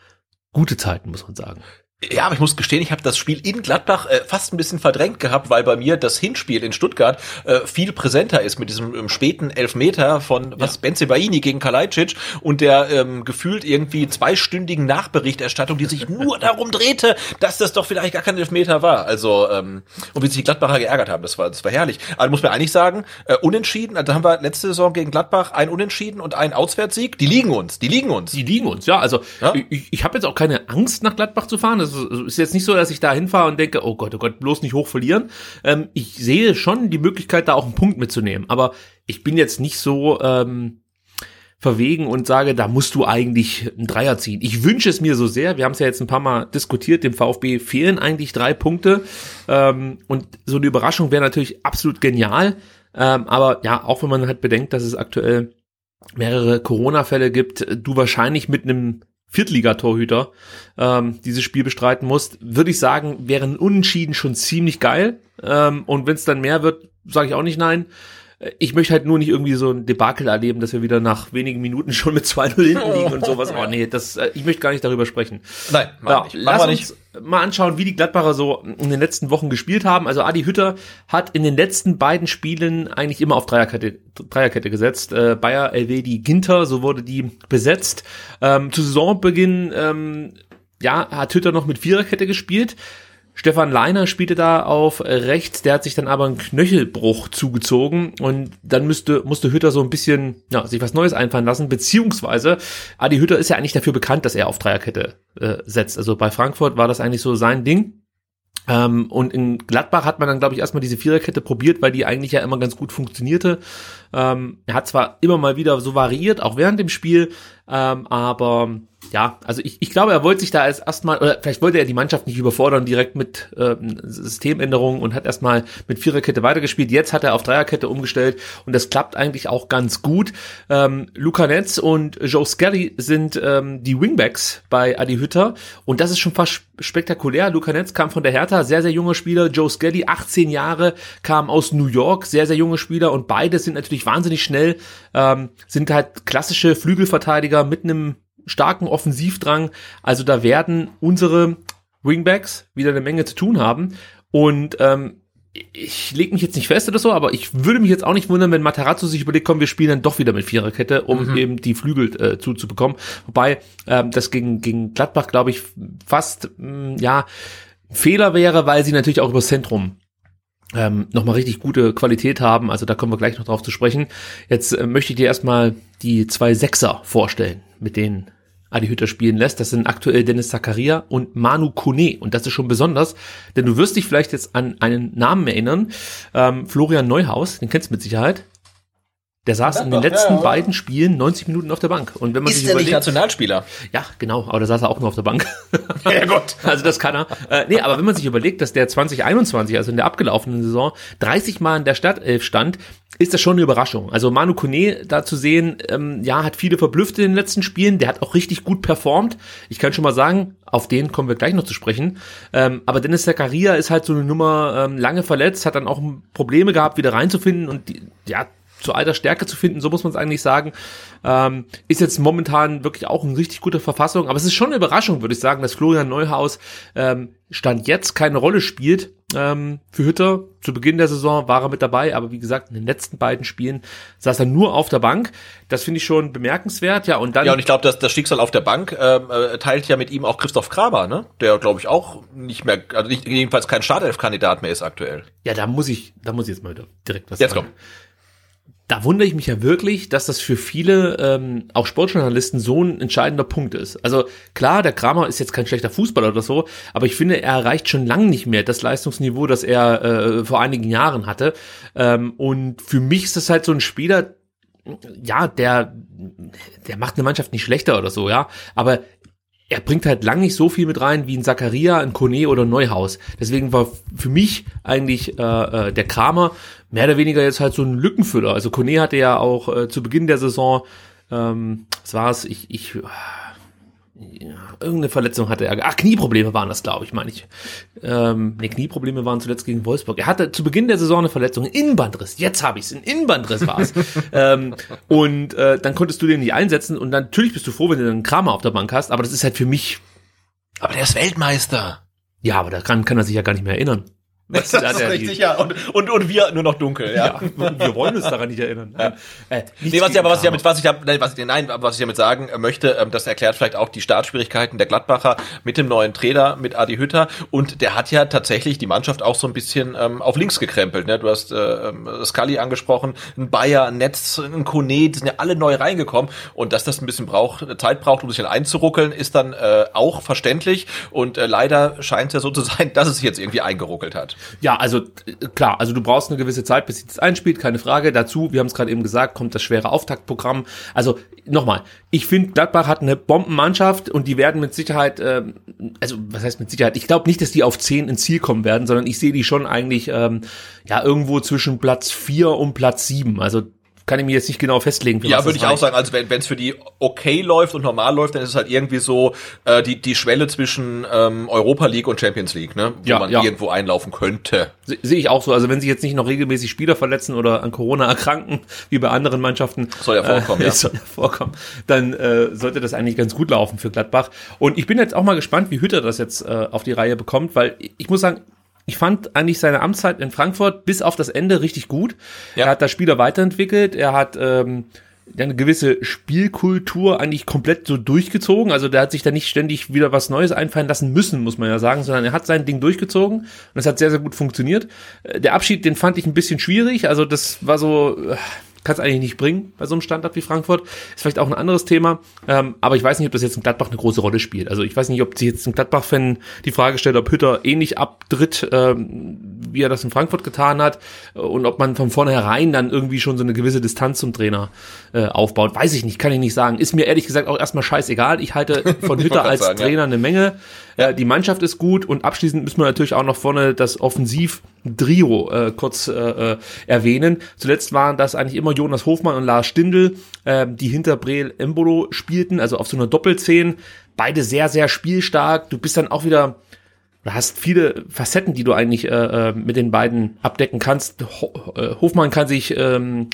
gute Zeiten, muss man sagen. Ja, aber ich muss gestehen, ich habe das Spiel in Gladbach äh, fast ein bisschen verdrängt gehabt, weil bei mir das Hinspiel in Stuttgart äh, viel präsenter ist mit diesem ähm, späten Elfmeter von was Ja. Benze Baini gegen Kalajdzic und der ähm, gefühlt irgendwie zweistündigen Nachberichterstattung, die sich nur darum drehte, dass das doch vielleicht gar kein Elfmeter war. Also ähm, und wie sich die Gladbacher geärgert haben, das war das war herrlich. Aber muss man eigentlich sagen, äh, unentschieden, also da haben wir letzte Saison gegen Gladbach ein Unentschieden und ein Auswärtssieg. Die liegen uns, die liegen uns. Die liegen uns, ja. Also Ja? ich, ich habe jetzt auch keine Angst, nach Gladbach zu fahren. Es es ist jetzt nicht so, dass ich da hinfahre und denke, oh Gott, oh Gott, bloß nicht hoch verlieren. Ähm, ich sehe schon die Möglichkeit, da auch einen Punkt mitzunehmen. Aber ich bin jetzt nicht so ähm, verwegen und sage, da musst du eigentlich einen Dreier ziehen. Ich wünsche es mir so sehr. Wir haben es ja jetzt ein paar Mal diskutiert. Dem VfB fehlen eigentlich drei Punkte. Ähm, und so eine Überraschung wäre natürlich absolut genial. Ähm, aber ja, auch wenn man halt bedenkt, dass es aktuell mehrere Corona-Fälle gibt, du wahrscheinlich mit einem Viertligatorhüter ähm, dieses Spiel bestreiten musst, würde ich sagen, wäre ein Unentschieden schon ziemlich geil. Ähm, und wenn es dann mehr wird, sage ich auch nicht nein. Äh, Ich möchte halt nur nicht irgendwie so ein Debakel erleben, dass wir wieder nach wenigen Minuten schon mit 2-0 hinten liegen und sowas. Oh nee, das, äh, ich möchte gar nicht darüber sprechen. Nein, Ja, nicht. Lass wir nicht. uns mal anschauen, wie die Gladbacher so in den letzten Wochen gespielt haben. Also Adi Hütter hat in den letzten beiden Spielen eigentlich immer auf Dreierkette, Dreierkette gesetzt. Äh, Bayer Elvedi Ginter, so wurde die besetzt. Ähm, zu Saisonbeginn ähm, ja, hat Hütter noch mit Viererkette gespielt. Stefan Leiner spielte da auf rechts, der hat sich dann aber einen Knöchelbruch zugezogen und dann müsste, musste Hütter so ein bisschen ja, sich was Neues einfallen lassen, beziehungsweise Adi Hütter ist ja eigentlich dafür bekannt, dass er auf Dreierkette äh, setzt. Also bei Frankfurt war das eigentlich so sein Ding. Ähm, und in Gladbach hat man dann, glaube ich, erstmal diese Viererkette probiert, weil die eigentlich ja immer ganz gut funktionierte. Ähm, er hat zwar immer mal wieder so variiert, auch während dem Spiel, ähm, aber ja, also ich, ich glaube, er wollte sich da als erstmal, oder vielleicht wollte er die Mannschaft nicht überfordern direkt mit ähm, Systemänderungen und hat erstmal mit Viererkette weitergespielt. Jetzt hat er auf Dreierkette umgestellt und das klappt eigentlich auch ganz gut. Ähm, Luca Netz und Joe Skelly sind ähm, die Wingbacks bei Adi Hütter und das ist schon fast spektakulär. Luca Netz kam von der Hertha, sehr, sehr junger Spieler. Joe Skelly, 18 Jahre, kam aus New York, sehr, sehr junge Spieler und beide sind natürlich wahnsinnig schnell, ähm, sind halt klassische Flügelverteidiger mit einem starken Offensivdrang. Also da werden unsere Wingbacks wieder eine Menge zu tun haben. Und ähm, ich lege mich jetzt nicht fest oder so, aber ich würde mich jetzt auch nicht wundern, wenn Matarazzo sich überlegt, komm, wir spielen dann doch wieder mit Viererkette, um eben die Flügel äh, zuzubekommen. Wobei ähm, das gegen, gegen Gladbach, glaube ich, fast mh, ja Fehler wäre, weil sie natürlich auch übers Zentrum ähm, nochmal richtig gute Qualität haben. Also da kommen wir gleich noch drauf zu sprechen. Jetzt äh, möchte ich dir erstmal die zwei Sechser vorstellen, mit denen Adi Hütter spielen lässt. Das sind aktuell Dennis Zakaria und Manu Kone. Und das ist schon besonders, denn du wirst dich vielleicht jetzt an einen Namen erinnern. Ähm, Florian Neuhaus, den kennst du mit Sicherheit. Der saß in den letzten ja. beiden Spielen 90 Minuten auf der Bank. Und wenn man Ist sich der nicht überlegt, Nationalspieler? ja, genau, aber da saß er auch nur auf der Bank. Ja, Gott. Also das kann er. Äh, nee, aber wenn man sich überlegt, dass der 2021, also in der abgelaufenen Saison, 30 Mal in der Startelf stand, ist das schon eine Überraschung. Also Manu Kone da zu sehen, ähm, ja, hat viele verblüfft in den letzten Spielen. Der hat auch richtig gut performt. Ich kann schon mal sagen, auf den kommen wir gleich noch zu sprechen. Ähm, aber Dennis Zakaria ist halt so eine Nummer ähm, lange verletzt, hat dann auch Probleme gehabt, wieder reinzufinden und die, ja, zu alter Stärke zu finden, so muss man es eigentlich sagen. Ähm, ist jetzt momentan wirklich auch in richtig guter Verfassung, aber es ist schon eine Überraschung, würde ich sagen, dass Florian Neuhaus ähm, Stand jetzt keine Rolle spielt ähm, für Hütter. Zu Beginn der Saison war er mit dabei, aber wie gesagt, in den letzten beiden Spielen saß er nur auf der Bank. Das finde ich schon bemerkenswert. Ja, und dann. Ja, und ich glaube, dass das Schicksal auf der Bank ähm, äh, teilt ja mit ihm auch Christoph Kramer, ne? Der, glaube ich, auch nicht mehr, also nicht, jedenfalls kein Startelf-Kandidat mehr ist aktuell. Ja, da muss ich, da muss ich jetzt mal direkt was Jetzt sagen. komm. Da wundere ich mich ja wirklich, dass das für viele, ähm, auch Sportjournalisten, so ein entscheidender Punkt ist. Also klar, der Kramer ist jetzt kein schlechter Fußballer oder so, aber ich finde, er erreicht schon lange nicht mehr das Leistungsniveau, das er äh, vor einigen Jahren hatte. Ähm, und für mich ist das halt so ein Spieler, ja, der, der macht eine Mannschaft nicht schlechter oder so, ja, aber er bringt halt lang nicht so viel mit rein wie ein Zakaria, ein Kone oder ein Neuhaus. Deswegen war für mich eigentlich äh, äh, der Kramer mehr oder weniger jetzt halt so ein Lückenfüller. Also Kone hatte ja auch äh, zu Beginn der Saison, ähm, was war es, ich, ich ja, irgendeine Verletzung hatte er. Ach, Knieprobleme waren das, glaube ich, meine ich. Ähm, nee, Knieprobleme waren zuletzt gegen Wolfsburg. Er hatte zu Beginn der Saison eine Verletzung, einen Innenbandriss. Jetzt habe ich es, ein Innenbandriss war es. ähm, und äh, dann konntest du den nicht einsetzen und dann, natürlich bist du froh, wenn du dann einen Kramer auf der Bank hast, aber das ist halt für mich, Aber der ist Weltmeister. ja, aber da kann, kann er sich ja gar nicht mehr erinnern. Das hat ist richtig, ja. Und, und, und wir nur noch dunkel, ja. Ja, wir wollen uns daran nicht erinnern. Nein. Äh, nichts Nee, was ich aber, was ich gegen damit, was ich, da- nein, was ich, nein, was ich damit sagen äh, möchte, ähm, das erklärt vielleicht auch die Startschwierigkeiten der Gladbacher mit dem neuen Trainer, mit Adi Hütter. Und der hat ja tatsächlich die Mannschaft auch so ein bisschen ähm, auf links gekrempelt. Ne? Du hast äh, Scully angesprochen, ein Bayer, ein Netz, ein Kone, die sind ja alle neu reingekommen. Und dass das ein bisschen braucht, Zeit braucht, um sich dann einzuruckeln, ist dann äh, auch verständlich. Und äh, leider scheint es ja so zu sein, dass es sich jetzt irgendwie eingeruckelt hat. Ja, also äh, klar, also du brauchst eine gewisse Zeit, bis sich das einspielt, keine Frage. Dazu, wir haben es gerade eben gesagt, kommt das schwere Auftaktprogramm. Also nochmal, ich finde, Gladbach hat eine Bombenmannschaft und die werden mit Sicherheit, ähm, also was heißt mit Sicherheit, ich glaube nicht, dass die auf 10 ins Ziel kommen werden, sondern ich sehe die schon eigentlich ähm, ja irgendwo zwischen Platz 4 und Platz 7. Also kann ich mir jetzt nicht genau festlegen. für Ja, würde ich auch reicht. sagen. Also wenn es für die okay läuft und normal läuft, dann ist es halt irgendwie so äh, die die Schwelle zwischen ähm, Europa League und Champions League, ne, wo Ja, man ja. irgendwo einlaufen könnte. Se- Sehe ich auch so. Also wenn sich jetzt nicht noch regelmäßig Spieler verletzen oder an Corona erkranken, wie bei anderen Mannschaften, Soll ja vorkommen, äh, ja. soll ja vorkommen, dann äh, sollte das eigentlich ganz gut laufen für Gladbach. Und ich bin jetzt auch mal gespannt, wie Hütter das jetzt äh, auf die Reihe bekommt, weil ich muss sagen, ich fand eigentlich seine Amtszeit in Frankfurt bis auf das Ende richtig gut. Ja. Er hat da Spieler weiterentwickelt, er hat ähm, eine gewisse Spielkultur eigentlich komplett so durchgezogen. Also der hat sich da nicht ständig wieder was Neues einfallen lassen müssen, muss man ja sagen, sondern er hat sein Ding durchgezogen und es hat sehr, sehr gut funktioniert. Äh, Der Abschied, den fand ich ein bisschen schwierig. Also das war so, kann es eigentlich nicht bringen bei so einem Standort wie Frankfurt. Ist vielleicht auch ein anderes Thema. Ähm, aber ich weiß nicht, ob das jetzt in Gladbach eine große Rolle spielt. Also ich weiß nicht, ob sich jetzt ein Gladbach-Fan die Frage stellt, ob Hütter ähnlich abtritt, ähm, wie er das in Frankfurt getan hat. äh, Und ob man von vornherein dann irgendwie schon so eine gewisse Distanz zum Trainer äh, aufbaut. Weiß ich nicht, kann ich nicht sagen. Ist mir ehrlich gesagt auch erstmal scheißegal. Ich halte von Hütter als sagen, ja. Trainer eine Menge. Äh, die Mannschaft ist gut und abschließend müssen wir natürlich auch noch vorne das Offensiv-Trio äh, kurz äh, äh, erwähnen. Zuletzt waren das eigentlich immer Jonas Hofmann und Lars Stindl, äh, die hinter Breel Embolo spielten, also auf so einer Doppelzehn. Beide sehr, sehr spielstark. Du bist dann auch wieder du hast viele Facetten, die du eigentlich äh, äh, mit den beiden abdecken kannst. Ho äh, Hofmann kann sich ähm,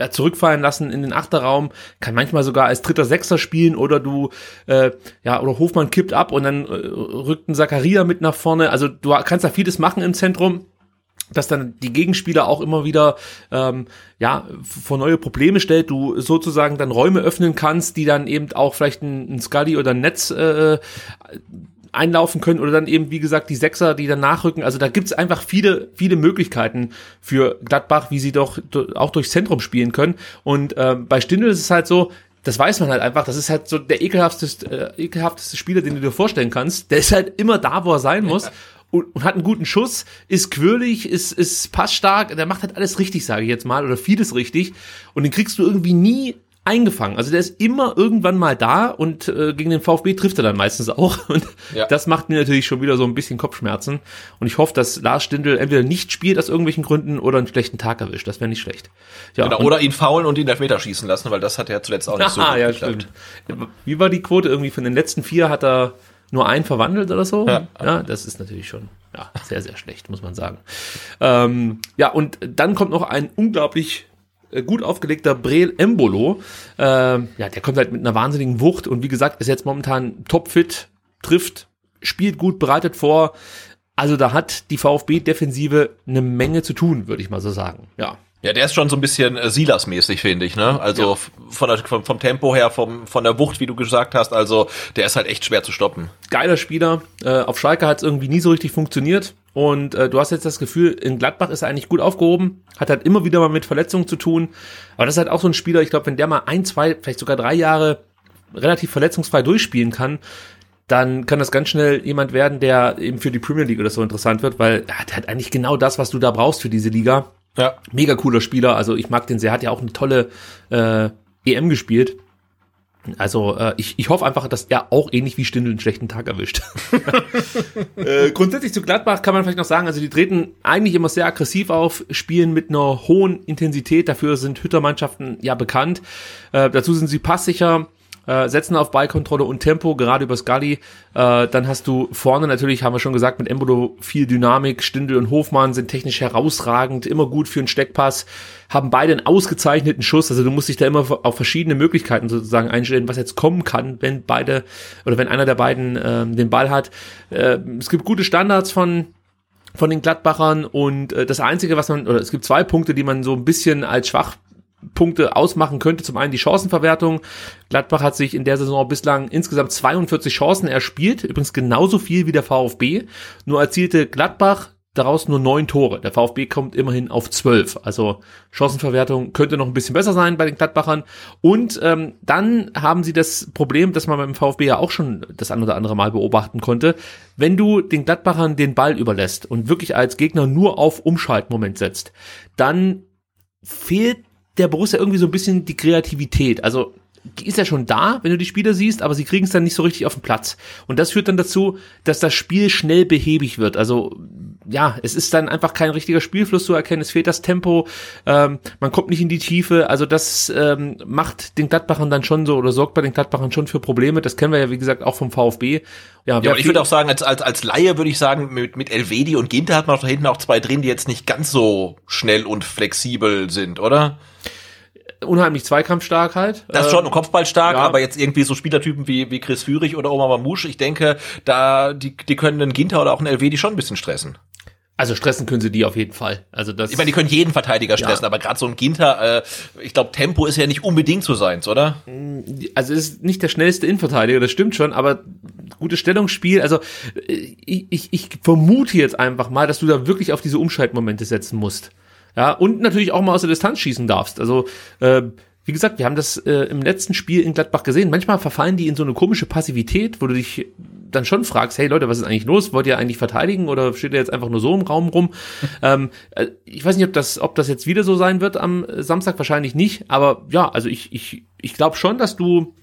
ja, zurückfallen lassen in den Achterraum, kann manchmal sogar als dritter Sechser spielen oder du, äh, ja, oder Hofmann kippt ab und dann äh, rückt ein Zakaria mit nach vorne. Also du kannst da vieles machen im Zentrum dass dann die Gegenspieler auch immer wieder ähm, ja vor neue Probleme stellt, du sozusagen dann Räume öffnen kannst, die dann eben auch vielleicht ein, ein Scully oder ein Netz äh, einlaufen können oder dann eben, wie gesagt, die Sechser, die dann nachrücken. Also da gibt's einfach viele, viele Möglichkeiten für Gladbach, wie sie doch do- auch durchs Zentrum spielen können. Und ähm, bei Stindl ist es halt so, das weiß man halt einfach, das ist halt so der ekelhafteste, äh, ekelhafteste Spieler, den du dir vorstellen kannst. Der ist halt immer da, wo er sein muss. Und, und hat einen guten Schuss, ist quirlig, ist, ist passstark, der macht halt alles richtig, sage ich jetzt mal, oder vieles richtig. Und den kriegst du irgendwie nie eingefangen. Also der ist immer irgendwann mal da und äh, gegen den VfB trifft er dann meistens auch. Und Ja. das macht mir natürlich schon wieder so ein bisschen Kopfschmerzen. Und ich hoffe, dass Lars Stindl entweder nicht spielt aus irgendwelchen Gründen oder einen schlechten Tag erwischt. Das wäre nicht schlecht. Ja, Genau, oder ihn faulen und ihn Elfmeter schießen lassen, weil das hat er zuletzt auch nicht so gut ja, geklappt. stimmt. Wie war die Quote? Irgendwie von den letzten vier hat er nur einen verwandelt oder so? Ja. ja das ist natürlich schon ja, sehr, sehr schlecht, muss man sagen. Ähm, ja, und dann kommt noch ein unglaublich gut aufgelegter Breel Embolo. Äh, ja, der kommt halt mit einer wahnsinnigen Wucht und wie gesagt, ist jetzt momentan topfit, trifft, spielt gut, bereitet vor. Also da hat die VfB-Defensive eine Menge zu tun, würde ich mal so sagen. Ja. Ja, der ist schon so ein bisschen äh, Silas-mäßig, finde ich, ne? Also Ja. von der, vom, vom Tempo her, vom, von der Wucht, wie du gesagt hast, also der ist halt echt schwer zu stoppen. Geiler Spieler. Äh, auf Schalke hat es irgendwie nie so richtig funktioniert. Und äh, du hast jetzt das Gefühl, in Gladbach ist er eigentlich gut aufgehoben, hat halt immer wieder mal mit Verletzungen zu tun. Aber das ist halt auch so ein Spieler, ich glaube, wenn der mal ein, zwei, vielleicht sogar drei Jahre relativ verletzungsfrei durchspielen kann, dann kann das ganz schnell jemand werden, der eben für die Premier League oder so interessant wird, weil ja, der hat eigentlich genau das, was du da brauchst für diese Liga. Ja. Mega cooler Spieler, also ich mag den sehr, hat ja auch eine tolle äh, EM gespielt. Also äh, ich, ich hoffe einfach, dass er auch ähnlich wie Stindl einen schlechten Tag erwischt. äh, grundsätzlich zu Gladbach kann man vielleicht noch sagen, also die treten eigentlich immer sehr aggressiv auf, spielen mit einer hohen Intensität, dafür sind Hüttermannschaften ja bekannt. Äh, dazu sind sie passsicher, äh, setzen auf Ballkontrolle und Tempo, gerade über Scully. Äh, dann hast du vorne natürlich, haben wir schon gesagt, mit Embolo viel Dynamik. Stindl und Hofmann sind technisch herausragend, immer gut für einen Steckpass, haben beide einen ausgezeichneten Schuss. Also du musst dich da immer auf verschiedene Möglichkeiten sozusagen einstellen, was jetzt kommen kann, wenn beide oder wenn einer der beiden ähm, den Ball hat. Äh, es gibt gute Standards von von den Gladbachern und äh, das einzige, was man oder es gibt zwei Punkte, die man so ein bisschen als schwach Punkte ausmachen könnte. Zum einen die Chancenverwertung. Gladbach hat sich in der Saison bislang insgesamt 42 Chancen erspielt, übrigens genauso viel wie der VfB. Nur erzielte Gladbach daraus nur neun Tore. Der VfB kommt immerhin auf zwölf. Also Chancenverwertung könnte noch ein bisschen besser sein bei den Gladbachern. Und ähm, dann haben sie das Problem, dass man beim VfB ja auch schon das ein oder andere Mal beobachten konnte. Wenn du den Gladbachern den Ball überlässt und wirklich als Gegner nur auf Umschaltmoment setzt, dann fehlt der Borussia irgendwie so ein bisschen die Kreativität. Also die ist ja schon da, wenn du die Spieler siehst, aber sie kriegen es dann nicht so richtig auf den Platz. Und das führt dann dazu, dass das Spiel schnell behäbig wird. Also ja, es ist dann einfach kein richtiger Spielfluss zu erkennen. Es fehlt das Tempo, ähm, man kommt nicht in die Tiefe. Also das ähm, macht den Gladbachern dann schon so oder sorgt bei den Gladbachern schon für Probleme. Das kennen wir ja wie gesagt auch vom VfB. Ja, und ich würde auch sagen, als, als, als Laie würde ich sagen, mit, mit Elvedi und Ginter hat man da hinten auch zwei drin, die jetzt nicht ganz so schnell und flexibel sind, oder? Unheimlich zweikampfstark halt. Das Ähm, schon, Kopfball stark, ja. aber jetzt irgendwie so Spielertypen wie, wie Chris Führig oder Omar Mamouche, ich denke, da, die, die können einen Ginter oder auch einen Elvedi schon ein bisschen stressen. Also stressen können sie die auf jeden Fall. Also das Ich meine, die können jeden Verteidiger stressen, Ja. aber gerade so ein Ginter, äh, ich glaube, Tempo ist ja nicht unbedingt so seins, oder? also es ist nicht der schnellste Innenverteidiger, das stimmt schon, aber gutes Stellungsspiel, also äh, ich, ich, ich vermute jetzt einfach mal, dass du da wirklich auf diese Umschaltmomente setzen musst. Ja, und natürlich auch mal aus der Distanz schießen darfst. Also, äh, wie gesagt, wir haben das äh, im letzten Spiel in Gladbach gesehen. Manchmal verfallen die in so eine komische Passivität, wo du dich dann schon fragst, hey Leute, was ist eigentlich los? Wollt ihr eigentlich verteidigen oder steht ihr jetzt einfach nur so im Raum rum? ähm, äh, ich weiß nicht, ob das, ob das jetzt wieder so sein wird am äh, Samstag, wahrscheinlich nicht. Aber ja, also ich, ich, ich glaube schon, dass du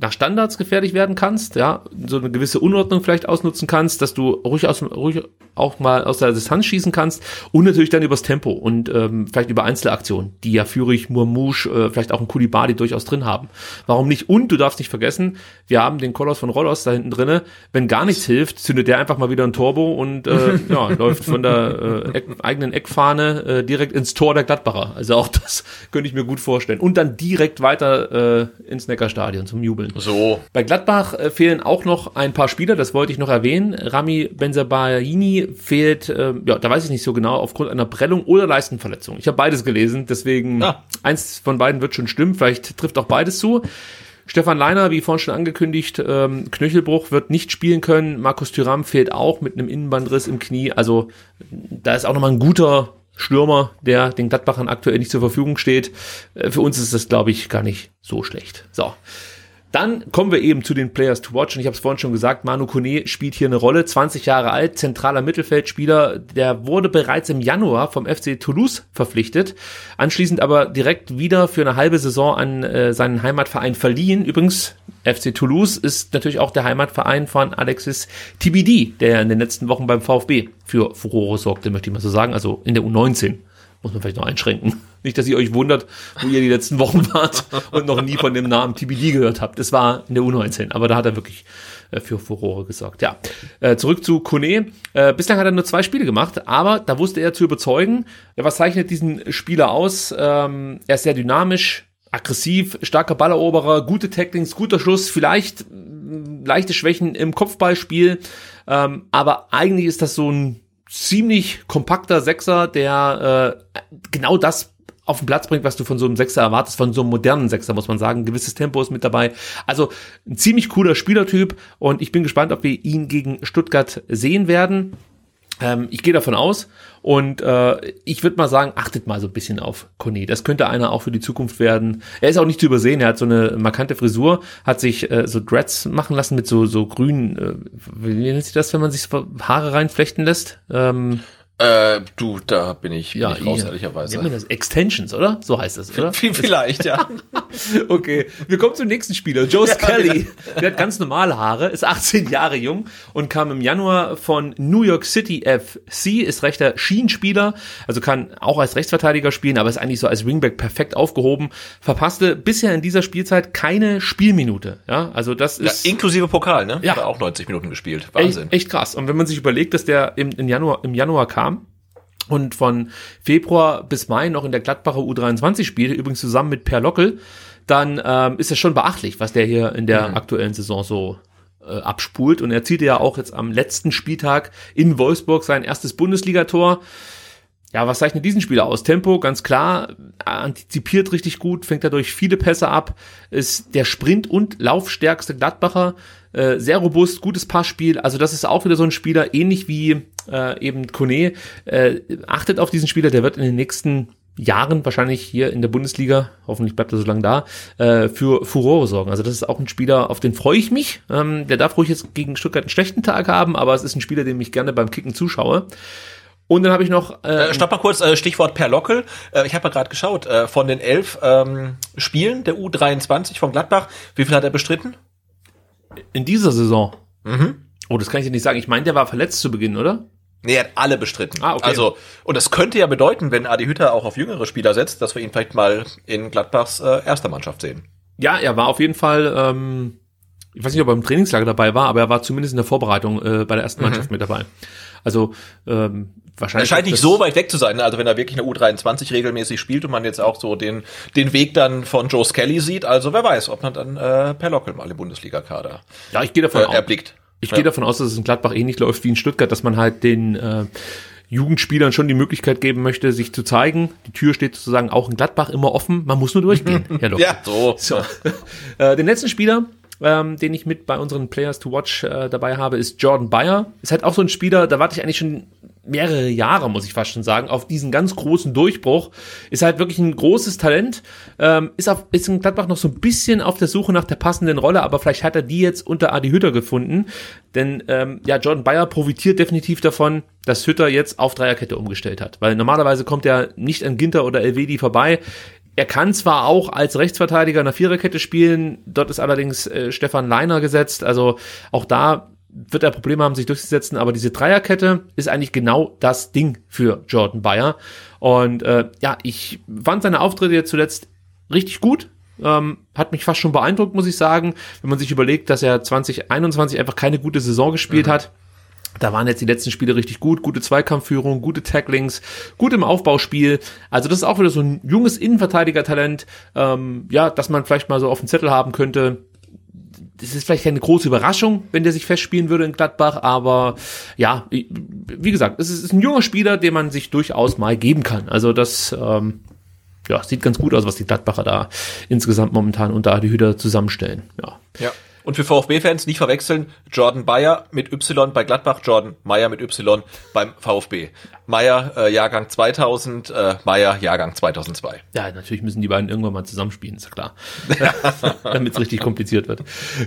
nach Standards gefährlich werden kannst, ja, so eine gewisse Unordnung vielleicht ausnutzen kannst, dass du ruhig, aus, ruhig auch mal aus der Distanz schießen kannst und natürlich dann übers Tempo und ähm, vielleicht über Einzelaktionen, die ja Führig, Murmouche, äh, vielleicht auch ein Kulibali durchaus drin haben. Warum nicht? Und du darfst nicht vergessen, wir haben den Koloss von Rollos da hinten drinne. Wenn gar nichts hilft, zündet der einfach mal wieder ein Turbo und äh, ja, läuft von der äh, Eck, eigenen Eckfahne äh, direkt ins Tor der Gladbacher. Also auch das könnte ich mir gut vorstellen. Und dann direkt weiter äh, ins Neckarstadion zum Jubeln. So. Bei Gladbach äh, fehlen auch noch ein paar Spieler, das wollte ich noch erwähnen. Rami Benzabaini fehlt, äh, ja, da weiß ich nicht so genau, aufgrund einer Prellung oder Leistenverletzung. Ich habe beides gelesen, deswegen Ah. eins von beiden wird schon stimmen, vielleicht trifft auch beides zu. Stefan Leiner, wie vorhin schon angekündigt, ähm, Knöchelbruch wird nicht spielen können. Markus Thüram fehlt auch mit einem Innenbandriss im Knie. Also da ist auch nochmal ein guter Stürmer, der den Gladbachern aktuell nicht zur Verfügung steht. Äh, Für uns ist das, glaube ich, gar nicht so schlecht. So. Dann kommen wir eben zu den Players to Watch. Und ich habe es vorhin schon gesagt, Manu Kone spielt hier eine Rolle, 20 Jahre alt, zentraler Mittelfeldspieler, der wurde bereits im Januar vom FC Toulouse verpflichtet, anschließend aber direkt wieder für eine halbe Saison an äh, seinen Heimatverein verliehen. Übrigens, FC Toulouse ist natürlich auch der Heimatverein von Alexis Tibidi, der in den letzten Wochen beim VfB für Furore sorgte, möchte ich mal so sagen, also in der U19 Muss man vielleicht noch einschränken. Nicht, dass ihr euch wundert, wo ihr die letzten Wochen wart und noch nie von dem Namen TBD gehört habt. Das war in der U19, aber da hat er wirklich äh, für Furore gesorgt. Ja, äh, zurück zu Kone. Äh, bislang hat er nur zwei Spiele gemacht, aber da wusste er zu überzeugen. Was zeichnet diesen Spieler aus? Ähm, er ist sehr dynamisch, aggressiv, starker Balleroberer, gute Tacklings, guter Schuss, vielleicht mh, leichte Schwächen im Kopfballspiel, ähm, aber eigentlich ist das so ein ziemlich kompakter Sechser, der äh, genau das auf den Platz bringt, was du von so einem Sechser erwartest, von so einem modernen Sechser, muss man sagen. Ein gewisses Tempo ist mit dabei. Also ein ziemlich cooler Spielertyp und ich bin gespannt, ob wir ihn gegen Stuttgart sehen werden. Ähm, ich gehe davon aus und äh, ich würde mal sagen, achtet mal so ein bisschen auf Kone. Das könnte einer auch für die Zukunft werden. Er ist auch nicht zu übersehen. Er hat so eine markante Frisur, hat sich äh, so Dreads machen lassen mit so so grünen. Äh, wie nennt sich das, wenn man sich Haare reinflechten lässt? Ähm, Äh, du, da bin ich, bin ja, ich raus, ehrlicherweise. nennt man das Extensions, oder? So heißt das, oder? Viel- Vielleicht, ja. Okay, wir kommen zum nächsten Spieler. Joe Skelly. Der hat ganz normale Haare, ist 18 Jahre jung und kam im Januar von New York City FC, ist rechter Schienenspieler, also kann auch als Rechtsverteidiger spielen, aber ist eigentlich so als Wingback perfekt aufgehoben. Verpasste bisher in dieser Spielzeit keine Spielminute. Ja, also das ja. ist Inklusive Pokal, ne? Ja. Hat er auch 90 Minuten gespielt. echt, Wahnsinn. echt krass. Und wenn man sich überlegt, dass der im, im, Januar, im Januar kam und von Februar bis Mai noch in der Gladbacher U23 spielte, übrigens zusammen mit Per Lockel, dann ähm, ist es schon beachtlich, was der hier in der aktuellen Saison so äh, abspult. Und er erzielte ja auch jetzt am letzten Spieltag in Wolfsburg sein erstes Bundesligator. Ja, was zeichnet diesen Spieler aus? Tempo, ganz klar, antizipiert richtig gut, fängt dadurch viele Pässe ab, ist der Sprint- und Laufstärkste Gladbacher, äh, sehr robust, gutes Passspiel. Also das ist auch wieder so ein Spieler, ähnlich wie äh, eben Kone. Äh, achtet auf diesen Spieler, der wird in den nächsten Jahren wahrscheinlich hier in der Bundesliga, hoffentlich bleibt er so lange da, äh, für Furore sorgen. Also das ist auch ein Spieler, auf den freue ich mich. Ähm, der darf ruhig jetzt gegen Stuttgart einen schlechten Tag haben, aber es ist ein Spieler, dem ich gerne beim Kicken zuschaue. Und dann habe ich noch äh, Äh, stopp mal kurz, äh, Stichwort Per Lockel. Äh, ich habe ja gerade geschaut, äh, von den elf ähm, Spielen der U23 von Gladbach, wie viel hat er bestritten? In dieser Saison. Oh, das kann ich dir nicht sagen. Ich meine, der war verletzt zu Beginn, oder? Nee, er hat alle bestritten. Ah, okay. Also, und das könnte ja bedeuten, wenn Adi Hütter auch auf jüngere Spieler setzt, dass wir ihn vielleicht mal in Gladbachs äh, erster Mannschaft sehen. Ja, er war auf jeden Fall, ähm, ich weiß nicht, ob er im Trainingslager dabei war, aber er war zumindest in der Vorbereitung äh, bei der ersten Mannschaft mit dabei. Also ähm, Er wahrscheinlich. scheint nicht so weit weg zu sein. Also wenn er wirklich eine U23 regelmäßig spielt und man jetzt auch so den, den Weg dann von Joe Skelly sieht, also wer weiß, ob man dann äh, Per Lockel mal im Bundesliga-Kader Ja, ich gehe davon äh, aus. erblickt. Ich Ja. gehe davon aus, dass es in Gladbach ähnlich läuft wie in Stuttgart, dass man halt den äh, Jugendspielern schon die Möglichkeit geben möchte, sich zu zeigen. Die Tür steht sozusagen auch in Gladbach immer offen. Man muss nur durchgehen, Herr Locker. Ja, so. So. äh, den letzten Spieler, ähm, den ich mit bei unseren Players to Watch äh, dabei habe, ist Jordan Bayer. Ist halt auch so ein Spieler, da warte ich eigentlich schon mehrere Jahre, muss ich fast schon sagen, auf diesen ganz großen Durchbruch. Ist halt wirklich ein großes Talent. Ähm, ist, auf, ist in Gladbach noch so ein bisschen auf der Suche nach der passenden Rolle, aber vielleicht hat er die jetzt unter Adi Hütter gefunden. Denn ähm, ja, Jordan Bayer profitiert definitiv davon, dass Hütter jetzt auf Dreierkette umgestellt hat. Weil normalerweise kommt er nicht an Ginter oder Elvedi vorbei. Er kann zwar auch als Rechtsverteidiger in der Viererkette spielen, dort ist allerdings äh, Stefan Leiner gesetzt, also auch da wird er Probleme haben, sich durchzusetzen, aber diese Dreierkette ist eigentlich genau das Ding für Jordan Bayer. Und äh, ja, ich fand seine Auftritte jetzt zuletzt richtig gut. Ähm, hat mich fast schon beeindruckt, muss ich sagen, wenn man sich überlegt, dass er 2021 einfach keine gute Saison gespielt hat. Da waren jetzt die letzten Spiele richtig gut, gute Zweikampfführung, gute Tacklings, gut im Aufbauspiel. Also das ist auch wieder so ein junges Innenverteidiger-Talent, ähm, ja, dass man vielleicht mal so auf dem Zettel haben könnte. Das ist vielleicht keine große Überraschung, wenn der sich festspielen würde in Gladbach, aber ja, wie gesagt, es ist ein junger Spieler, den man sich durchaus mal geben kann. Also das ähm, ja, sieht ganz gut aus, was die Gladbacher da insgesamt momentan unter Adi Hüder zusammenstellen. Ja. Ja. Und für VfB-Fans nicht verwechseln, Jordan Bayer mit Y bei Gladbach, Jordan Meyer mit Y beim VfB. Meyer äh, Jahrgang 2000, äh, Meyer Jahrgang 2002. Ja, natürlich müssen die beiden irgendwann mal zusammenspielen, ist ja klar. Damit es richtig kompliziert wird.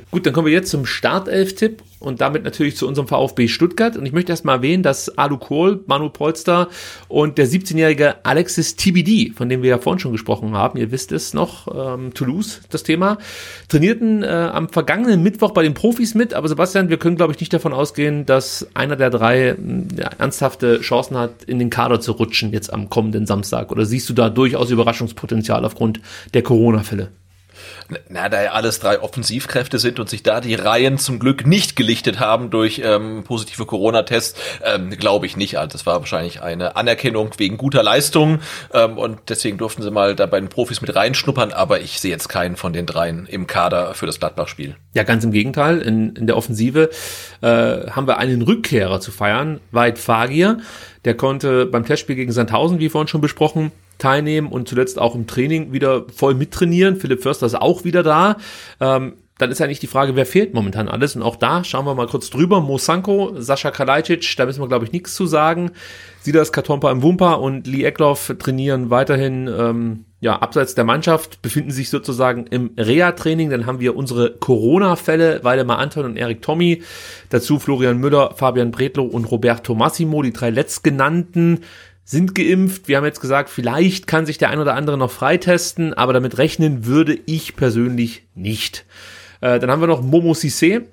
Gut, dann kommen wir jetzt zum Startelf-Tipp. und damit natürlich zu unserem VfB Stuttgart. Und ich möchte erst mal erwähnen, dass Alu Kohl, Manu Polster und der 17-jährige Alexis TBD, von dem wir ja vorhin schon gesprochen haben, ihr wisst es noch, ähm, Toulouse, das Thema, trainierten äh, am vergangenen Mittwoch bei den Profis mit. Aber Sebastian, wir können, glaube ich, nicht davon ausgehen, dass einer der drei ja, ernsthafte Chancen hat, in den Kader zu rutschen jetzt am kommenden Samstag. Oder siehst du da durchaus Überraschungspotenzial aufgrund der Corona-Fälle? Na, da ja alles drei Offensivkräfte sind und sich da die Reihen zum Glück nicht gelichtet haben durch ähm, positive Corona-Tests, ähm, glaube ich nicht. Also das war wahrscheinlich eine Anerkennung wegen guter Leistung ähm, und deswegen durften sie mal da bei den Profis mit reinschnuppern, aber ich sehe jetzt keinen von den dreien im Kader für das Gladbach-Spiel. Ja, ganz im Gegenteil. In, in der Offensive äh, haben wir einen Rückkehrer zu feiern, Weit Fagier. Der konnte beim Testspiel gegen Sandhausen, wie vorhin schon besprochen, teilnehmen und zuletzt auch im Training wieder voll mittrainieren. Philipp Förster ist auch wieder da. Ähm, dann ist ja nicht die Frage, wer fehlt momentan alles. Und auch da schauen wir mal kurz drüber. Mosanko, Sascha Kalajdzic, da müssen wir, glaube ich, nichts zu sagen. Sidas Katompa im Wumpa und Lee Eckloff trainieren weiterhin ähm, ja, abseits der Mannschaft, befinden sich sozusagen im Reha-Training. Dann haben wir unsere Corona-Fälle, Waldemar Anton und Erik Tommy. Dazu Florian Müller, Fabian Bredlow und Roberto Massimo, die drei letztgenannten sind geimpft. Wir haben jetzt gesagt, vielleicht kann sich der ein oder andere noch freitesten, aber damit rechnen würde ich persönlich nicht. Äh, dann haben wir noch Momo Sissé.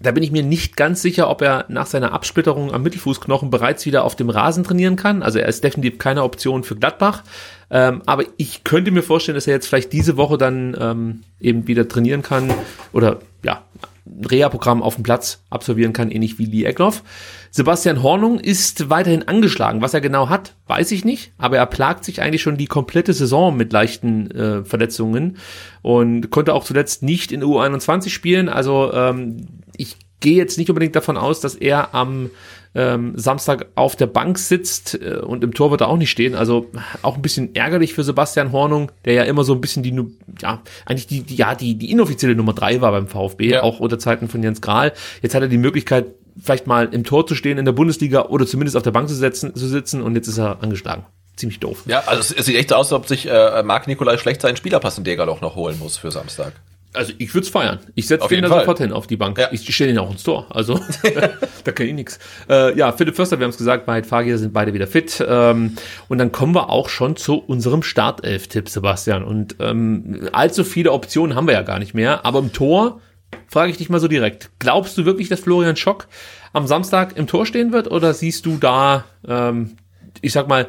Da bin ich mir nicht ganz sicher, ob er nach seiner Absplitterung am Mittelfußknochen bereits wieder auf dem Rasen trainieren kann. Also er ist definitiv keine Option für Gladbach. Ähm, aber ich könnte mir vorstellen, dass er jetzt vielleicht diese Woche dann ähm, eben wieder trainieren kann oder ja, Reha-Programm auf dem Platz absolvieren kann, ähnlich wie Lee Eckloff. Sebastian Hornung ist weiterhin angeschlagen. Was er genau hat, weiß ich nicht, aber er plagt sich eigentlich schon die komplette Saison mit leichten äh, Verletzungen und konnte auch zuletzt nicht in U21 spielen. Also ähm, ich gehe jetzt nicht unbedingt davon aus, dass er am ähm, Samstag auf der Bank sitzt äh, und im Tor wird er auch nicht stehen. Also auch ein bisschen ärgerlich für Sebastian Hornung, der ja immer so ein bisschen die, ja, eigentlich die, die ja, die, die inoffizielle Nummer drei war beim VfB, ja. auch unter Zeiten von Jens Grahl. Jetzt hat er die Möglichkeit, vielleicht mal im Tor zu stehen in der Bundesliga oder zumindest auf der Bank zu, setzen, zu sitzen und jetzt ist er angeschlagen. Ziemlich doof. Ja, also es sieht echt so aus, als ob sich äh, Marc Nikolai schlecht seinen Spielerpass in Degerloch noch holen muss für Samstag. Also ich würde es feiern. Ich setze den da Fall. sofort hin auf die Bank. Ja. Ich stelle ihn auch ins Tor. Also da kann ich nichts. Äh, ja, Philipp Förster, wir haben es gesagt, Beid Fagier sind beide wieder fit. Ähm, und dann kommen wir auch schon zu unserem Startelf-Tipp, Sebastian. Und ähm, allzu viele Optionen haben wir ja gar nicht mehr. Aber im Tor frage ich dich mal so direkt. Glaubst du wirklich, dass Florian Schock am Samstag im Tor stehen wird? Oder siehst du da, ähm, ich sag mal,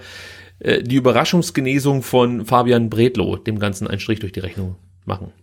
äh, die Überraschungsgenesung von Fabian Bredlow dem Ganzen einen Strich durch die Rechnung machen?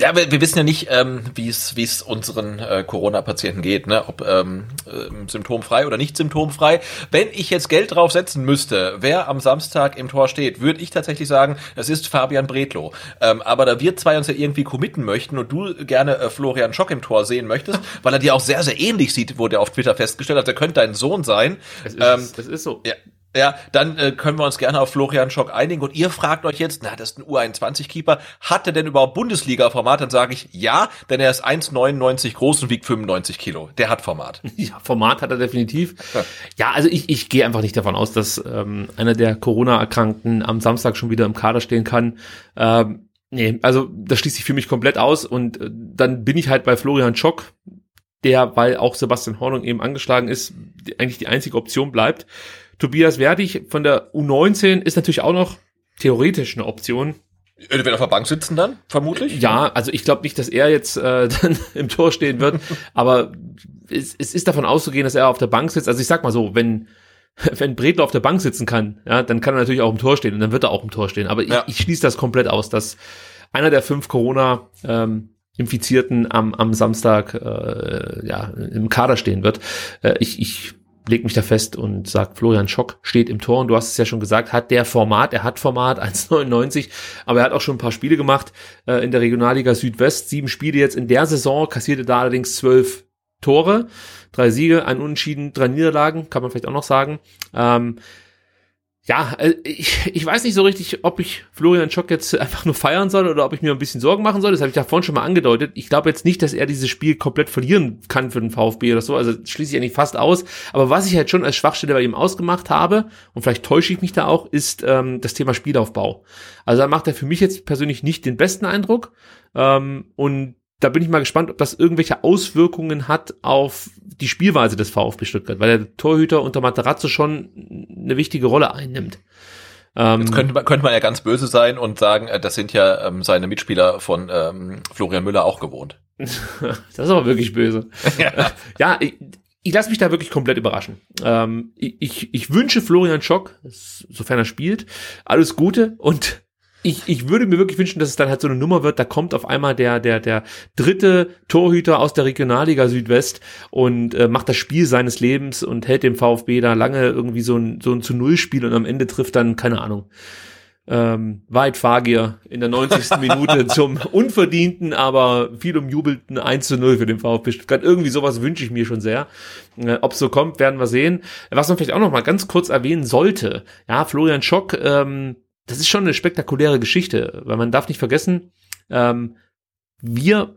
Ja, wir, wir wissen ja nicht, ähm, wie es wie es unseren äh, Corona-Patienten geht, ne? ob ähm, äh, symptomfrei oder nicht symptomfrei. Wenn ich jetzt Geld drauf setzen müsste, wer am Samstag im Tor steht, würde ich tatsächlich sagen, es ist Fabian Bredlow. Ähm, aber da wir zwei uns ja irgendwie committen möchten und du gerne äh, Florian Schock im Tor sehen möchtest, weil er dir auch sehr, sehr ähnlich sieht, wurde er auf Twitter festgestellt hat, er könnte dein Sohn sein. Es ist, ähm, das ist so. Ja, ja, dann äh, können wir uns gerne auf Florian Schock einigen. Und ihr fragt euch jetzt, na, das ist ein U21-Keeper. Hat er denn überhaupt Bundesliga-Format? Dann sage ich ja, denn er ist 1,99 groß und wiegt 95 Kilo. Der hat Format. Ja, Format hat er definitiv. Ja, ja also ich, ich gehe einfach nicht davon aus, dass ähm, einer der Corona-Erkrankten am Samstag schon wieder im Kader stehen kann. Ähm, nee, also das schließt sich für mich komplett aus. Und äh, dann bin ich halt bei Florian Schock, der, weil auch Sebastian Hornung eben angeschlagen ist, die, eigentlich die einzige Option bleibt. Tobias Werdig von der U19 ist natürlich auch noch theoretisch eine Option. Er wird auf der Bank sitzen dann, vermutlich? Ja, also ich glaube nicht, dass er jetzt äh, dann im Tor stehen wird, aber es, es ist davon auszugehen, dass er auf der Bank sitzt. Also ich sag mal so, wenn wenn Bredlo auf der Bank sitzen kann, ja, dann kann er natürlich auch im Tor stehen und dann wird er auch im Tor stehen. Aber ja. ich, ich schließe das komplett aus, dass einer der fünf Corona ähm, Infizierten am, am Samstag äh, ja, im Kader stehen wird. Äh, ich, ich leg mich da fest und sagt, Florian Schock steht im Tor und du hast es ja schon gesagt, hat der Format, er hat Format 1,99, aber er hat auch schon ein paar Spiele gemacht äh, in der Regionalliga Südwest, sieben Spiele jetzt in der Saison, kassierte da allerdings zwölf Tore, drei Siege, ein Unentschieden, drei Niederlagen, kann man vielleicht auch noch sagen. Ähm, ja, äh, ich, ich weiß nicht so richtig, ob ich Florian Schock jetzt einfach nur feiern soll oder ob ich mir ein bisschen Sorgen machen soll. Das habe ich ja vorhin schon mal angedeutet. Ich glaube jetzt nicht, dass er dieses Spiel komplett verlieren kann für den VfB oder so. Also schließe ich eigentlich fast aus. Aber was ich halt schon als Schwachstelle bei ihm ausgemacht habe, und vielleicht täusche ich mich da auch, ist ähm, das Thema Spielaufbau. Also da macht er für mich jetzt persönlich nicht den besten Eindruck. Ähm, und da bin ich mal gespannt, ob das irgendwelche Auswirkungen hat auf die Spielweise des VfB Stuttgart, weil der Torhüter unter Materazzo schon eine wichtige Rolle einnimmt. Ähm, Jetzt könnte man, könnte man ja ganz böse sein und sagen, äh, das sind ja ähm, seine Mitspieler von ähm, Florian Müller auch gewohnt. das ist aber wirklich böse. ja, ja ich, ich lasse mich da wirklich komplett überraschen. Ähm, ich, ich wünsche Florian Schock, sofern er spielt, alles Gute und ich, ich würde mir wirklich wünschen, dass es dann halt so eine Nummer wird, da kommt auf einmal der, der, der dritte Torhüter aus der Regionalliga Südwest und äh, macht das Spiel seines Lebens und hält dem VfB da lange irgendwie so ein, so ein zu Null Spiel und am Ende trifft dann, keine Ahnung, ähm, Weit Fagier in der 90. Minute zum unverdienten, aber viel umjubelten 1 zu 0 für den VfB Stuttgart. Irgendwie sowas wünsche ich mir schon sehr. Äh, Ob so kommt, werden wir sehen. Was man vielleicht auch noch mal ganz kurz erwähnen sollte. Ja, Florian Schock, ähm, das ist schon eine spektakuläre Geschichte, weil man darf nicht vergessen, ähm, wir,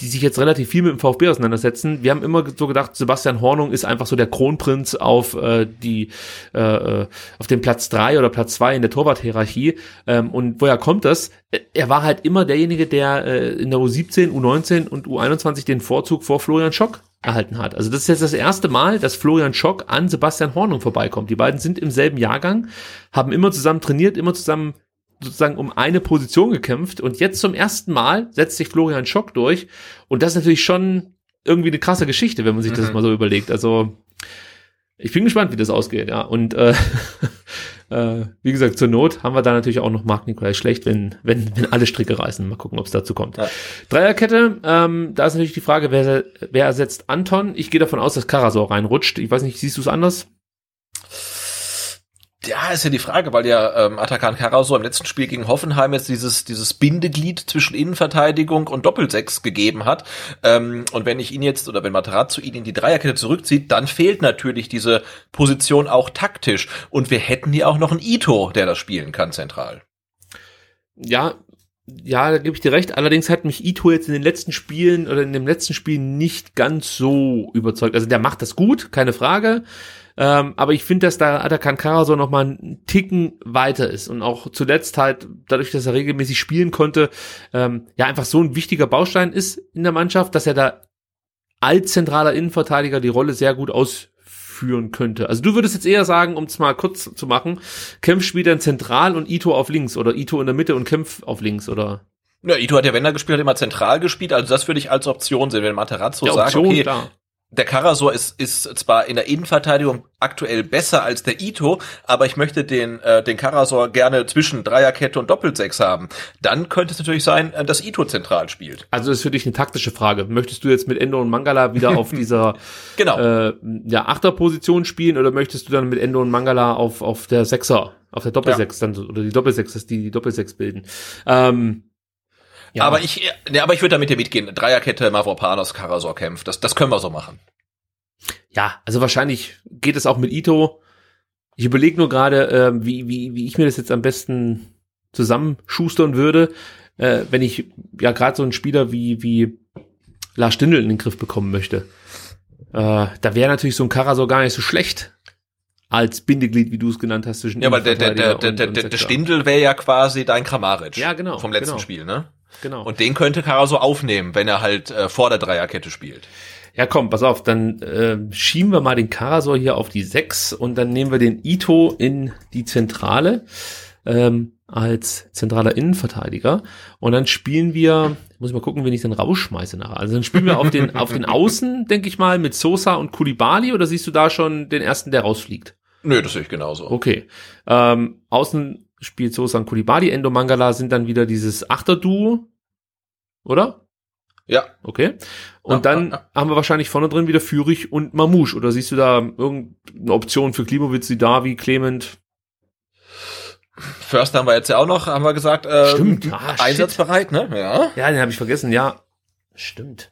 die sich jetzt relativ viel mit dem VfB auseinandersetzen, wir haben immer so gedacht, Sebastian Hornung ist einfach so der Kronprinz auf äh, die äh, äh auf den Platz drei oder Platz zwei in der Torwarthierarchie. Ähm, und woher kommt das? Er war halt immer derjenige, der äh, in der U17, U19 und U21 den Vorzug vor Florian Schock erhalten hat. Also das ist jetzt das erste Mal, dass Florian Schock an Sebastian Hornung vorbeikommt. Die beiden sind im selben Jahrgang, haben immer zusammen trainiert, immer zusammen sozusagen um eine Position gekämpft und jetzt zum ersten Mal setzt sich Florian Schock durch und das ist natürlich schon irgendwie eine krasse Geschichte, wenn man sich mhm. das mal so überlegt. Also ich bin gespannt, wie das ausgeht, ja. Und äh, äh, wie gesagt, zur Not haben wir da natürlich auch noch Mark Nikolai schlecht, wenn, wenn, wenn alle Stricke reißen. Mal gucken, ob es dazu kommt. Ja. Dreierkette, ähm, da ist natürlich die Frage, wer, wer ersetzt Anton? Ich gehe davon aus, dass Karasor reinrutscht. Ich weiß nicht, siehst du es anders? Ja, ist ja die Frage, weil ja ähm, Atakan Karasor im letzten Spiel gegen Hoffenheim jetzt dieses dieses Bindeglied zwischen Innenverteidigung und Doppelsechs gegeben hat. Ähm, und wenn ich ihn jetzt oder wenn Materazzo ihn in die Dreierkette zurückzieht, dann fehlt natürlich diese Position auch taktisch. Und wir hätten hier auch noch einen Ito, der das spielen kann zentral. Ja, ja, da gebe ich dir recht. Allerdings hat mich Ito jetzt in den letzten Spielen oder in dem letzten Spiel nicht ganz so überzeugt. Also der macht das gut, keine Frage. Ähm, aber ich finde, dass da Atakan Karaso noch mal einen Ticken weiter ist und auch zuletzt halt dadurch, dass er regelmäßig spielen konnte, ähm, ja einfach so ein wichtiger Baustein ist in der Mannschaft, dass er da als zentraler Innenverteidiger die Rolle sehr gut ausführen könnte. Also du würdest jetzt eher sagen, um es mal kurz zu machen, Kempf spielt dann zentral und Ito auf links oder Ito in der Mitte und Kempf auf links oder ja, Ito hat ja, wenn er gespielt hat, immer zentral gespielt. Also das würde ich als Option sehen, wenn Materazzo ja, sagt, okay, klar der Karasor ist, ist zwar in der Innenverteidigung aktuell besser als der Ito, aber ich möchte den, äh, den Karasor gerne zwischen Dreierkette und Doppelsechs haben. Dann könnte es natürlich sein, äh, dass Ito zentral spielt. Also das ist für dich eine taktische Frage. Möchtest du jetzt mit Endo und Mangala wieder auf dieser genau. äh, ja, Achterposition spielen oder möchtest du dann mit Endo und Mangala auf, auf der Sechser, auf der Doppelsechs ja. dann oder die Doppelsechs, dass die die Doppelsechs bilden? Ähm, ja. Aber ich, ja, aber ich würde da mit dir mitgehen. Dreierkette, Mavropanos, Karasor kämpft. Das, das können wir so machen. Ja, also wahrscheinlich geht es auch mit Ito. Ich überlege nur gerade, äh, wie, wie, wie ich mir das jetzt am besten zusammenschustern würde, äh, wenn ich ja gerade so einen Spieler wie, wie Lars Stindl in den Griff bekommen möchte. Äh, da wäre natürlich so ein Karasor gar nicht so schlecht als Bindeglied, wie du es genannt hast, zwischen Ja, aber der, der, der, der, der, der Stindl wäre ja quasi dein Kramaric. Ja, genau. Vom letzten genau. Spiel, ne? Genau. Und den könnte Karaso aufnehmen, wenn er halt äh, vor der Dreierkette spielt. Ja, komm, pass auf, dann äh, schieben wir mal den Karasor hier auf die 6 und dann nehmen wir den Ito in die Zentrale ähm, als zentraler Innenverteidiger und dann spielen wir, muss ich mal gucken, wen ich dann rausschmeiße nachher. Also dann spielen wir auf den auf den Außen, denke ich mal, mit Sosa und Kulibali oder siehst du da schon den ersten, der rausfliegt? Nö, das sehe ich genauso. Okay. Ähm, außen spielt Sosan Kulibali, Endo Mangala sind dann wieder dieses Achterduo, oder? Ja. Okay. Und ja, dann ja, ja. haben wir wahrscheinlich vorne drin wieder Fürich und Mamouche. Oder siehst du da irgendeine Option für Klimowitz, Davi, Clement? Förster haben wir jetzt ja auch noch, haben wir gesagt, äh, Stimmt. Ah, einsatzbereit, ne? Ja. Ja, den habe ich vergessen, ja. Stimmt.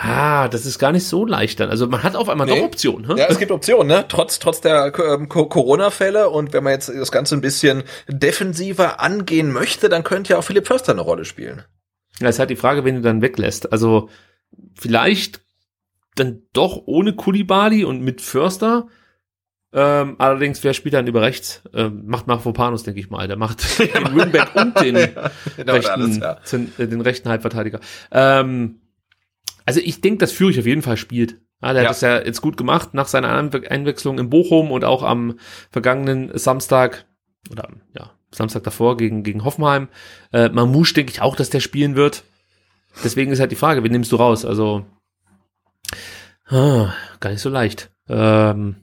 Ah, das ist gar nicht so leicht dann. Also man hat auf einmal nee. doch Optionen. Hm? Ja, es gibt Optionen, ne? Trotz, trotz der ähm, Corona-Fälle und wenn man jetzt das Ganze ein bisschen defensiver angehen möchte, dann könnte ja auch Philipp Förster eine Rolle spielen. Ja, es ist halt die Frage, wen du dann weglässt. Also vielleicht dann doch ohne Kulibali und mit Förster. Ähm, allerdings, wer spielt dann über rechts? Ähm, macht Mafropanus, denke ich mal. Der macht den Wingback und den, Genau, rechten, alles, ja. zent- äh, den rechten Halbverteidiger. Ähm, also ich denke, dass Fürich auf jeden Fall spielt. Ja, der Ja. hat es ja jetzt gut gemacht nach seiner Einwe- Einwechslung in Bochum und auch am vergangenen Samstag oder ja, Samstag davor gegen, gegen Hoffenheim. Äh, Mamouche denke ich auch, dass der spielen wird. Deswegen ist halt die Frage, wen nimmst du raus? Also ah, gar nicht so leicht. Ähm,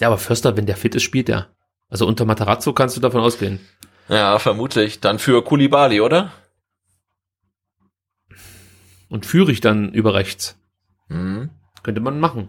ja, aber Förster, wenn der fit ist, spielt er. Also unter Matarazzo kannst du davon ausgehen. Ja, vermutlich. Dann für Kulibali, oder? Und Führig dann über rechts. Mhm. Könnte man machen.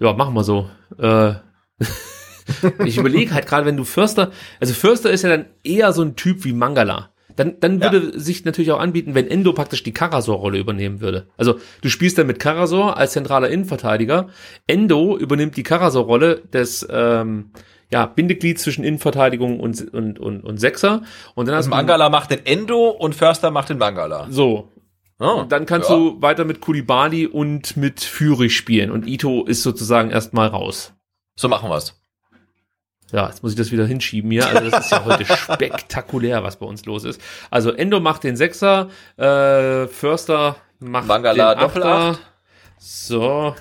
Ja, machen wir so. Äh, ich überlege halt gerade, wenn du Förster, also Förster ist ja dann eher so ein Typ wie Mangala. Dann, dann Ja. würde sich natürlich auch anbieten, wenn Endo praktisch die Karasor-Rolle übernehmen würde. Also du spielst dann mit Karasor als zentraler Innenverteidiger. Endo übernimmt die Karasor-Rolle des ähm, ja, Bindeglied zwischen Innenverteidigung und, und, und, und Sechser. Und dann hast Also du Mangala macht den Endo und Förster macht den Mangala. so, Oh, und dann kannst ja. du weiter mit Kulibali und mit Führig spielen. Und Ito ist sozusagen erstmal raus. So machen wir's. Ja, jetzt muss ich das wieder hinschieben hier. Also das ist ja heute spektakulär, was bei uns los ist. Also Endo macht den Sechser, äh, Förster macht Mangala den Achter. So,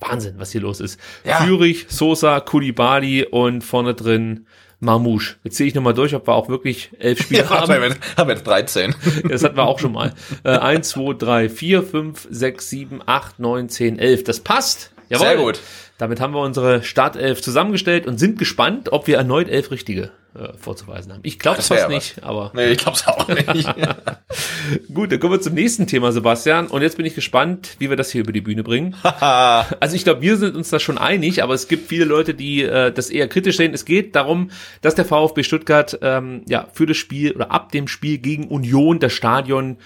Wahnsinn, was hier los ist. Ja. Führig, Sosa, Kulibali und vorne drin Mamouche. Jetzt sehe ich nochmal durch, ob wir auch wirklich elf Spiele Ja, haben. haben wir haben wir jetzt 13. Das hatten wir auch schon mal. Äh, 1, 2, 3, 4, 5, 6, 7, 8, 9, 10, 11. Das passt. Jawohl. Sehr gut. Damit haben wir unsere Startelf zusammengestellt und sind gespannt, ob wir erneut elf richtige äh, vorzuweisen haben. Ich glaube Das fast wär nicht, aber Nee, ich glaub's auch nicht. gut, dann kommen wir zum nächsten Thema, Sebastian. Und jetzt bin ich gespannt, wie wir das hier über die Bühne bringen. also ich glaube, wir sind uns da schon einig, aber es gibt viele Leute, die äh, das eher kritisch sehen. Es geht darum, dass der VfB Stuttgart ähm, ja für das Spiel oder ab dem Spiel gegen Union das Stadion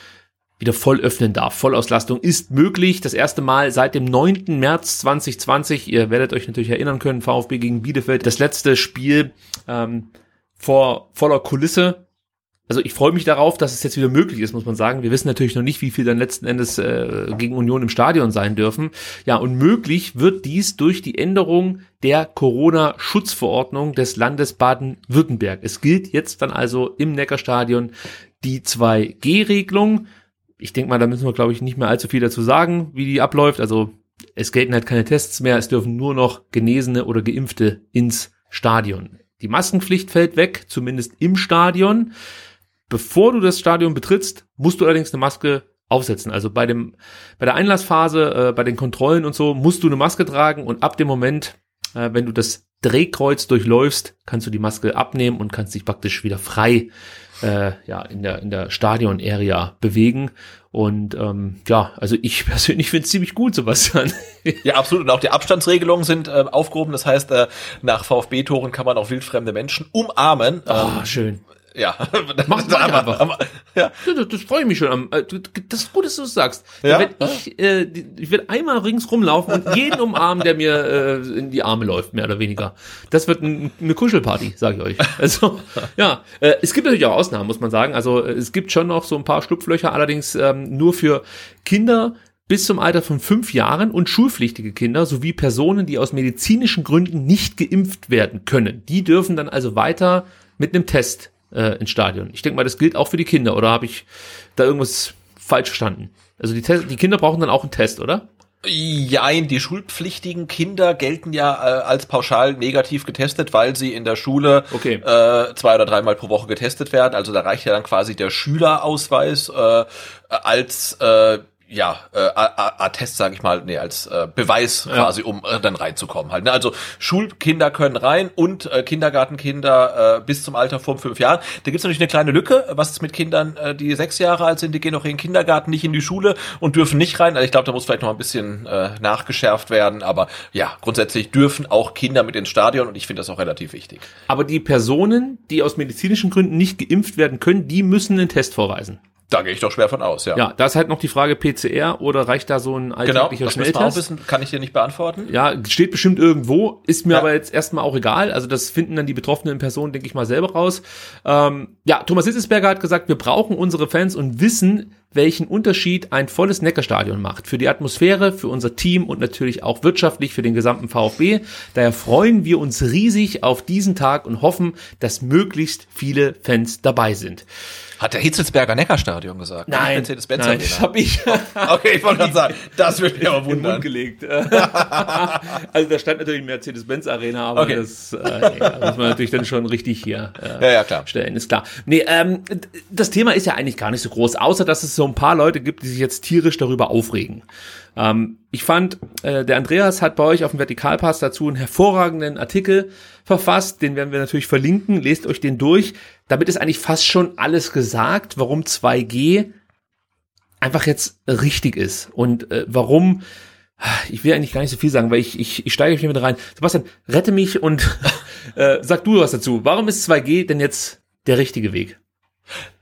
wieder voll öffnen darf. Vollauslastung ist möglich. Das erste Mal seit dem 9. März 2020. Ihr werdet euch natürlich erinnern können, VfB gegen Bielefeld. Das letzte Spiel ähm, vor voller Kulisse. Also ich freue mich darauf, dass es jetzt wieder möglich ist, muss man sagen. Wir wissen natürlich noch nicht, wie viel dann letzten Endes äh, gegen Union im Stadion sein dürfen. Ja, und möglich wird dies durch die Änderung der Corona-Schutzverordnung des Landes Baden-Württemberg. Es gilt jetzt dann also im Neckarstadion die 2G-Regelung. Ich denke mal, da müssen wir, glaube ich, nicht mehr allzu viel dazu sagen, wie die abläuft. Also es gelten halt keine Tests mehr, es dürfen nur noch Genesene oder Geimpfte ins Stadion. Die Maskenpflicht fällt weg, zumindest im Stadion. Bevor du das Stadion betrittst, musst du allerdings eine Maske aufsetzen. Also bei dem, bei der Einlassphase, äh, bei den Kontrollen und so, musst du eine Maske tragen und ab dem Moment, äh, wenn du das Drehkreuz durchläufst, kannst du die Maske abnehmen und kannst dich praktisch wieder frei äh, ja, in der, in der Stadion-Area bewegen. Und ähm, ja, also ich persönlich finde es ziemlich gut, Sebastian. Ja, absolut. Und auch die Abstandsregelungen sind äh, aufgehoben. Das heißt, äh, nach VfB-Toren kann man auch wildfremde Menschen umarmen. Ah, Ähm, schön. Ja. Mach- mach Aber- einfach. aber- ja. Das, das freue ich mich schon. am- äh, Das ist gut, dass du es sagst. Ja? Wenn ich, äh, ich werde einmal rings rumlaufen und jeden umarmen, der mir äh, in die Arme läuft, mehr oder weniger. Das wird ein, eine Kuschelparty, sage ich euch. Also ja, äh, es gibt natürlich auch Ausnahmen, muss man sagen. Also äh, es gibt schon noch so ein paar Schlupflöcher, allerdings ähm, nur für Kinder bis zum Alter von fünf Jahren und schulpflichtige Kinder sowie Personen, die aus medizinischen Gründen nicht geimpft werden können. Die dürfen dann also weiter mit einem Test äh, ins Stadion. Ich denke mal, das gilt auch für die Kinder, oder habe ich da irgendwas falsch verstanden? Also die, Test die Kinder brauchen dann auch einen Test, oder? Jein, die schulpflichtigen Kinder gelten ja äh, als pauschal negativ getestet, weil sie in der Schule Okay. äh, zwei oder dreimal pro Woche getestet werden. Also da reicht ja dann quasi der Schülerausweis äh, als äh, ja, äh, Attest, sage ich mal, nee, als äh, Beweis quasi, um äh, dann reinzukommen halt. Ne? Also Schulkinder können rein und äh, Kindergartenkinder äh, bis zum Alter von fünf Jahren. Da gibt's natürlich eine kleine Lücke. Was ist mit Kindern, äh, die sechs Jahre alt sind, die gehen noch in den Kindergarten, nicht in die Schule und dürfen nicht rein. Also ich glaube, da muss vielleicht noch ein bisschen äh, nachgeschärft werden. Aber ja, grundsätzlich dürfen auch Kinder mit ins Stadion und ich finde das auch relativ wichtig. Aber die Personen, die aus medizinischen Gründen nicht geimpft werden können, die müssen einen Test vorweisen. Da gehe ich doch schwer von aus, ja. Ja, da ist halt noch die Frage PCR oder reicht da so ein genau, alltäglicher das müssen wir auch Schnelltest? wissen, kann ich dir nicht beantworten. Ja, steht bestimmt irgendwo, ist mir Ja. aber jetzt erstmal auch egal. Also das finden dann die betroffenen Personen, denke ich mal, selber raus. Ähm, ja, Thomas Hitzesberger hat gesagt, wir brauchen unsere Fans und wissen, welchen Unterschied ein volles Neckarstadion macht. Für die Atmosphäre, für unser Team und natürlich auch wirtschaftlich für den gesamten VfB. Daher freuen wir uns riesig auf diesen Tag und hoffen, dass möglichst viele Fans dabei sind. Hat der Hitzelsberger Neckarstadion gesagt? Nein, Mercedes-Benz nein, Arena. das habe ich Okay, ich wollte gerade sagen, das würde mich aber in den Mund wundern. gelegt. also da stand natürlich Mercedes-Benz Arena, aber Okay. das äh, ja, muss man natürlich dann schon richtig hier äh, Ja, ja, klar. stellen, ist klar. Nee, ähm, das Thema ist ja eigentlich gar nicht so groß, außer dass es so ein paar Leute gibt, die sich jetzt tierisch darüber aufregen. Ähm, ich fand, äh, der Andreas hat bei euch auf dem Vertikalpass dazu einen hervorragenden Artikel verfasst, den werden wir natürlich verlinken, lest euch den durch. Damit ist eigentlich fast schon alles gesagt, warum 2G einfach jetzt richtig ist und äh, warum ich will eigentlich gar nicht so viel sagen, weil ich, ich, ich steige hier mit rein. Sebastian, rette mich und äh, sag du was dazu. Warum ist 2G denn jetzt der richtige Weg?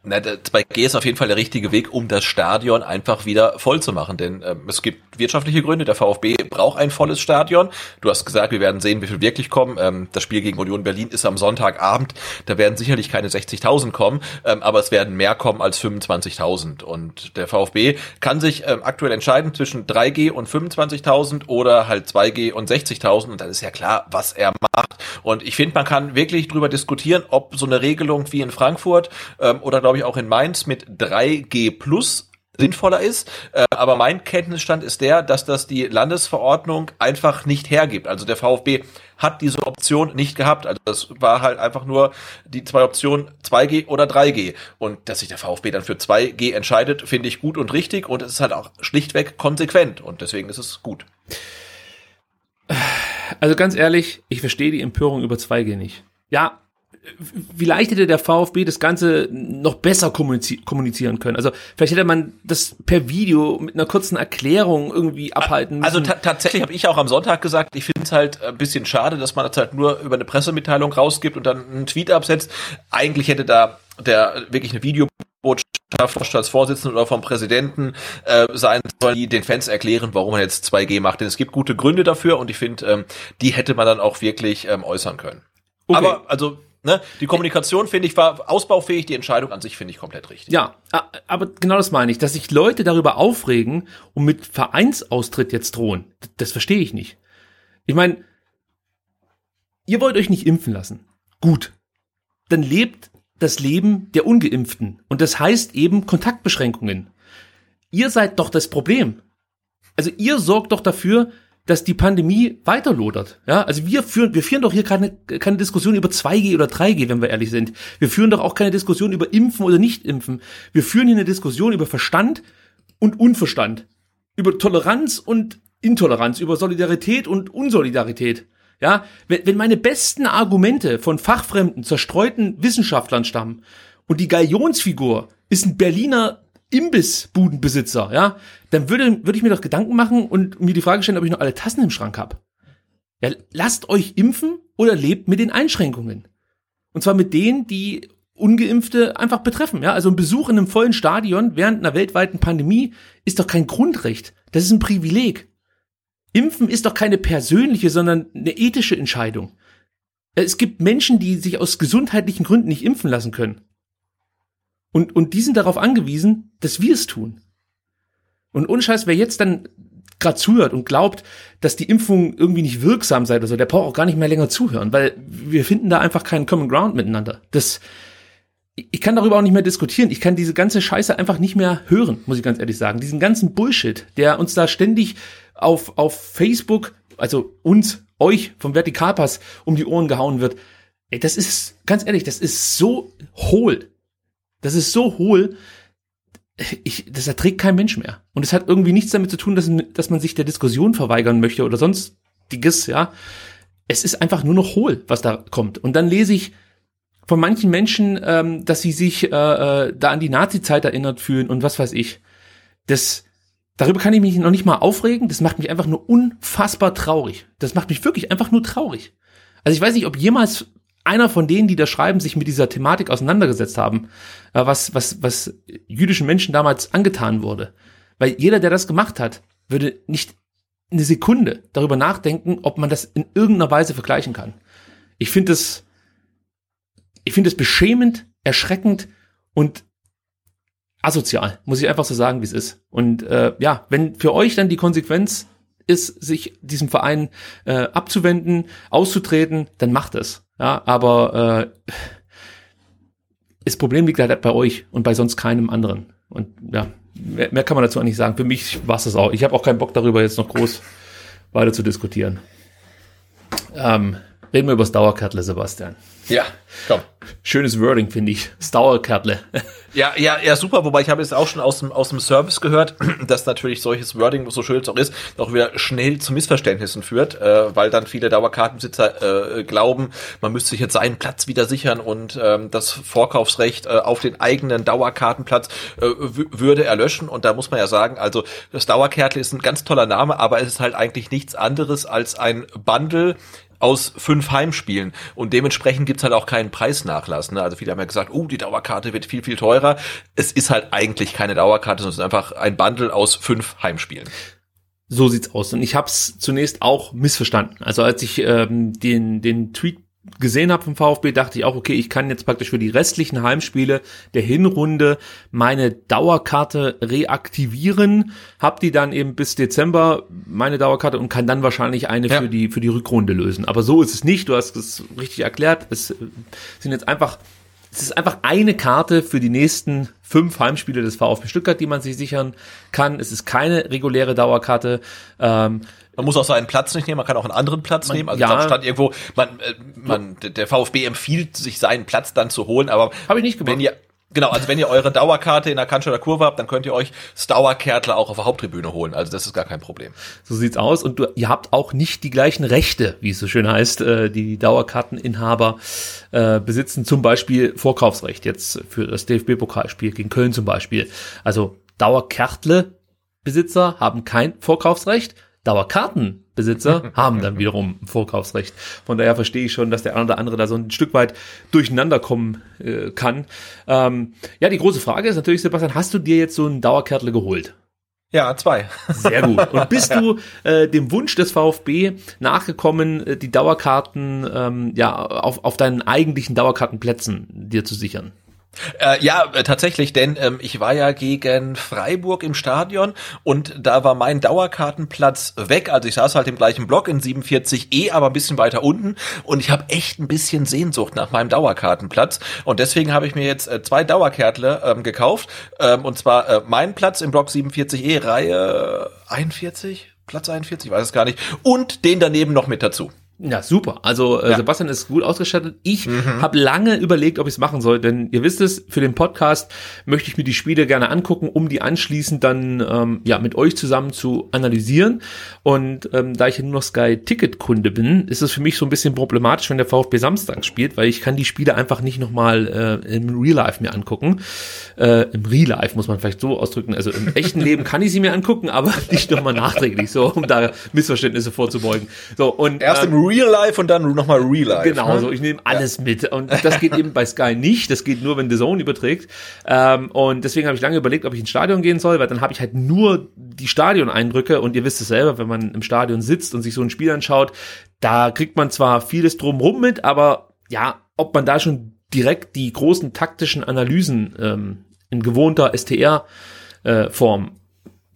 Na, der 2G ist auf jeden Fall der richtige Weg, um das Stadion einfach wieder voll zu machen. Denn ähm, es gibt wirtschaftliche Gründe. Der VfB braucht ein volles Stadion. Du hast gesagt, wir werden sehen, wie viel wirklich kommen. Ähm, das Spiel gegen Union Berlin ist am Sonntagabend. Da werden sicherlich keine 60.000 kommen, ähm, aber es werden mehr kommen als 25.000. Und der VfB kann sich ähm, aktuell entscheiden zwischen 3G und 25.000 oder halt 2G und 60.000. Und dann ist ja klar, was er macht. Und ich finde, man kann wirklich drüber diskutieren, ob so eine Regelung wie in Frankfurt ähm, oder glaube ich auch in Mainz mit 3G plus sinnvoller ist. Äh, aber mein Kenntnisstand ist der, dass das die Landesverordnung einfach nicht hergibt. Also der VfB hat diese Option nicht gehabt. Also das war halt einfach nur die zwei Optionen 2G oder 3G. Und dass sich der VfB dann für 2G entscheidet, finde ich gut und richtig. Und es ist halt auch schlichtweg konsequent. Und deswegen ist es gut. Also ganz ehrlich, ich verstehe die Empörung über 2G nicht. Ja, vielleicht hätte der VfB das Ganze noch besser kommunizi kommunizieren können. Also vielleicht hätte man das per Video mit einer kurzen Erklärung irgendwie abhalten müssen. Also ta tatsächlich habe ich auch am Sonntag gesagt, ich finde es halt ein bisschen schade, dass man das halt nur über eine Pressemitteilung rausgibt und dann einen Tweet absetzt. Eigentlich hätte da der wirklich eine Videobotschaft als Vorsitzenden oder vom Präsidenten äh, sein sollen, die den Fans erklären, warum man jetzt 2G macht. Denn es gibt gute Gründe dafür und ich finde, ähm, die hätte man dann auch wirklich ähm, äußern können. Okay. Aber also ne, die Kommunikation finde ich war ausbaufähig, die Entscheidung an sich finde ich komplett richtig. Ja, aber genau das meine ich, dass sich Leute darüber aufregen und mit Vereinsaustritt jetzt drohen. Das verstehe ich nicht. Ich meine, ihr wollt euch nicht impfen lassen. Gut. Dann lebt das Leben der Ungeimpften. Und das heißt eben Kontaktbeschränkungen. Ihr seid doch das Problem. Also ihr sorgt doch dafür, dass die Pandemie weiterlodert. Ja, also wir führen, wir führen doch hier keine, keine Diskussion über 2G oder 3G, wenn wir ehrlich sind. Wir führen doch auch keine Diskussion über Impfen oder Nicht-Impfen. Wir führen hier eine Diskussion über Verstand und Unverstand. Über Toleranz und Intoleranz, über Solidarität und Unsolidarität. Ja, wenn, wenn meine besten Argumente von fachfremden, zerstreuten Wissenschaftlern stammen und die Galionsfigur ist ein Berliner Imbissbudenbesitzer, ja, dann würde, würde ich mir doch Gedanken machen und mir die Frage stellen, ob ich noch alle Tassen im Schrank habe. Ja, lasst euch impfen oder lebt mit den Einschränkungen. Und zwar mit denen, die Ungeimpfte einfach betreffen. Ja, also ein Besuch in einem vollen Stadion während einer weltweiten Pandemie ist doch kein Grundrecht. Das ist ein Privileg. Impfen ist doch keine persönliche, sondern eine ethische Entscheidung. Es gibt Menschen, die sich aus gesundheitlichen Gründen nicht impfen lassen können. Und, und die sind darauf angewiesen, dass wir es tun. Und ohne Scheiß, wer jetzt dann gerade zuhört und glaubt, dass die Impfung irgendwie nicht wirksam sei oder so, der braucht auch gar nicht mehr länger zuhören, weil wir finden da einfach keinen Common Ground miteinander. Das, ich kann darüber auch nicht mehr diskutieren. Ich kann diese ganze Scheiße einfach nicht mehr hören, muss ich ganz ehrlich sagen. Diesen ganzen Bullshit, der uns da ständig auf, auf Facebook, also uns, euch vom Vertikalpass um die Ohren gehauen wird. Ey, das ist, ganz ehrlich, das ist so hohl. Das ist so hohl. Ich, das erträgt kein Mensch mehr. Und es hat irgendwie nichts damit zu tun, dass, dass man sich der Diskussion verweigern möchte oder sonstiges, ja. Es ist einfach nur noch hohl, was da kommt. Und dann lese ich von manchen Menschen, ähm, dass sie sich äh, äh, da an die Nazi-Zeit erinnert fühlen und was weiß ich. Das, darüber kann ich mich noch nicht mal aufregen. Das macht mich einfach nur unfassbar traurig. Das macht mich wirklich einfach nur traurig. Also ich weiß nicht, ob jemals einer von denen, die da schreiben, sich mit dieser Thematik auseinandergesetzt haben, äh, was, was, was jüdischen Menschen damals angetan wurde. Weil jeder, der das gemacht hat, würde nicht eine Sekunde darüber nachdenken, ob man das in irgendeiner Weise vergleichen kann. Ich finde das, ich finde es beschämend, erschreckend und asozial, muss ich einfach so sagen, wie es ist. Und äh, ja, wenn für euch dann die Konsequenz ist, sich diesem Verein äh, abzuwenden, auszutreten, dann macht es. Ja, aber äh, das Problem liegt halt bei euch und bei sonst keinem anderen. Und ja, mehr, mehr kann man dazu eigentlich sagen. Für mich war es das auch. Ich habe auch keinen Bock darüber, jetzt noch groß weiter zu diskutieren. Ähm, reden wir über das Dauerkärtle, Sebastian. Ja, komm. Schönes Wording, finde ich. Das Dauerkärtle. Ja, ja, ja, super. Wobei ich habe jetzt auch schon aus dem, aus dem Service gehört, dass natürlich solches Wording, so schön es auch ist, auch wieder schnell zu Missverständnissen führt, äh, weil dann viele Dauerkartenbesitzer äh, glauben, man müsste sich jetzt seinen Platz wieder sichern und ähm, das Vorkaufsrecht äh, auf den eigenen Dauerkartenplatz äh, würde erlöschen. Und da muss man ja sagen, also das Dauerkärtle ist ein ganz toller Name, aber es ist halt eigentlich nichts anderes als ein Bundle aus fünf Heimspielen und dementsprechend gibt's halt auch keinen Preisnachlass. Ne? Also viele haben ja gesagt, oh, die Dauerkarte wird viel, viel teurer. Es ist halt eigentlich keine Dauerkarte, sondern es ist einfach ein Bundle aus fünf Heimspielen. So sieht's aus. Und ich habe es zunächst auch missverstanden. Also als ich ähm, den, den Tweet gesehen habe vom VfB, dachte ich auch, okay, ich kann jetzt praktisch für die restlichen Heimspiele der Hinrunde meine Dauerkarte reaktivieren, hab die dann eben bis Dezember meine Dauerkarte und kann dann wahrscheinlich eine ja. für die für die Rückrunde lösen. Aber so ist es nicht. Du hast es richtig erklärt. Es sind jetzt einfach es ist einfach eine Karte für die nächsten fünf Heimspiele des VfB Stuttgart, die man sich sichern kann. Es ist keine reguläre Dauerkarte. Ähm, man muss auch seinen Platz nicht nehmen, man kann auch einen anderen Platz man, nehmen. Also ja, da stand irgendwo, man, äh, man, der VfB empfiehlt, sich seinen Platz dann zu holen, aber habe ich nicht gemacht. Wenn ihr, Genau, also wenn ihr eure Dauerkarte in der Cannstatter Kurve habt, dann könnt ihr euch das Dauerkärtler auch auf der Haupttribüne holen. Also das ist gar kein Problem. So sieht's aus. Und du, ihr habt auch nicht die gleichen Rechte, wie es so schön heißt, äh, die Dauerkarteninhaber äh, besitzen. Zum Beispiel Vorkaufsrecht jetzt für das DFB-Pokalspiel gegen Köln zum Beispiel. Also Dauerkärtle-Besitzer haben kein Vorkaufsrecht. Dauerkartenbesitzer haben dann wiederum ein Vorkaufsrecht. Von daher verstehe ich schon, dass der eine oder andere da so ein Stück weit durcheinander kommen äh, kann. Ähm, ja, die große Frage ist natürlich, Sebastian, hast du dir jetzt so einen Dauerkärtle geholt? Ja, zwei. Sehr gut. Und bist du äh, dem Wunsch des VfB nachgekommen, äh, die Dauerkarten ähm, ja auf, auf deinen eigentlichen Dauerkartenplätzen dir zu sichern? Äh, ja, äh, tatsächlich, denn ähm, ich war ja gegen Freiburg im Stadion und da war mein Dauerkartenplatz weg. Also ich saß halt im gleichen Block in 47E, aber ein bisschen weiter unten und ich habe echt ein bisschen Sehnsucht nach meinem Dauerkartenplatz. Und deswegen habe ich mir jetzt äh, zwei Dauerkärtle ähm, gekauft. Ähm, und zwar äh, meinen Platz im Block 47E, Reihe 41, Platz 41, ich weiß es gar nicht. Und den daneben noch mit dazu. Ja, super. Also äh, ja. Sebastian ist gut ausgestattet. Ich mhm. habe lange überlegt, ob ich es machen soll, denn ihr wisst es, für den Podcast möchte ich mir die Spiele gerne angucken, um die anschließend dann ähm, ja mit euch zusammen zu analysieren. Und ähm, da ich ja nur noch Sky-Ticket-Kunde bin, ist es für mich so ein bisschen problematisch, wenn der VfB Samstag spielt, weil ich kann die Spiele einfach nicht nochmal äh, im Real Life mir angucken. Äh, Im Real Life muss man vielleicht so ausdrücken. Also im echten Leben kann ich sie mir angucken, aber nicht nochmal nachträglich, so um da Missverständnisse vorzubeugen. So und erst ähm, im Real Life und dann nochmal Real Life. Genau, ne? so ich nehme alles ja. mit. Und das geht eben bei Sky nicht. Das geht nur, wenn The Zone überträgt. Ähm, und deswegen habe ich lange überlegt, ob ich ins Stadion gehen soll, weil dann habe ich halt nur die Stadioneindrücke und ihr wisst es selber, wenn man im Stadion sitzt und sich so ein Spiel anschaut, da kriegt man zwar vieles drumrum mit, aber ja, ob man da schon direkt die großen taktischen Analysen ähm, in gewohnter STR-Form äh,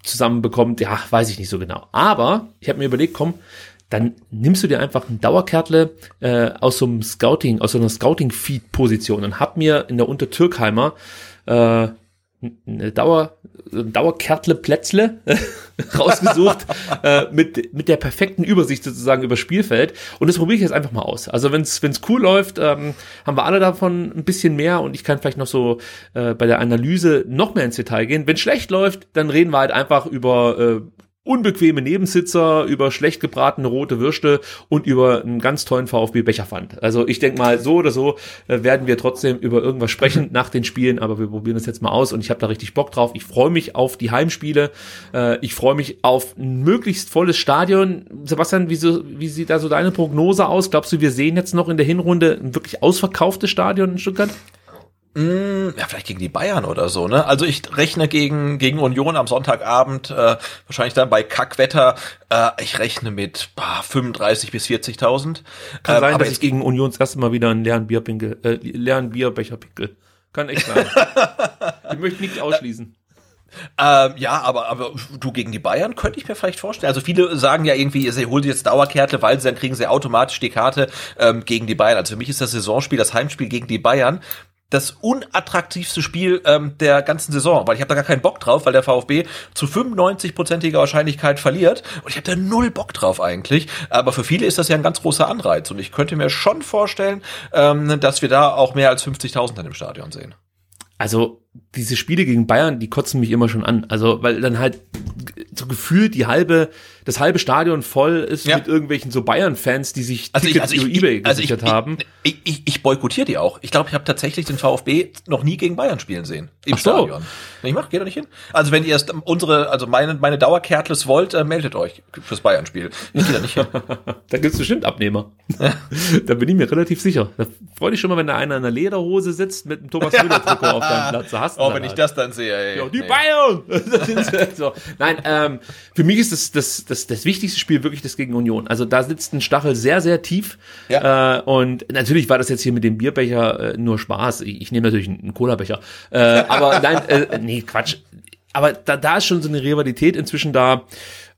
zusammenbekommt, ja, weiß ich nicht so genau. Aber ich habe mir überlegt, komm, dann nimmst du dir einfach ein Dauerkärtle äh, aus so einem Scouting, aus so einer Scouting-Feed-Position und hab mir in der Untertürkheimer äh, eine Dauer, Dauerkärtle Plätzle rausgesucht äh, mit, mit der perfekten Übersicht sozusagen über Spielfeld und das probiere ich jetzt einfach mal aus. Also wenn es cool läuft, ähm, haben wir alle davon ein bisschen mehr und ich kann vielleicht noch so äh, bei der Analyse noch mehr ins Detail gehen. Wenn schlecht läuft, dann reden wir halt einfach über äh, unbequeme Nebensitzer, über schlecht gebratene rote Würste und über einen ganz tollen VfB Becherpfand. Also ich denke mal, so oder so äh, werden wir trotzdem über irgendwas sprechen nach den Spielen, aber wir probieren das jetzt mal aus und ich habe da richtig Bock drauf. Ich freue mich auf die Heimspiele. Äh, ich freue mich auf ein möglichst volles Stadion. Sebastian, wie, so, wie sieht da so deine Prognose aus? Glaubst du, wir sehen jetzt noch in der Hinrunde ein wirklich ausverkauftes Stadion in Stuttgart? Mm, ja, vielleicht gegen die Bayern oder so, ne? Also ich rechne gegen, gegen Union am Sonntagabend, äh, wahrscheinlich dann bei Kackwetter, äh, ich rechne mit bah, 35 bis 40.000. Kann Ähm, sein, aber dass ich gegen Union das erste Mal wieder einen leeren Bierpinkel, äh, leeren Bierbecher pinkel. Kann echt sein. ich möchte nicht ausschließen. Ähm, ja, aber, aber du gegen die Bayern könnte ich mir vielleicht vorstellen. Also viele sagen ja irgendwie, sie holen jetzt Dauerkärte, weil sie dann kriegen sie automatisch die Karte ähm, gegen die Bayern. Also für mich ist das Saisonspiel, das Heimspiel gegen die Bayern das unattraktivste Spiel ähm, der ganzen Saison, weil ich habe da gar keinen Bock drauf, weil der VfB zu 95-prozentiger Wahrscheinlichkeit verliert und ich habe da null Bock drauf eigentlich. Aber für viele ist das ja ein ganz großer Anreiz und ich könnte mir schon vorstellen, ähm, dass wir da auch mehr als 50.000 dann im Stadion sehen. Also diese Spiele gegen Bayern, die kotzen mich immer schon an. Also weil dann halt so gefühlt die halbe, das halbe Stadion voll ist Ja. mit irgendwelchen so Bayern-Fans, die sich Also ich, Tickets also ich, über eBay also ich, gesichert haben. Ich, ich, ich boykottiere die auch. Ich glaube, ich habe tatsächlich den VfB noch nie gegen Bayern spielen sehen. Im Ach so. Stadion. Ich mach, geht doch nicht hin. Also wenn ihr erst unsere, also meine, meine Dauerkärtles wollt, äh, meldet euch fürs Bayern-Spiel. Ich gehe da nicht hin. Da gibt's bestimmt Abnehmer. da bin ich mir relativ sicher. Da freu dich schon mal, wenn da einer in einer Lederhose sitzt mit einem Thomas Müller Trikot auf deinem Platz. Hast Oh, wenn ich halt. das dann sehe, ey. Ja, die nee. Bayern! So. Nein, ähm, für mich ist das, das, das, das wichtigste Spiel wirklich das gegen Union. Also da sitzt ein Stachel sehr, sehr tief. Ja. Äh, und natürlich war das jetzt hier mit dem Bierbecher äh, nur Spaß. Ich, ich nehme natürlich einen, einen Cola-Becher. Äh, aber nein, äh, nee, Quatsch. Aber da, da ist schon so eine Rivalität inzwischen da.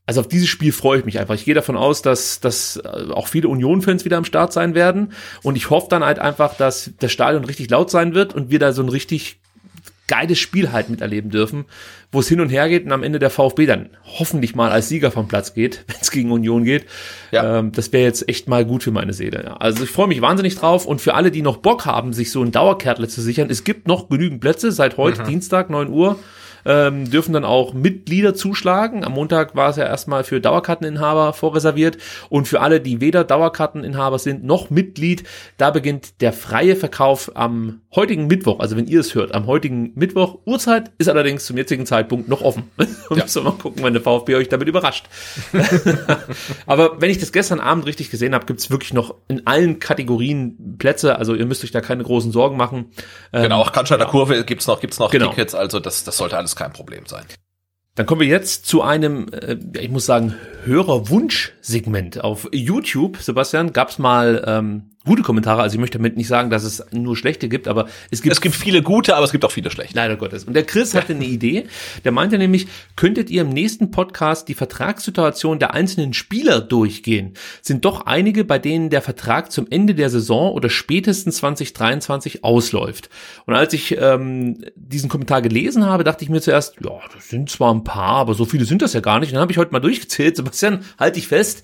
Also auf dieses Spiel freue ich mich einfach. Ich gehe davon aus, dass, dass äh, auch viele Union-Fans wieder am Start sein werden. Und ich hoffe dann halt einfach, dass das Stadion richtig laut sein wird und wir da so ein richtig geiles Spiel halt miterleben dürfen, wo es hin und her geht und am Ende der VfB dann hoffentlich mal als Sieger vom Platz geht, wenn es gegen Union geht. Ja. Ähm, das wäre jetzt echt mal gut für meine Seele. Ja. Also ich freue mich wahnsinnig drauf und für alle, die noch Bock haben, sich so ein Dauerkärtle zu sichern, es gibt noch genügend Plätze seit heute Dienstag 9 Uhr. Ähm, dürfen dann auch Mitglieder zuschlagen. Am Montag war es ja erstmal für Dauerkarteninhaber vorreserviert und für alle, die weder Dauerkarteninhaber sind noch Mitglied, da beginnt der freie Verkauf am heutigen Mittwoch. Also wenn ihr es hört, am heutigen Mittwoch. Uhrzeit ist allerdings zum jetzigen Zeitpunkt noch offen. Und ja. mal gucken, wenn der VfB euch damit überrascht. Aber wenn ich das gestern Abend richtig gesehen habe, gibt's wirklich noch in allen Kategorien Plätze. Also ihr müsst euch da keine großen Sorgen machen. Genau, auch Cannstatter Kurve gibt's noch, gibt's noch Genau. Tickets, also das, das sollte alles kein Problem sein. Dann kommen wir jetzt zu einem, äh, ich muss sagen, Hörerwunsch-Segment. Auf YouTube, Sebastian, gab's mal ähm, gute Kommentare. Also ich möchte damit nicht sagen, dass es nur schlechte gibt, aber es gibt Es gibt viele gute, aber es gibt auch viele schlechte. Leider Gottes. Und der Chris hatte eine Idee. Der meinte nämlich, könntet ihr im nächsten Podcast die Vertragssituation der einzelnen Spieler durchgehen? Sind doch einige, bei denen der Vertrag zum Ende der Saison oder spätestens 2023 ausläuft. Und als ich ähm, diesen Kommentar gelesen habe, dachte ich mir zuerst, ja, das sind zwar ein paar, aber so viele sind das ja gar nicht. Und dann habe ich heute mal durchgezählt. Sebastian, halt dich fest.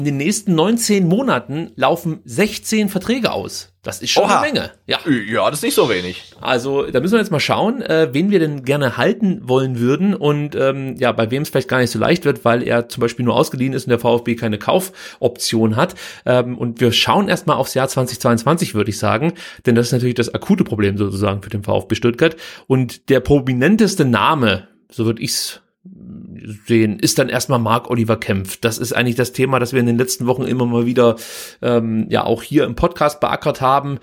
In den nächsten 19 Monaten laufen 16 Verträge aus. Das ist schon Oha. eine Menge. Ja. Ja, das ist nicht so wenig. Also da müssen wir jetzt mal schauen, äh, wen wir denn gerne halten wollen würden und ähm, ja, bei wem es vielleicht gar nicht so leicht wird, weil er zum Beispiel nur ausgeliehen ist und der VfB keine Kaufoption hat. Ähm, und wir schauen erstmal aufs Jahr 2022, würde ich sagen, denn das ist natürlich das akute Problem sozusagen für den VfB Stuttgart. Und der prominenteste Name, so würde ich's sehen, ist dann erstmal Marc Oliver Kempf. Das ist eigentlich das Thema, das wir in den letzten Wochen immer mal wieder ähm, ja auch hier im Podcast beackert haben.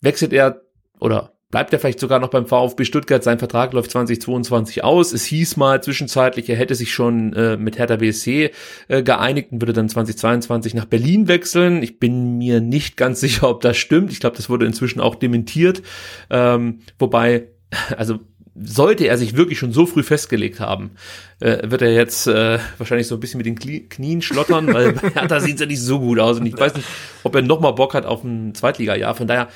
Wechselt er oder bleibt er vielleicht sogar noch beim VfB Stuttgart? Sein Vertrag läuft 2022 aus. Es hieß mal zwischenzeitlich, er hätte sich schon äh, mit Hertha BSC äh, geeinigt und würde dann 2022 nach Berlin wechseln. Ich bin mir nicht ganz sicher, ob das stimmt. Ich glaube, das wurde inzwischen auch dementiert. Ähm, wobei, also sollte er sich wirklich schon so früh festgelegt haben, äh, wird er jetzt äh, wahrscheinlich so ein bisschen mit den Knie- Knien schlottern, weil bei Hertha sieht ja nicht so gut aus und ich weiß nicht, ob er noch mal Bock hat auf ein Zweitliga-Jahr. Von daher,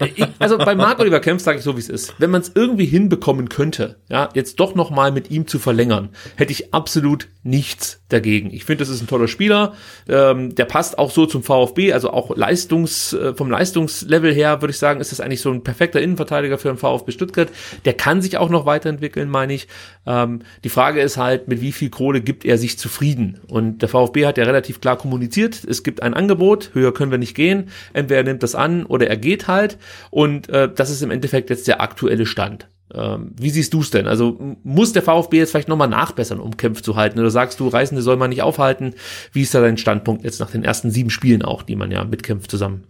äh, ich, also bei Marc Oliver Kempf sage ich so, wie es ist. Wenn man es irgendwie hinbekommen könnte, ja, jetzt doch noch mal mit ihm zu verlängern, hätte ich absolut nichts dagegen. Ich finde, das ist ein toller Spieler, ähm, der passt auch so zum VfB, also auch Leistungs, äh, vom Leistungslevel her würde ich sagen, ist das eigentlich so ein perfekter Innenverteidiger für den VfB Stuttgart. Der kann sich auch noch weiterentwickeln, meine ich. Ähm, die Frage ist halt, mit wie viel Kohle gibt er sich zufrieden? Und der VfB hat ja relativ klar kommuniziert, es gibt ein Angebot, höher können wir nicht gehen. Entweder er nimmt das an oder er geht halt. Und äh, das ist im Endeffekt jetzt der aktuelle Stand. Ähm, wie siehst du es denn? Also muss der VfB jetzt vielleicht nochmal nachbessern, um Kämpfe zu halten? Oder sagst du, Reisende soll man nicht aufhalten? Wie ist da dein Standpunkt jetzt nach den ersten sieben Spielen auch, die man ja mit Kämpf zusammen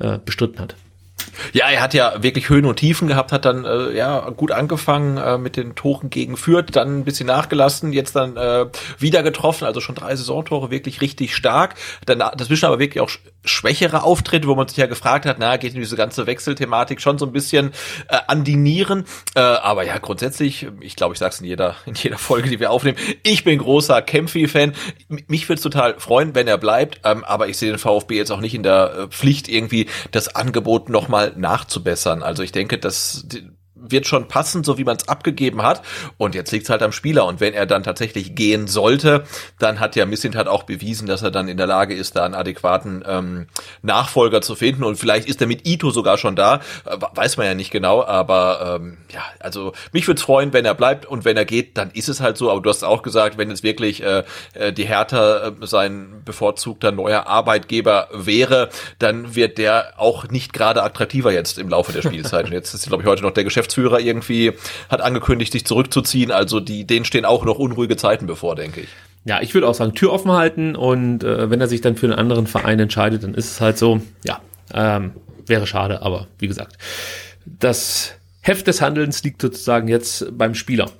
äh, bestritten hat? Ja, er hat ja wirklich Höhen und Tiefen gehabt, hat dann äh, ja gut angefangen äh, mit den Toren gegen Fürth, dann ein bisschen nachgelassen, jetzt dann äh, wieder getroffen, also schon drei Saisontore, wirklich richtig stark. Dann dazwischen aber wirklich auch schwächere Auftritte, wo man sich ja gefragt hat, na, geht diese ganze Wechselthematik schon so ein bisschen äh, an die Nieren. Äh, aber ja, grundsätzlich, ich glaube, ich sag's in jeder, in jeder Folge, die wir aufnehmen, ich bin großer Kempfi-Fan. Mich würde total freuen, wenn er bleibt, ähm, aber ich sehe den VfB jetzt auch nicht in der äh, Pflicht, irgendwie das Angebot nochmal nachzubessern. Also ich denke, dass wird schon passen, so wie man es abgegeben hat. Und jetzt liegt es halt am Spieler. Und wenn er dann tatsächlich gehen sollte, dann hat ja Missint hat auch bewiesen, dass er dann in der Lage ist, da einen adäquaten ähm, Nachfolger zu finden. Und vielleicht ist er mit Ito sogar schon da. Äh, weiß man ja nicht genau. Aber ähm, ja, also mich würde es freuen, wenn er bleibt. Und wenn er geht, dann ist es halt so. Aber du hast auch gesagt, wenn jetzt wirklich äh, äh die Hertha äh, sein bevorzugter neuer Arbeitgeber wäre, dann wird der auch nicht gerade attraktiver jetzt im Laufe der Spielzeit. Und jetzt ist, glaube ich, heute noch der Geschäftsführer Geschäftsführer irgendwie hat angekündigt, sich zurückzuziehen. Also die, denen stehen auch noch unruhige Zeiten bevor, denke ich. Ja, ich würde auch sagen, Tür offen halten und äh, wenn er sich dann für einen anderen Verein entscheidet, dann ist es halt so, ja, ähm, wäre schade, aber wie gesagt, das Heft des Handelns liegt sozusagen jetzt beim Spieler.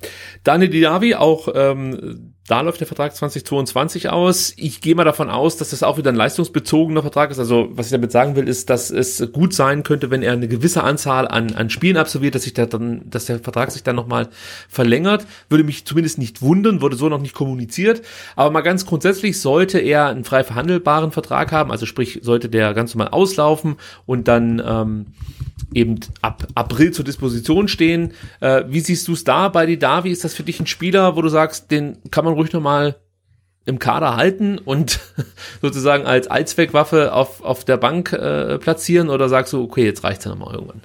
Daniel Didavi, auch ähm, da läuft der Vertrag 2022 aus. Ich gehe mal davon aus, dass das auch wieder ein leistungsbezogener Vertrag ist. Also was ich damit sagen will, ist, dass es gut sein könnte, wenn er eine gewisse Anzahl an, an Spielen absolviert, dass sich da dann, dass der Vertrag sich dann nochmal verlängert. Würde mich zumindest nicht wundern, wurde so noch nicht kommuniziert. Aber mal ganz grundsätzlich sollte er einen frei verhandelbaren Vertrag haben, also sprich sollte der ganz normal auslaufen und dann ähm, eben ab April zur Disposition stehen. Äh, wie siehst du es da bei Didavi? Ist das für dich ein Spieler, wo du sagst, den kann man ruhig nochmal im Kader halten und sozusagen als Allzweckwaffe auf, auf der Bank äh, platzieren oder sagst du, okay, jetzt reicht's ja nochmal irgendwann?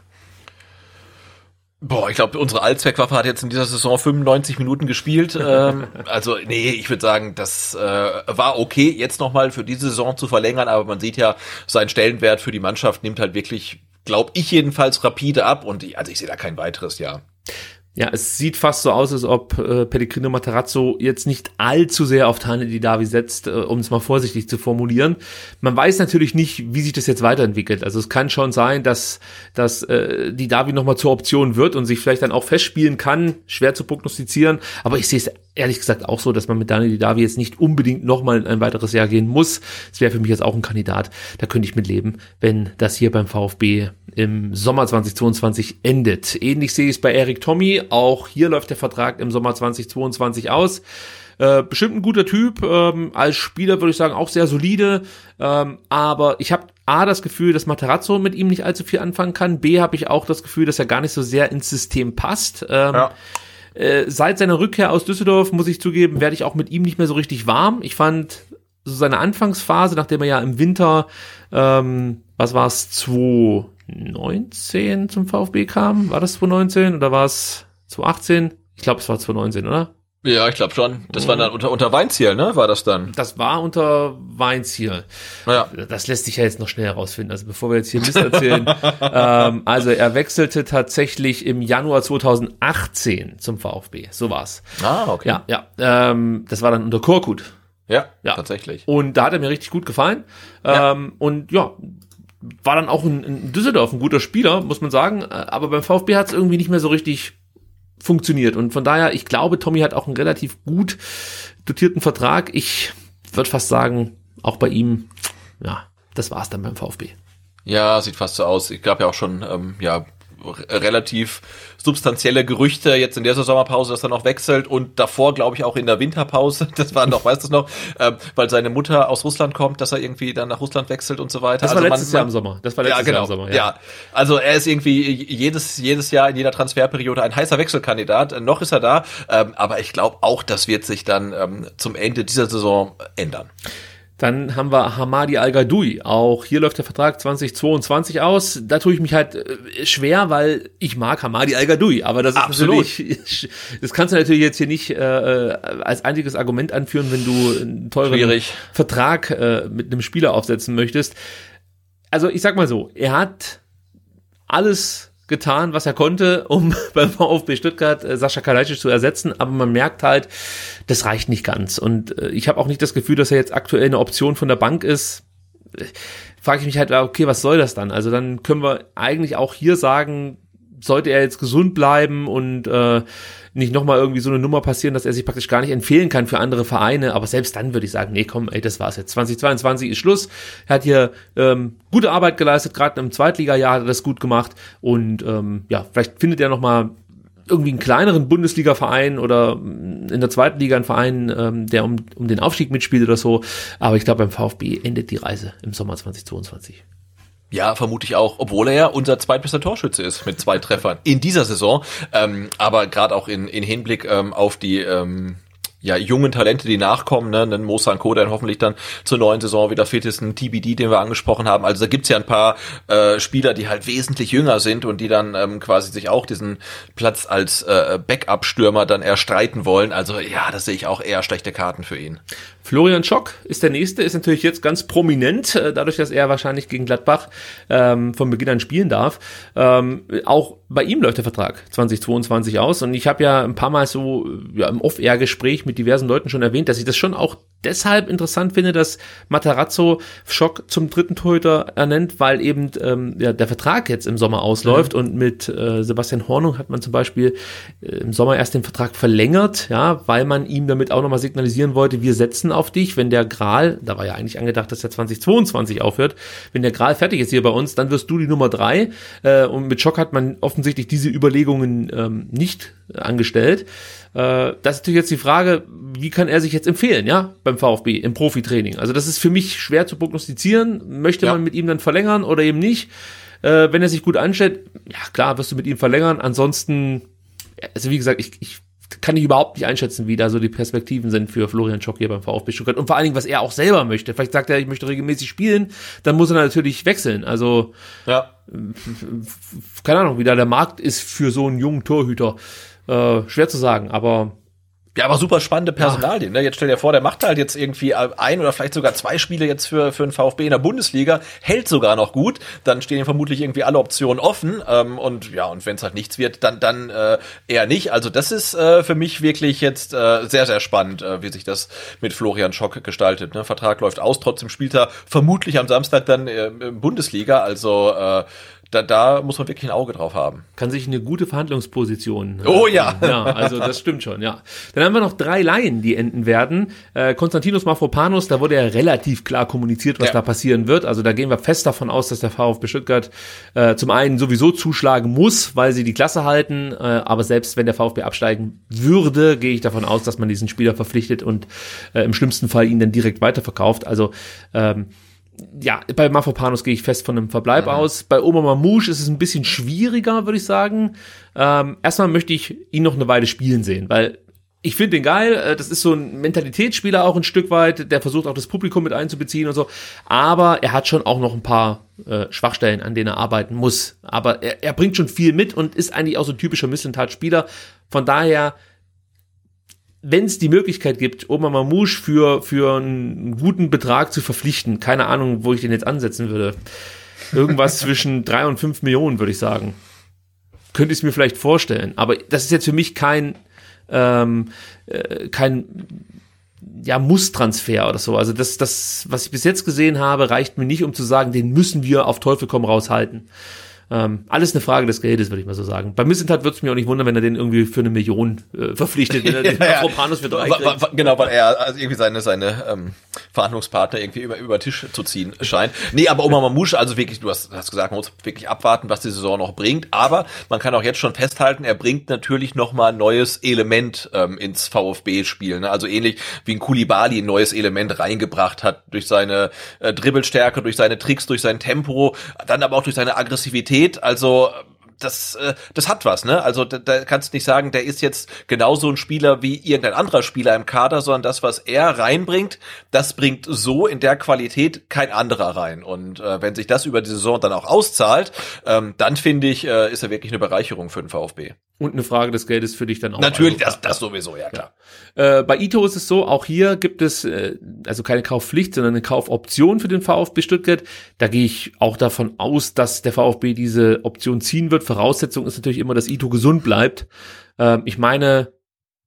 Boah, ich glaube, unsere Allzweckwaffe hat jetzt in dieser Saison 95 Minuten gespielt. ähm, also, nee, ich würde sagen, das äh, war okay, jetzt nochmal für diese Saison zu verlängern, aber man sieht ja, sein Stellenwert für die Mannschaft nimmt halt wirklich, glaube ich jedenfalls, rapide ab und ich, also ich sehe da kein weiteres Jahr. Ja, es sieht fast so aus, als ob äh, Pellegrino Materazzo jetzt nicht allzu sehr auf Tane Didavi setzt, äh, um es mal vorsichtig zu formulieren. Man weiß natürlich nicht, wie sich das jetzt weiterentwickelt. Also es kann schon sein, dass, dass äh, Didavi nochmal zur Option wird und sich vielleicht dann auch festspielen kann. Schwer zu prognostizieren. Aber ich sehe es ehrlich gesagt auch so, dass man mit Daniel Didavi jetzt nicht unbedingt nochmal ein weiteres Jahr gehen muss. Es wäre für mich jetzt auch ein Kandidat. Da könnte ich mit leben, wenn das hier beim VfB im Sommer 2022 endet. Ähnlich sehe ich es bei Erik Tommy. Auch hier läuft der Vertrag im Sommer 2022 aus. Äh, bestimmt ein guter Typ. Ähm, als Spieler würde ich sagen auch sehr solide. Ähm, aber ich habe A, das Gefühl, dass Materazzo mit ihm nicht allzu viel anfangen kann. B, habe ich auch das Gefühl, dass er gar nicht so sehr ins System passt. Ähm, ja. Äh, seit seiner Rückkehr aus Düsseldorf, muss ich zugeben, werde ich auch mit ihm nicht mehr so richtig warm. Ich fand so seine Anfangsphase, nachdem er ja im Winter, ähm, was war es, 2019 zum VfB kam? War das 2019 oder war es 2018? Ich glaube, es war 2019, oder? Ja, ich glaube schon. Das war dann unter, unter Weinziel, ne? War das dann? Das war unter Weinziel. Ja. Das lässt sich ja jetzt noch schnell herausfinden. Also bevor wir jetzt hier Mist erzählen. ähm, also er wechselte tatsächlich im Januar 2018 zum VfB. So war's. Ah, okay. Ja, ja. Ähm, das war dann unter Korkut. Ja, ja, tatsächlich. Und da hat er mir richtig gut gefallen. Ja. Ähm, und ja, war dann auch in, in Düsseldorf ein guter Spieler, muss man sagen. Aber beim VfB hat es irgendwie nicht mehr so richtig funktioniert. Und von daher, ich glaube, Tommy hat auch einen relativ gut dotierten Vertrag. Ich würde fast sagen, auch bei ihm, ja, das war's dann beim VfB. Ja, sieht fast so aus. Ich gab ja auch schon, ähm, ja, relativ substanzielle Gerüchte jetzt in der Sommerpause, dass er noch wechselt und davor, glaube ich, auch in der Winterpause, das war noch, weißt du noch, äh, weil seine Mutter aus Russland kommt, dass er irgendwie dann nach Russland wechselt und so weiter. Das war also letztes man, Jahr im Sommer. Das war letztes ja, genau, Jahr im Sommer. Ja. ja, also er ist irgendwie jedes, jedes Jahr in jeder Transferperiode ein heißer Wechselkandidat. Noch ist er da, ähm, aber ich glaube auch, das wird sich dann ähm, zum Ende dieser Saison ändern. Dann haben wir Hamadi Al-Gadoui. Auch hier läuft der Vertrag 2022 aus. Da tue ich mich halt äh, schwer, weil ich mag Hamadi Al-Gadoui. Aber das ist Absolut. natürlich, das kannst du natürlich jetzt hier nicht äh, als einziges Argument anführen, wenn du einen teuren Schwierig. Vertrag äh, mit einem Spieler aufsetzen möchtest. Also ich sag mal so, er hat alles getan, was er konnte, um beim VfB Stuttgart äh, Sascha Kalajdzic zu ersetzen, aber man merkt halt, das reicht nicht ganz und äh, ich habe auch nicht das Gefühl, dass er jetzt aktuell eine Option von der Bank ist. frage ich mich halt, okay, was soll das dann? Also dann können wir eigentlich auch hier sagen, sollte er jetzt gesund bleiben und äh, nicht nochmal irgendwie so eine Nummer passieren, dass er sich praktisch gar nicht empfehlen kann für andere Vereine. Aber selbst dann würde ich sagen, nee, komm, ey, das war's jetzt. 2022 ist Schluss. Er hat hier ähm, gute Arbeit geleistet, gerade im Zweitliga-Jahr hat er das gut gemacht. Und ähm, ja, vielleicht findet er nochmal irgendwie einen kleineren Bundesliga-Verein oder in der zweiten Liga einen Verein, ähm, der um, um den Aufstieg mitspielt oder so. Aber ich glaube, beim VfB endet die Reise im Sommer 2022. Ja, vermute ich auch, obwohl er ja unser zweitbester Torschütze ist mit zwei Treffern in dieser Saison. Ähm, aber gerade auch in, in Hinblick ähm, auf die ähm, ja, jungen Talente, die nachkommen, ne, einen Mo Sanko, der hoffentlich dann zur neuen Saison wieder fit ist, ein TBD, den wir angesprochen haben. Also da gibt's ja ein paar äh, Spieler, die halt wesentlich jünger sind und die dann ähm, quasi sich auch diesen Platz als äh, Backup-Stürmer dann erstreiten wollen. Also ja, das sehe ich auch eher schlechte Karten für ihn. Florian Schock ist der nächste, ist natürlich jetzt ganz prominent, äh, dadurch, dass er wahrscheinlich gegen Gladbach ähm, von Beginn an spielen darf. Ähm, auch bei ihm läuft der Vertrag 2022 aus und ich habe ja ein paar Mal so ja, im Off-Air-Gespräch mit diversen Leuten schon erwähnt, dass ich das schon auch deshalb interessant finde, dass Matarazzo Schock zum dritten Torhüter ernennt, weil eben ähm, ja, der Vertrag jetzt im Sommer ausläuft mhm. und mit äh, Sebastian Hornung hat man zum Beispiel äh, im Sommer erst den Vertrag verlängert, ja, weil man ihm damit auch nochmal signalisieren wollte, wir setzen auf dich, wenn der Gral, da war ja eigentlich angedacht, dass er 2022 aufhört, wenn der Gral fertig ist hier bei uns, dann wirst du die Nummer drei äh, und mit Schock hat man offensichtlich diese Überlegungen ähm, nicht angestellt. Äh, das ist natürlich jetzt die Frage, wie kann er sich jetzt empfehlen, ja, beim VfB im Profitraining? Also das ist für mich schwer zu prognostizieren. Möchte ja. man mit ihm dann verlängern oder eben nicht? Äh, wenn er sich gut anstellt, ja klar, wirst du mit ihm verlängern. Ansonsten, also wie gesagt, ich, ich kann ich überhaupt nicht einschätzen, wie da so die Perspektiven sind für Florian Schock hier beim VfB Stuttgart und vor allen Dingen, was er auch selber möchte. Vielleicht sagt er, ich möchte regelmäßig spielen, dann muss er natürlich wechseln. Also, ja. keine Ahnung, wie da der Markt ist für so einen jungen Torhüter. Äh, schwer zu sagen, aber ja, aber super spannende Personalien. Ne? Jetzt stell dir vor, der macht halt jetzt irgendwie ein oder vielleicht sogar zwei Spiele jetzt für, für einen VfB in der Bundesliga, hält sogar noch gut, dann stehen ihm vermutlich irgendwie alle Optionen offen. Ähm, und ja, und wenn es halt nichts wird, dann, dann äh, eher nicht. Also das ist äh, für mich wirklich jetzt äh, sehr, sehr spannend, äh, wie sich das mit Florian Schock gestaltet. Ne? Vertrag läuft aus, trotzdem spielt er vermutlich am Samstag dann äh, Bundesliga. Also äh, da, da muss man wirklich ein Auge drauf haben. Kann sich eine gute Verhandlungsposition. Äh, oh ja. Ja, also das stimmt schon, ja. Dann haben wir noch drei Laien, die enden werden. Äh, Konstantinos Mafropanos, da wurde ja relativ klar kommuniziert, was ja. da passieren wird. Also da gehen wir fest davon aus, dass der VfB Stuttgart äh, zum einen sowieso zuschlagen muss, weil sie die Klasse halten. Äh, aber selbst wenn der VfB absteigen würde, gehe ich davon aus, dass man diesen Spieler verpflichtet und äh, im schlimmsten Fall ihn dann direkt weiterverkauft. Also ähm, ja, bei Mafropanos gehe ich fest von einem Verbleib mhm. aus. Bei Oma Mamouche ist es ein bisschen schwieriger, würde ich sagen. Ähm, erstmal möchte ich ihn noch eine Weile spielen sehen, weil ich finde den geil. Äh, das ist so ein Mentalitätsspieler auch ein Stück weit, der versucht auch das Publikum mit einzubeziehen und so. Aber er hat schon auch noch ein paar äh, Schwachstellen, an denen er arbeiten muss. Aber er, er bringt schon viel mit und ist eigentlich auch so ein typischer Missentat-Spieler. Von daher wenn es die Möglichkeit gibt, Oma Mamouche für, für einen guten Betrag zu verpflichten, keine Ahnung, wo ich den jetzt ansetzen würde. Irgendwas zwischen drei und fünf Millionen, würde ich sagen. Könnte ich es mir vielleicht vorstellen. Aber das ist jetzt für mich kein, ähm, äh, kein ja, Muss-Transfer oder so. Also das, das, was ich bis jetzt gesehen habe, reicht mir nicht, um zu sagen, den müssen wir auf Teufel komm raushalten. Ähm, alles eine Frage des Geldes, würde ich mal so sagen. Bei Missentat würde es mir auch nicht wundern, wenn er den irgendwie für eine Million äh, verpflichtet, wenn er den ja, Afropanus für drei Genau, weil er also irgendwie seine, seine ähm, Verhandlungspartner irgendwie über, über Tisch zu ziehen scheint. Nee, aber Oma Mamouche, also wirklich, du hast, hast gesagt, man muss wirklich abwarten, was die Saison noch bringt. Aber man kann auch jetzt schon festhalten, er bringt natürlich nochmal ein neues Element ähm, ins VfB-Spiel. Ne? Also ähnlich wie ein Kulibali ein neues Element reingebracht hat durch seine äh, Dribbelstärke, durch seine Tricks, durch sein Tempo, dann aber auch durch seine Aggressivität Qualität, also das, äh, das hat was, ne? Also da, da kannst du nicht sagen, der ist jetzt genauso ein Spieler wie irgendein anderer Spieler im Kader, sondern das, was er reinbringt, das bringt so in der Qualität kein anderer rein. Und äh, wenn sich das über die Saison dann auch auszahlt, ähm, dann finde ich, äh, ist er wirklich eine Bereicherung für den VfB. Und eine Frage des Geldes für dich dann auch. Natürlich, also, das, das sowieso, ja klar. Ja. Äh, bei Ito ist es so, auch hier gibt es äh, also keine Kaufpflicht, sondern eine Kaufoption für den VfB Stuttgart. Da gehe ich auch davon aus, dass der VfB diese Option ziehen wird. Voraussetzung ist natürlich immer, dass Ito gesund bleibt. Ähm, ich meine,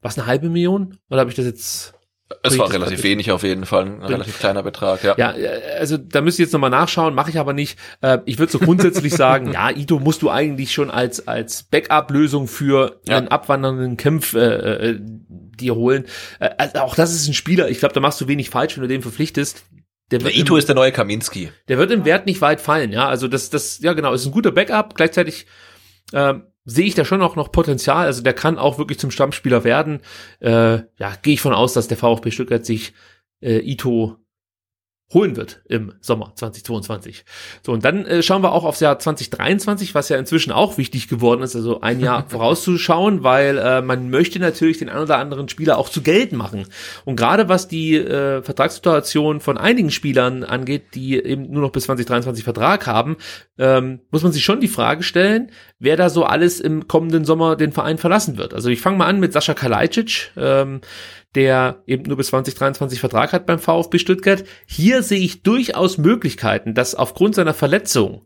was eine halbe Million? Oder habe ich das jetzt Es war relativ wenig auf jeden Fall, ein relativ kleiner Betrag, ja. Ja, äh, also da müsste ich jetzt nochmal nachschauen, mache ich aber nicht. Äh, Ich würde so grundsätzlich sagen, ja, Ito musst du eigentlich schon als, als Backup-Lösung für Ja. einen abwandernden Kampf äh, äh, dir holen. Äh, Also auch das ist ein Spieler, ich glaube, da machst du wenig falsch, wenn du den verpflichtest. Der Der Ito im, ist der neue Kaminski. der wird im Wert nicht weit fallen, ja. Also das, das, ja genau, ist ein guter Backup. Gleichzeitig ähm, sehe ich da schon auch noch Potenzial. Also der kann auch wirklich zum Stammspieler werden. Äh, ja, gehe ich von aus, dass der VfB Stuttgart sich äh, Ito holen wird im Sommer 2022. So, und dann äh, schauen wir auch aufs Jahr 2023, was ja inzwischen auch wichtig geworden ist, also ein Jahr vorauszuschauen, weil äh, man möchte natürlich den ein oder anderen Spieler auch zu Geld machen. Und gerade was die äh, Vertragssituation von einigen Spielern angeht, die eben nur noch bis 2023 Vertrag haben, ähm, muss man sich schon die Frage stellen, wer da so alles im kommenden Sommer den Verein verlassen wird. Also ich fange mal an mit Sascha Kalajdzic, ähm, der eben nur bis 2023 Vertrag hat beim VfB Stuttgart. Hier sehe ich durchaus Möglichkeiten, dass aufgrund seiner Verletzung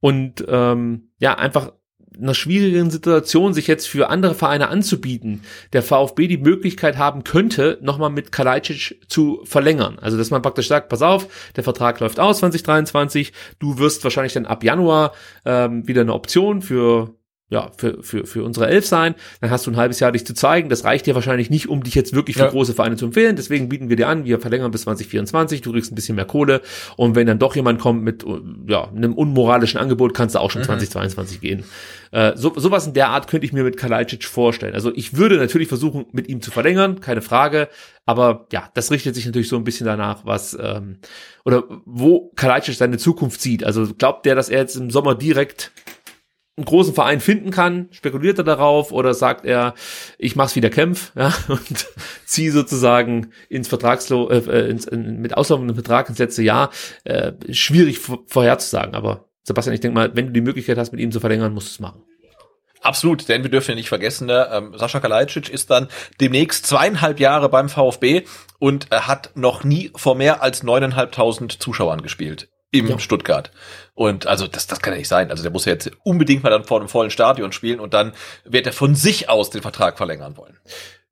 und ähm, ja einfach einer schwierigen Situation sich jetzt für andere Vereine anzubieten, der VfB die Möglichkeit haben könnte, nochmal mit Kalajdzic zu verlängern. Also dass man praktisch sagt, pass auf, der Vertrag läuft aus 2023, du wirst wahrscheinlich dann ab Januar ähm, wieder eine Option für ja, für, für, für unsere Elf sein, dann hast du ein halbes Jahr dich zu zeigen. Das reicht dir wahrscheinlich nicht, um dich jetzt wirklich für Ja. große Vereine zu empfehlen. Deswegen bieten wir dir an, wir verlängern bis 2024, du kriegst ein bisschen mehr Kohle. Und wenn dann doch jemand kommt mit äh, ja, einem unmoralischen Angebot, kannst du auch schon 2022 gehen. Äh, so, sowas in der Art könnte ich mir mit Kalajdzic vorstellen. Also ich würde natürlich versuchen, mit ihm zu verlängern, keine Frage. Aber ja, das richtet sich natürlich so ein bisschen danach, was ähm, oder wo Kalajdzic seine Zukunft sieht. Also glaubt der, dass er jetzt im Sommer direkt einen großen Verein finden kann, spekuliert er darauf oder sagt er, ich mach's wieder Kämpf ja, und ziehe sozusagen ins Vertragslo äh, äh, ins, in, mit auslaufendem Vertrag ins letzte Jahr. Äh, schwierig vor- vorherzusagen, aber Sebastian, ich denke mal, wenn du die Möglichkeit hast, mit ihm zu verlängern, musst du es machen. Absolut, denn wir dürfen ja nicht vergessen, ne, ähm, Sascha Kalajdzic ist dann demnächst zweieinhalb Jahre beim VfB und äh, hat noch nie vor mehr als neuneinhalbtausend Zuschauern gespielt im Ja. Stuttgart. Und also das, das kann ja nicht sein. Also der muss ja jetzt unbedingt mal dann vor einem vollen Stadion spielen und dann wird er von sich aus den Vertrag verlängern wollen.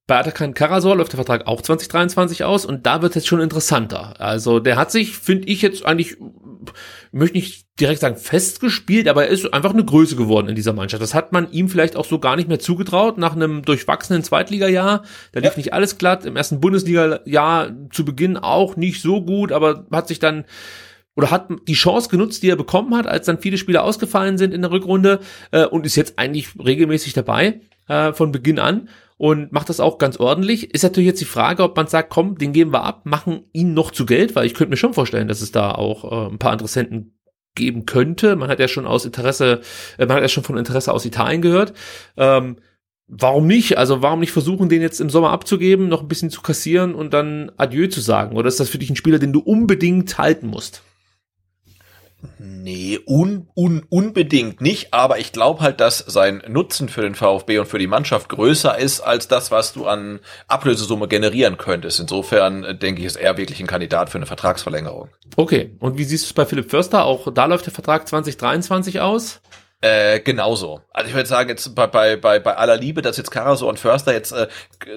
Bei Atakan Karasor läuft der Vertrag auch 2023 aus und da wird es jetzt schon interessanter. Also der hat sich, finde ich jetzt eigentlich, ich möchte nicht direkt sagen festgespielt, aber er ist einfach eine Größe geworden in dieser Mannschaft. Das hat man ihm vielleicht auch so gar nicht mehr zugetraut nach einem durchwachsenen Zweitligajahr. Da lief Ja. nicht alles glatt. Im ersten Bundesliga-Jahr zu Beginn auch nicht so gut, aber hat sich dann oder hat die Chance genutzt, die er bekommen hat, als dann viele Spieler ausgefallen sind in der Rückrunde äh, und ist jetzt eigentlich regelmäßig dabei äh, von Beginn an und macht das auch ganz ordentlich. Ist natürlich jetzt die Frage, ob man sagt, komm, den geben wir ab, machen ihn noch zu Geld, weil ich könnte mir schon vorstellen, dass es da auch äh, ein paar Interessenten geben könnte. Man hat ja schon aus Interesse, äh, man hat ja schon von Interesse aus Italien gehört. Ähm, Warum nicht? Also warum nicht versuchen, den jetzt im Sommer abzugeben, noch ein bisschen zu kassieren und dann Adieu zu sagen? Oder ist das für dich ein Spieler, den du unbedingt halten musst? Nee, un, un, unbedingt nicht, aber ich glaube halt, dass sein Nutzen für den VfB und für die Mannschaft größer ist als das, was du an Ablösesumme generieren könntest. Insofern äh, denke ich, ist er wirklich ein Kandidat für eine Vertragsverlängerung. Okay, und wie siehst du es bei Philipp Förster? Auch da läuft der Vertrag 2023 aus. Äh, genauso. Also ich würde sagen, jetzt bei, bei, bei, bei aller Liebe, dass jetzt Karasor und Förster jetzt äh,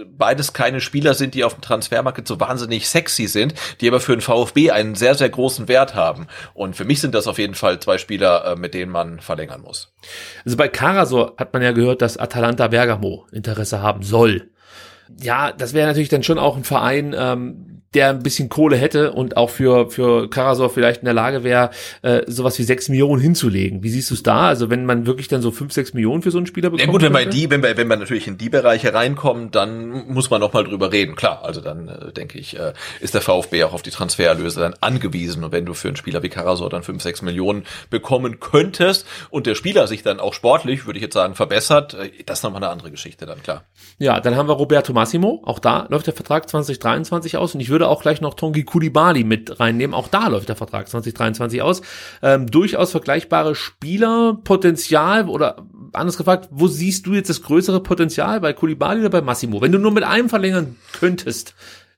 beides keine Spieler sind, die auf dem Transfermarkt so wahnsinnig sexy sind, die aber für den VfB einen sehr, sehr großen Wert haben. Und für mich sind das auf jeden Fall zwei Spieler, äh, mit denen man verlängern muss. Also bei Karasor hat man ja gehört, dass Atalanta Bergamo Interesse haben soll. Ja, das wäre natürlich dann schon auch ein Verein, ähm, der ein bisschen Kohle hätte und auch für, für Karasor vielleicht in der Lage wäre, äh, sowas wie sechs Millionen hinzulegen. Wie siehst du es da? Also wenn man wirklich dann so fünf, sechs Millionen für so einen Spieler Ja bekommt? gut, wenn wir in die, wenn wir, wenn wir natürlich in die Bereiche reinkommen, dann muss man noch mal drüber reden. Klar, also dann äh, denke ich, äh, ist der VfB auch auf die Transfererlöse dann angewiesen. Und wenn du für einen Spieler wie Karasor dann fünf, sechs Millionen bekommen könntest und der Spieler sich dann auch sportlich, würde ich jetzt sagen, verbessert, äh, das ist nochmal eine andere Geschichte dann, klar. Ja, dann haben wir Roberto Massimo. Auch da läuft der Vertrag 2023 aus. Und ich würde auch gleich noch Tongi Kulibali mit reinnehmen. Auch da läuft der Vertrag 2023 aus. Ähm, durchaus vergleichbare Spieler, Potenzial oder anders gefragt, wo siehst du jetzt das größere Potenzial? Bei Kulibali oder bei Massimo? Wenn du nur mit einem verlängern könntest,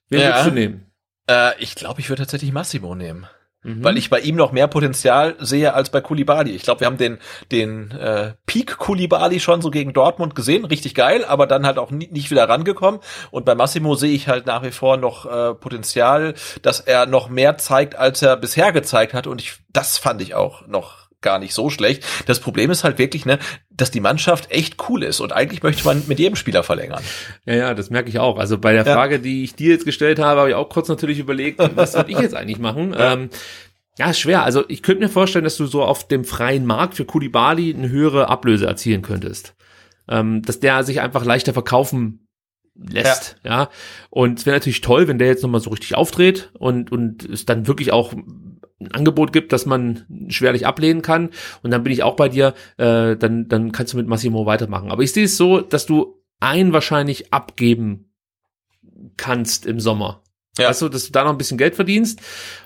wen Ja. würdest du nehmen? Äh, ich glaube, ich würde tatsächlich Massimo nehmen. Mhm. weil ich bei ihm noch mehr Potenzial sehe als bei Kulibali. Ich glaube, wir haben den den äh, Peak Kulibali schon so gegen Dortmund gesehen, richtig geil, aber dann halt auch nie, nicht wieder rangekommen. Und bei Massimo sehe ich halt nach wie vor noch äh, Potenzial, dass er noch mehr zeigt, als er bisher gezeigt hat. Und ich, das fand ich auch noch gar nicht so schlecht. Das Problem ist halt wirklich, ne, dass die Mannschaft echt cool ist und eigentlich möchte man mit jedem Spieler verlängern. Ja, ja, das merke ich auch. Also bei der Frage, ja. die ich dir jetzt gestellt habe, habe ich auch kurz natürlich überlegt, was soll ich jetzt eigentlich machen? Ja. Ähm, ja, schwer. Also ich könnte mir vorstellen, dass du so auf dem freien Markt für Kulibali eine höhere Ablöse erzielen könntest. Ähm, dass der sich einfach leichter verkaufen lässt, ja. ja. Und es wäre natürlich toll, wenn der jetzt nochmal so richtig aufdreht und, und es dann wirklich auch ein Angebot gibt, das man schwerlich ablehnen kann. Und dann bin ich auch bei dir, äh, dann, dann kannst du mit Massimo weitermachen. Aber ich sehe es so, dass du einen wahrscheinlich abgeben kannst im Sommer. Ja. Weißt du, dass du da noch ein bisschen Geld verdienst.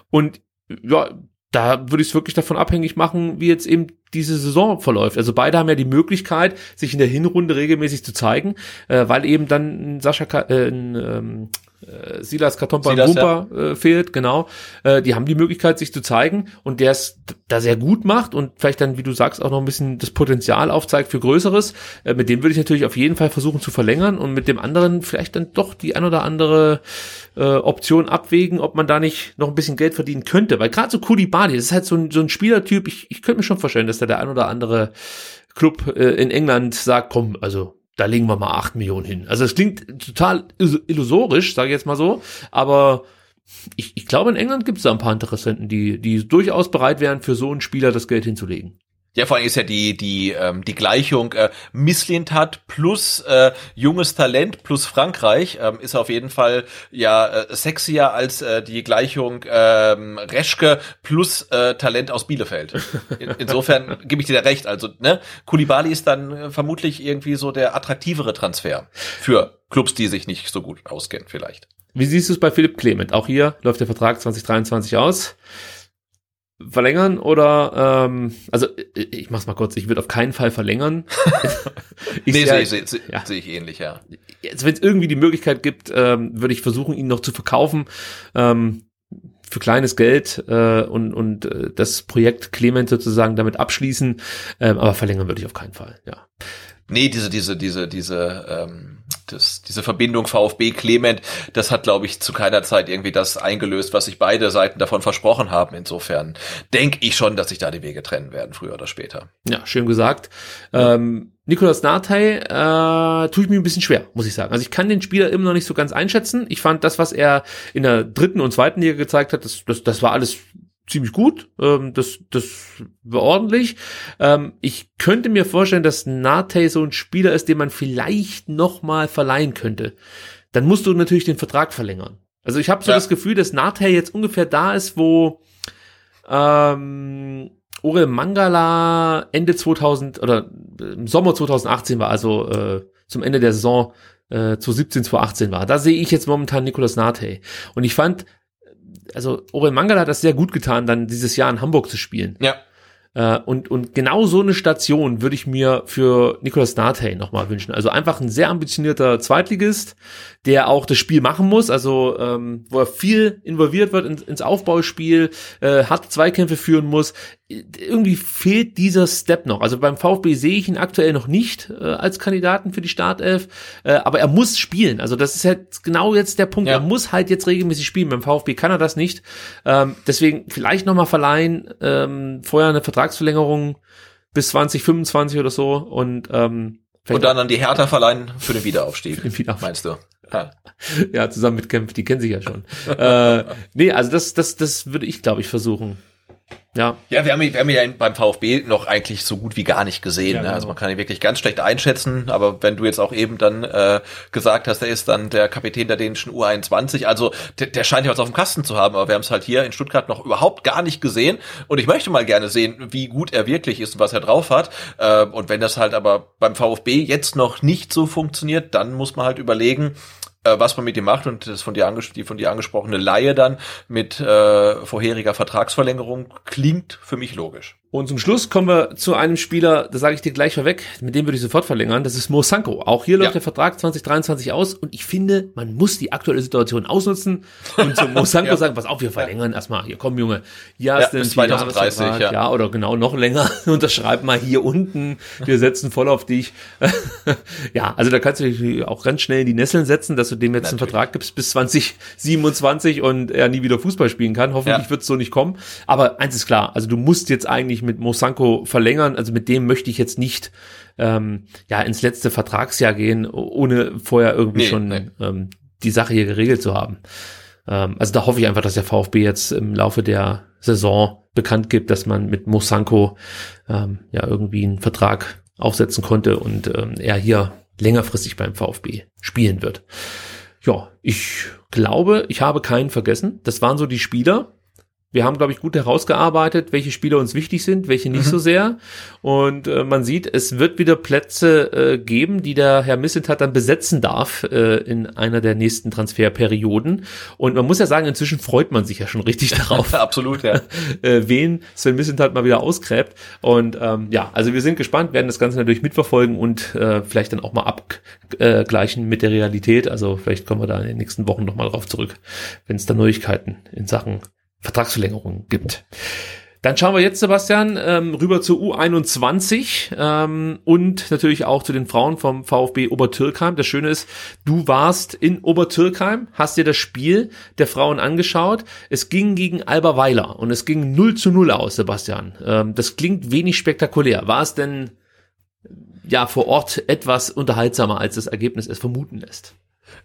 Und ja, da würde ich es wirklich davon abhängig machen, wie jetzt eben diese Saison verläuft. Also beide haben ja die Möglichkeit, sich in der Hinrunde regelmäßig zu zeigen, äh, weil eben dann Sascha, äh, ein, ähm, äh, Silas Katompa Wumpa ja. äh, fehlt, genau. Äh, die haben die Möglichkeit, sich zu zeigen und der es da sehr gut macht und vielleicht dann, wie du sagst, auch noch ein bisschen das Potenzial aufzeigt für Größeres. Äh, mit dem würde ich natürlich auf jeden Fall versuchen zu verlängern und mit dem anderen vielleicht dann doch die ein oder andere äh, Option abwägen, ob man da nicht noch ein bisschen Geld verdienen könnte. Weil gerade so Kulibali, das ist halt so ein, so ein Spielertyp, ich, ich könnte mir schon vorstellen, dass da der ein oder andere Club äh, in England sagt, komm, also da legen wir mal acht Millionen hin. Also es klingt total illusorisch, sage ich jetzt mal so, aber ich, ich glaube, in England gibt es da ein paar Interessenten, die, die durchaus bereit wären, für so einen Spieler das Geld hinzulegen. Ja, vor allem ist ja die die ähm, die Gleichung äh, Misslintat plus äh, junges Talent plus Frankreich ähm, ist auf jeden Fall ja äh, sexier als äh, die Gleichung ähm, Reschke plus äh, Talent aus Bielefeld. In, insofern gebe ich dir da recht. Also ne, Kulibali ist dann äh, vermutlich irgendwie so der attraktivere Transfer für Clubs, die sich nicht so gut auskennen vielleicht. Wie siehst du es bei Philipp Clement? Auch hier läuft der Vertrag 2023 aus verlängern oder ähm, also ich mach's mal kurz, ich würde auf keinen Fall verlängern. ich nee, sehe seh, seh, ja. seh ich ähnlich, ja. Jetzt, wenn es irgendwie die Möglichkeit gibt, ähm, würde ich versuchen, ihn noch zu verkaufen. Ähm, für kleines Geld äh, und, und äh, das Projekt Clement sozusagen damit abschließen, ähm, aber verlängern würde ich auf keinen Fall, ja. Nee, diese, diese, diese, diese, ähm, das, diese Verbindung VfB Clement, das hat, glaube ich, zu keiner Zeit irgendwie das eingelöst, was sich beide Seiten davon versprochen haben. Insofern denke ich schon, dass sich da die Wege trennen werden, früher oder später. Ja, schön gesagt. Ja. Ähm, Nikolas Natei äh, tue ich mir ein bisschen schwer, muss ich sagen. Also ich kann den Spieler immer noch nicht so ganz einschätzen. Ich fand das, was er in der dritten und zweiten Liga gezeigt hat, das, das, das war alles ziemlich gut. Ähm, das, das war ordentlich. Ähm, ich könnte mir vorstellen, dass Nate so ein Spieler ist, den man vielleicht noch mal verleihen könnte. Dann musst du natürlich den Vertrag verlängern. Also ich habe so ja. das Gefühl, dass Nate jetzt ungefähr da ist, wo ähm, Orel Mangala Ende 2000 oder im Sommer 2018 war, also äh, zum Ende der Saison äh, 2017, 2018 war. Da sehe ich jetzt momentan Nicolas Nate. Und ich fand, also Orel Mangala hat das sehr gut getan, dann dieses Jahr in Hamburg zu spielen. Ja. Äh, und, und genau so eine Station würde ich mir für Nicolas Natey nochmal wünschen. Also einfach ein sehr ambitionierter Zweitligist, der auch das Spiel machen muss, also ähm, wo er viel involviert wird in, ins Aufbauspiel, äh, hat Zweikämpfe führen muss. Irgendwie fehlt dieser Step noch. Also beim VfB sehe ich ihn aktuell noch nicht äh, als Kandidaten für die Startelf, äh, aber er muss spielen. Also das ist halt genau jetzt der Punkt. Ja. Er muss halt jetzt regelmäßig spielen. Beim VfB kann er das nicht. Ähm, deswegen vielleicht nochmal verleihen, ähm, vorher eine Vertrag Vertragsverlängerung bis 2025 oder so und ähm, und dann an die Hertha verleihen für den Wiederaufstieg. Für den Wiederaufstieg. Meinst du? Ja. ja, zusammen mit Kempf, die kennen sich ja schon. äh, nee, also das, das, das würde ich, glaube ich, versuchen. Ja. Ja, wir haben, wir haben ja beim VfB noch eigentlich so gut wie gar nicht gesehen. Ja, ne? Also genau. man kann ihn wirklich ganz schlecht einschätzen. Aber wenn du jetzt auch eben dann äh, gesagt hast, er ist dann der Kapitän der dänischen U21, also der, der scheint ja was auf dem Kasten zu haben. Aber wir haben es halt hier in Stuttgart noch überhaupt gar nicht gesehen. Und ich möchte mal gerne sehen, wie gut er wirklich ist und was er drauf hat. Äh, und wenn das halt aber beim VfB jetzt noch nicht so funktioniert, dann muss man halt überlegen, äh, was man mit ihm macht und das von dir die von dir angesprochene Laie dann mit äh, vorheriger Vertragsverlängerung klingt für mich logisch. Und zum Schluss kommen wir zu einem Spieler, da sage ich dir gleich vorweg, mit dem würde ich sofort verlängern, das ist Mo Sanko. Auch hier läuft Ja. der Vertrag 2023 aus und ich finde, man muss die aktuelle Situation ausnutzen und zu Mo Sanko Ja. sagen, pass auf, wir verlängern erstmal, hier komm Junge, hier Ja, hast du bis einen 2030, Vierjahresvertrag, ja. ja, oder genau noch länger, unterschreib mal hier unten, wir setzen voll auf dich. ja, also da kannst du dich auch ganz schnell in die Nesseln setzen, dass du dem jetzt einen Natürlich. Vertrag gibst bis 2027 und er nie wieder Fußball spielen kann. Hoffentlich Ja. wird es so nicht kommen. Aber eins ist klar, also du musst jetzt eigentlich mit Mosanko verlängern. Also mit dem möchte ich jetzt nicht ähm, ja ins letzte Vertragsjahr gehen, ohne vorher irgendwie Nee, schon nee. Ähm, die Sache hier geregelt zu haben. Ähm, also da hoffe ich einfach, dass der VfB jetzt im Laufe der Saison bekannt gibt, dass man mit Mosanko ähm, ja irgendwie einen Vertrag aufsetzen konnte und ähm, er hier längerfristig beim VfB spielen wird. Ja, ich glaube, ich habe keinen vergessen. Das waren so die Spieler. Wir haben, glaube ich, gut herausgearbeitet, welche Spieler uns wichtig sind, welche nicht so sehr. Und äh, man sieht, es wird wieder Plätze äh, geben, die der Herr Missentat dann besetzen darf äh, in einer der nächsten Transferperioden. Und man muss ja sagen, inzwischen freut man sich ja schon richtig darauf, Absolut, ja. äh, wen Sven Missentat mal wieder ausgräbt. Und ähm, ja, also wir sind gespannt, werden das Ganze natürlich mitverfolgen und äh, vielleicht dann auch mal abgleichen mit der Realität. Also vielleicht kommen wir da in den nächsten Wochen nochmal drauf zurück, wenn es da Neuigkeiten in Sachen Vertragsverlängerung gibt. Dann schauen wir jetzt, Sebastian, ähm, rüber zur U21 ähm, und natürlich auch zu den Frauen vom VfB Obertürkheim. Das Schöne ist, du warst in Obertürkheim, hast dir das Spiel der Frauen angeschaut. Es ging gegen Alba Weiler und es ging 0 zu 0 aus, Sebastian. Ähm, das klingt wenig spektakulär. War es denn ja vor Ort etwas unterhaltsamer, als das Ergebnis es vermuten lässt?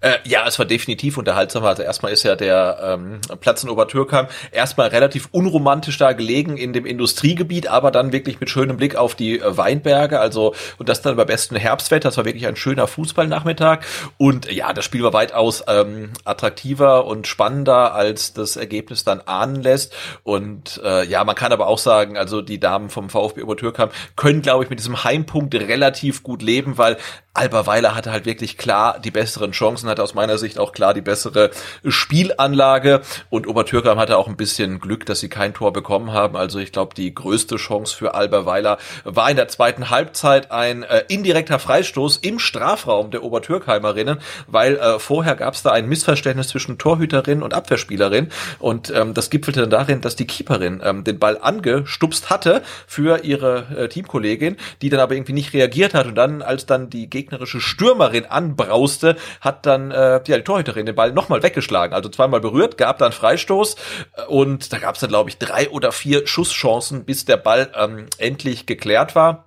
Äh, ja, es war definitiv unterhaltsamer. Also erstmal ist ja der ähm, Platz in Obertürkheim erstmal relativ unromantisch da gelegen in dem Industriegebiet, aber dann wirklich mit schönem Blick auf die äh, Weinberge. Also und das dann bei bestem Herbstwetter. Das war wirklich ein schöner Fußballnachmittag. Und äh, ja, das Spiel war weitaus ähm, attraktiver und spannender, als das Ergebnis dann ahnen lässt. Und äh, ja, man kann aber auch sagen, also die Damen vom VfB Obertürkheim können, glaube ich, mit diesem Heimpunkt relativ gut leben, weil Alba Weiler hatte halt wirklich klar die besseren Chancen, hatte aus meiner Sicht auch klar die bessere Spielanlage. Und Obertürkheim hatte auch ein bisschen Glück, dass sie kein Tor bekommen haben. Also ich glaube, die größte Chance für Alba Weiler war in der zweiten Halbzeit ein äh, indirekter Freistoß im Strafraum der Obertürkheimerinnen, weil äh, vorher gab es da ein Missverständnis zwischen Torhüterin und Abwehrspielerin. Und ähm, das gipfelte dann darin, dass die Keeperin ähm, den Ball angestupst hatte für ihre äh, Teamkollegin, die dann aber irgendwie nicht reagiert hat. Und dann, als dann die gegnerische Stürmerin anbrauste, hat dann äh, ja, die Torhüterin den Ball nochmal weggeschlagen, also zweimal berührt, gab dann Freistoß äh, und da gab es dann, glaube ich, drei oder vier Schusschancen, bis der Ball ähm, endlich geklärt war.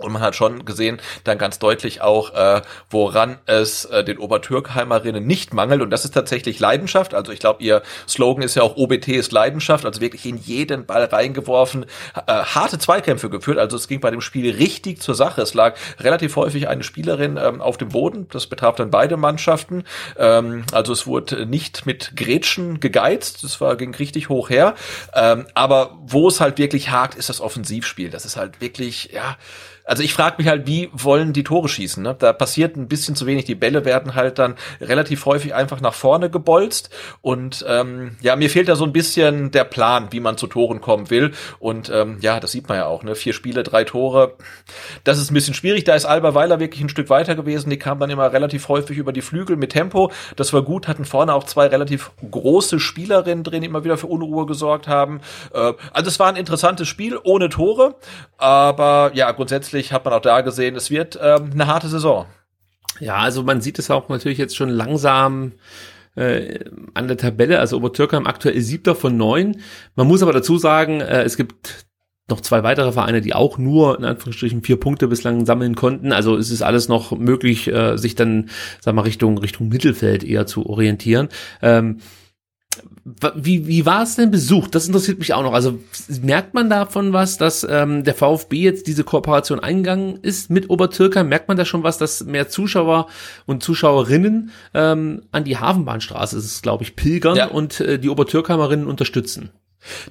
Und man hat schon gesehen, dann ganz deutlich auch, äh, woran es äh, den Obertürkheimerinnen nicht mangelt. Und das ist tatsächlich Leidenschaft. Also ich glaube, ihr Slogan ist ja auch OBT ist Leidenschaft. Also wirklich in jeden Ball reingeworfen, äh, harte Zweikämpfe geführt. Also es ging bei dem Spiel richtig zur Sache. Es lag relativ häufig eine Spielerin ähm, auf dem Boden. Das betraf dann beide Mannschaften. Ähm, also es wurde nicht mit Grätschen gegeizt. Das war, ging richtig hoch her. Ähm, aber wo es halt wirklich hakt, ist das Offensivspiel. Das ist halt wirklich, ja, also ich frage mich halt, wie wollen die Tore schießen? Ne? Da passiert ein bisschen zu wenig. Die Bälle werden halt dann relativ häufig einfach nach vorne gebolzt. Und ähm, ja, mir fehlt da so ein bisschen der Plan, wie man zu Toren kommen will. Und ähm, ja, das sieht man ja auch. Ne? Vier Spiele, drei Tore. Das ist ein bisschen schwierig. Da ist Alba Weiler wirklich ein Stück weiter gewesen. Die kam dann immer relativ häufig über die Flügel mit Tempo. Das war gut. Hatten vorne auch zwei relativ große Spielerinnen drin, die immer wieder für Unruhe gesorgt haben. Äh, also es war ein interessantes Spiel ohne Tore. Aber ja, grundsätzlich hat man auch da gesehen, es wird ähm, eine harte Saison. Ja, also man sieht es auch natürlich jetzt schon langsam äh, an der Tabelle. Also Obertürkheim aktuell siebter von neun. Man muss aber dazu sagen, äh, es gibt noch zwei weitere Vereine, die auch nur in Anführungsstrichen vier Punkte bislang sammeln konnten. Also es ist alles noch möglich, äh, sich dann, sag mal, Richtung Richtung Mittelfeld eher zu orientieren. Ähm, wie, wie war es denn besucht? Das interessiert mich auch noch. Also merkt man davon was, dass ähm, der VfB jetzt diese Kooperation eingegangen ist mit Obertürkheim? Merkt man da schon was, dass mehr Zuschauer und Zuschauerinnen ähm, an die Hafenbahnstraße, ist es glaube ich, pilgern Ja. und äh, die Obertürkheimerinnen unterstützen?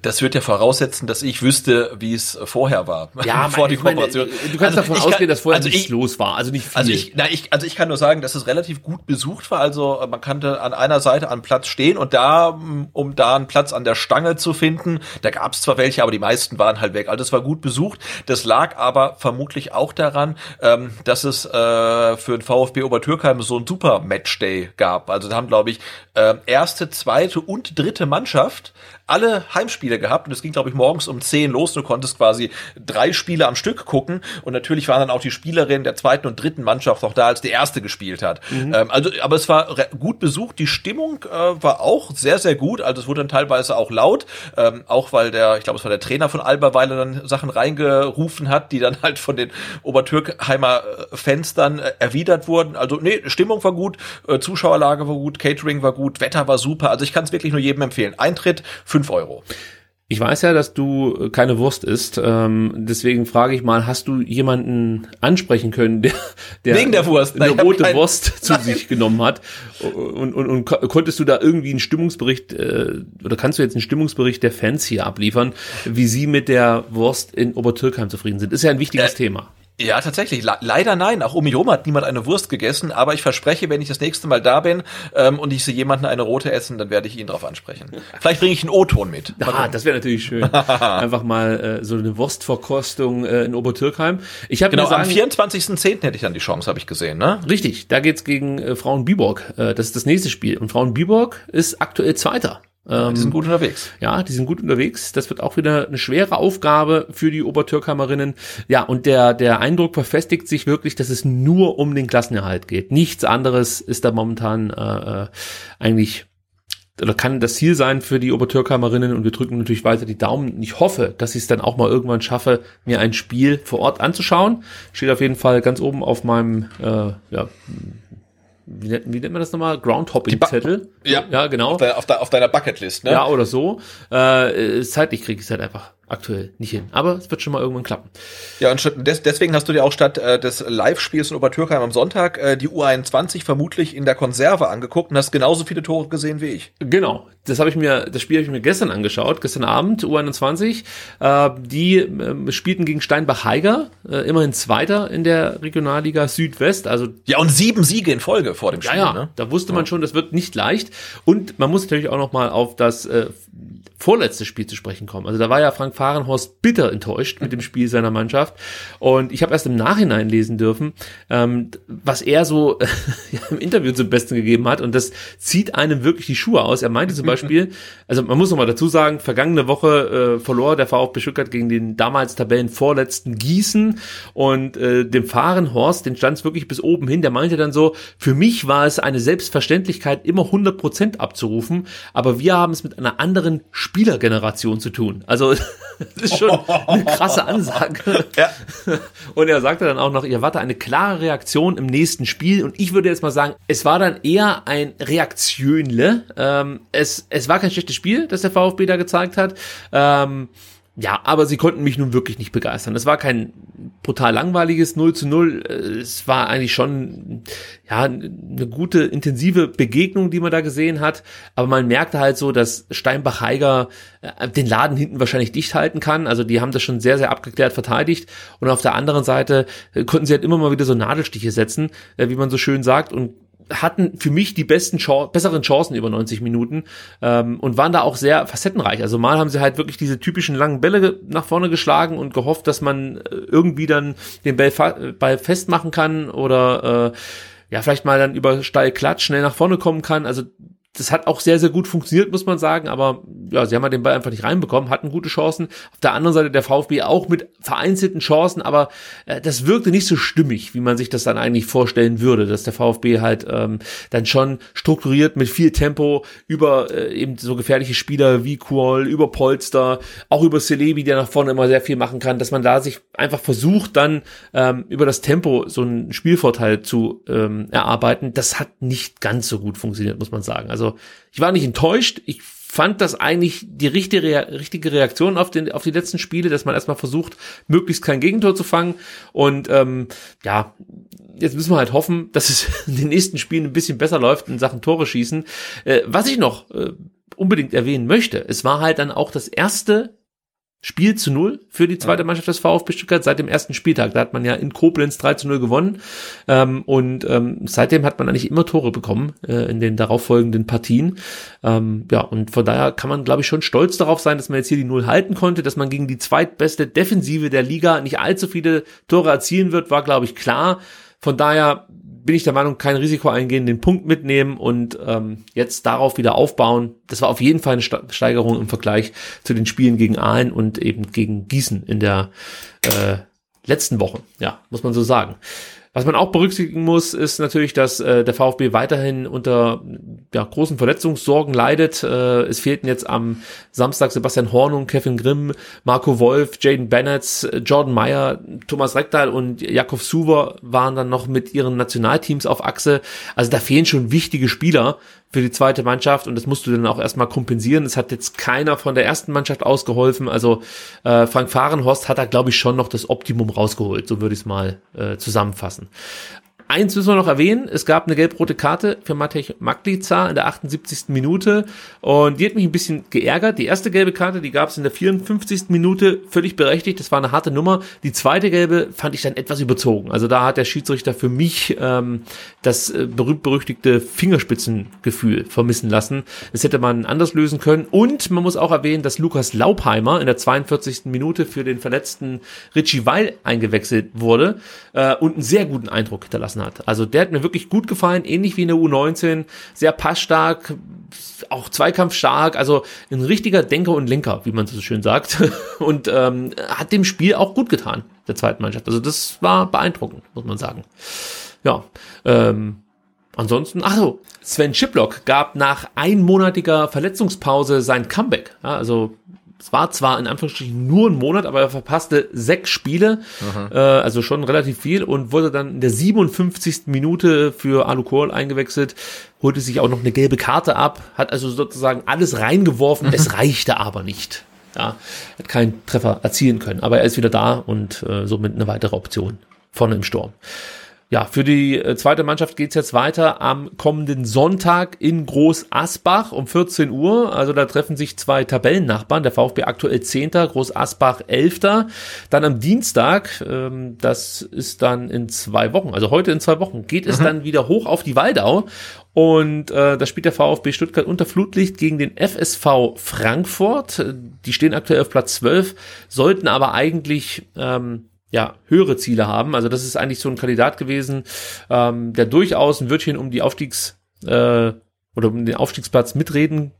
Das wird ja voraussetzen, dass ich wüsste, wie es vorher war. Ja, vor die Kooperation. Meine, du kannst also davon ausgehen, kann, dass vorher also nichts ich, los war, also nicht viel. Also ich, na, ich, also ich kann nur sagen, dass es relativ gut besucht war. Also man kannte an einer Seite am Platz stehen und da, um da einen Platz an der Stange zu finden, da gab es zwar welche, aber die meisten waren halt weg. Also es war gut besucht. Das lag aber vermutlich auch daran, ähm, dass es äh, für den VfB Obertürkheim so ein super Matchday gab. Also da haben, glaube ich, äh, erste, zweite und dritte Mannschaft alle Heimspiele gehabt und es ging, glaube ich, morgens um 10 los. Du konntest quasi drei Spiele am Stück gucken und natürlich waren dann auch die Spielerinnen der zweiten und dritten Mannschaft auch da, als die erste gespielt hat. Mhm. Ähm, also, aber es war gut besucht. Die Stimmung äh, war auch sehr, sehr gut. Also es wurde dann teilweise auch laut, ähm, auch weil der, ich glaube, es war der Trainer von Alberweiler dann Sachen reingerufen hat, die dann halt von den Obertürkheimer äh, Fans dann äh, erwidert wurden. Also nee, Stimmung war gut, äh, Zuschauerlage war gut, Catering war gut, Wetter war super. Also ich kann es wirklich nur jedem empfehlen. Eintritt für 5 Euro. Ich weiß ja, dass du keine Wurst isst. Ähm, deswegen frage ich mal, hast du jemanden ansprechen können, der, der Wegen der Wurst. eine Nein, rote kein... Wurst zu Nein. sich genommen hat? Und, und, und konntest du da irgendwie einen Stimmungsbericht äh, oder kannst du jetzt einen Stimmungsbericht der Fans hier abliefern, wie sie mit der Wurst in Obertürkheim zufrieden sind? Ist ja ein wichtiges äh, Thema. Ja, tatsächlich. Le leider nein. Auch um mich herum hat niemand eine Wurst gegessen. Aber ich verspreche, wenn ich das nächste Mal da bin ähm, und ich sehe jemanden eine rote essen, dann werde ich ihn darauf ansprechen. Vielleicht bringe ich einen O-Ton mit. Ah, das wäre natürlich schön. Einfach mal äh, so eine Wurstverkostung äh, in Obertürkheim. Ich habe genau, sagen, am 24.10. hätte ich dann die Chance, habe ich gesehen. Ne? Richtig, da geht's gegen äh, Frauen Biborg. Äh, das ist das nächste Spiel. Und Frauen Biborg ist aktuell Zweiter. Ähm, die sind gut unterwegs. Ja, die sind gut unterwegs. Das wird auch wieder eine schwere Aufgabe für die Obertürkheimerinnen. Ja, und der, der Eindruck verfestigt sich wirklich, dass es nur um den Klassenerhalt geht. Nichts anderes ist da momentan äh, äh eigentlich oder kann das Ziel sein für die Obertürkheimerinnen und wir drücken natürlich weiter die Daumen. Ich hoffe, dass ich es dann auch mal irgendwann schaffe, mir ein Spiel vor Ort anzuschauen. Steht auf jeden Fall ganz oben auf meinem äh, ja, wie, wie nennt man das nochmal? Groundhopping-Zettel. Ja, ja, genau. Auf, de, auf, de, auf deiner Bucketlist, ne? Ja, oder so. Äh, zeitlich kriege ich es halt einfach aktuell nicht hin. Aber es wird schon mal irgendwann klappen. Ja, und des, deswegen hast du dir auch statt äh, des Live-Spiels in Obertürkheim am Sonntag äh, die U21 vermutlich in der Konserve angeguckt und hast genauso viele Tore gesehen wie ich. Genau. Das habe ich mir, das Spiel habe ich mir gestern angeschaut, gestern Abend, U21. Äh, die äh, spielten gegen Steinbach-Heiger, äh, immerhin Zweiter in der Regionalliga Südwest. Also ja, und sieben Siege in Folge vor dem Spiel. Ja, ja. Ne? da wusste man schon, das wird nicht leicht. Und man muss natürlich auch noch mal auf das äh, vorletzte Spiel zu sprechen kommen. Also da war ja Frank Fahrenhorst bitter enttäuscht mit dem Spiel seiner Mannschaft. Und ich habe erst im Nachhinein lesen dürfen, ähm, was er so im Interview zum Besten gegeben hat. Und das zieht einem wirklich die Schuhe aus. Er meinte zum Beispiel, also man muss noch mal dazu sagen, vergangene Woche äh, verlor der VfB Stuttgart gegen den damals Tabellenvorletzten Gießen und äh, dem Fahrenhorst, den stand es wirklich bis oben hin. Der meinte dann so, für mich war es eine Selbstverständlichkeit, immer 100 Prozent abzurufen, aber wir haben es mit einer anderen Spielergeneration zu tun. Also das ist schon eine krasse Ansage. Ja. Und er sagte dann auch noch, ihr warte eine klare Reaktion im nächsten Spiel. Und ich würde jetzt mal sagen, es war dann eher ein Reaktionle. Ähm, es, es war kein schlechtes Spiel, das der VfB da gezeigt hat. Ähm, ja, aber sie konnten mich nun wirklich nicht begeistern. Es war kein brutal langweiliges 0 zu 0. Es war eigentlich schon, ja, eine gute, intensive Begegnung, die man da gesehen hat. Aber man merkte halt so, dass Steinbach-Heiger äh, den Laden hinten wahrscheinlich dicht halten kann. Also die haben das schon sehr, sehr abgeklärt verteidigt. Und auf der anderen Seite äh, konnten sie halt immer mal wieder so Nadelstiche setzen, äh, wie man so schön sagt. Und hatten für mich die besten Chance, besseren Chancen über 90 Minuten ähm, und waren da auch sehr facettenreich. Also mal haben sie halt wirklich diese typischen langen Bälle nach vorne geschlagen und gehofft, dass man äh, irgendwie dann den Ball, Ball festmachen kann oder äh, ja vielleicht mal dann über steil Klatsch schnell nach vorne kommen kann. Also das hat auch sehr, sehr gut funktioniert, muss man sagen, aber ja, sie haben halt den Ball einfach nicht reinbekommen, hatten gute Chancen. Auf der anderen Seite der VfB auch mit vereinzelten Chancen, aber äh, das wirkte nicht so stimmig, wie man sich das dann eigentlich vorstellen würde, dass der VfB halt ähm, dann schon strukturiert mit viel Tempo über äh, eben so gefährliche Spieler wie Kuol, über Polster, auch über Celebi, der nach vorne immer sehr viel machen kann, dass man da sich einfach versucht, dann ähm, über das Tempo so einen Spielvorteil zu ähm, erarbeiten. Das hat nicht ganz so gut funktioniert, muss man sagen. Also ich war nicht enttäuscht. Ich fand das eigentlich die richtige, richtige Reaktion auf, den, auf die letzten Spiele, dass man erstmal versucht, möglichst kein Gegentor zu fangen. Und ähm, ja, jetzt müssen wir halt hoffen, dass es in den nächsten Spielen ein bisschen besser läuft in Sachen Tore schießen. Äh, was ich noch äh, unbedingt erwähnen möchte, es war halt dann auch das erste Spiel zu null für die zweite Mannschaft des VfB Stuttgart seit dem ersten Spieltag. Da hat man ja in Koblenz 3 zu 0 gewonnen. Ähm, und ähm, seitdem hat man eigentlich immer Tore bekommen äh, in den darauffolgenden Partien. Ähm, ja, und von daher kann man, glaube ich, schon stolz darauf sein, dass man jetzt hier die Null halten konnte, dass man gegen die zweitbeste Defensive der Liga nicht allzu viele Tore erzielen wird, war, glaube ich, klar. Von daher bin ich der Meinung, kein Risiko eingehen, den Punkt mitnehmen und ähm, jetzt darauf wieder aufbauen. Das war auf jeden Fall eine Steigerung im Vergleich zu den Spielen gegen Aalen und eben gegen Gießen in der äh, letzten Woche. Ja, muss man so sagen. Was man auch berücksichtigen muss, ist natürlich, dass äh, der VfB weiterhin unter ja, großen Verletzungssorgen leidet. Äh, es fehlten jetzt am Samstag Sebastian Hornung, Kevin Grimm, Marco Wolf, Jaden Bennett, Jordan Meyer, Thomas Rekdal und Jakov Suver waren dann noch mit ihren Nationalteams auf Achse. Also da fehlen schon wichtige Spieler für die zweite Mannschaft und das musst du dann auch erstmal kompensieren. Es hat jetzt keiner von der ersten Mannschaft ausgeholfen. Also äh, Frank Fahrenhorst hat da, glaube ich, schon noch das Optimum rausgeholt. So würde ich es mal äh, zusammenfassen. Eins müssen wir noch erwähnen, es gab eine gelb-rote Karte für Matej Maglica in der 78. Minute und die hat mich ein bisschen geärgert. Die erste gelbe Karte, die gab es in der 54. Minute, völlig berechtigt, das war eine harte Nummer. Die zweite gelbe fand ich dann etwas überzogen. Also da hat der Schiedsrichter für mich ähm, das äh, berühmt-berüchtigte Fingerspitzengefühl vermissen lassen. Das hätte man anders lösen können und man muss auch erwähnen, dass Lukas Laupheimer in der 42. Minute für den verletzten Richie Weil eingewechselt wurde äh, und einen sehr guten Eindruck hinterlassen gelassen hat. Also der hat mir wirklich gut gefallen, ähnlich wie in der U19, sehr passstark, auch zweikampfstark, also ein richtiger Denker und Lenker, wie man so schön sagt. Und ähm, hat dem Spiel auch gut getan, der zweiten Mannschaft. Also das war beeindruckend, muss man sagen. Ja, ähm, Ansonsten, ach so, Sven Schiplock gab nach einmonatiger Verletzungspause sein Comeback. Ja, also es war zwar in Anführungsstrichen nur ein Monat, aber er verpasste sechs Spiele, äh, also schon relativ viel und wurde dann in der 57. Minute für Alu Kohl eingewechselt, holte sich auch noch eine gelbe Karte ab, hat also sozusagen alles reingeworfen, es reichte aber nicht. Ja, hat keinen Treffer erzielen können, aber er ist wieder da und äh, somit eine weitere Option vorne im Sturm. Ja, für die äh, zweite Mannschaft geht's jetzt weiter am kommenden Sonntag in Groß Asbach um 14 Uhr. Also da treffen sich zwei Tabellennachbarn. Der VfB aktuell 10. Groß Asbach 11. Dann am Dienstag, ähm, das ist dann in zwei Wochen, also heute in zwei Wochen, geht es mhm. dann wieder hoch auf die Waldau. Und äh, da spielt der VfB Stuttgart unter Flutlicht gegen den FSV Frankfurt. Die stehen aktuell auf Platz 12, sollten aber eigentlich ähm, ja, höhere Ziele haben. Also das ist eigentlich so ein Kandidat gewesen, ähm, der durchaus ein Wörtchen um die Aufstiegs- äh, oder um den Aufstiegsplatz mitreden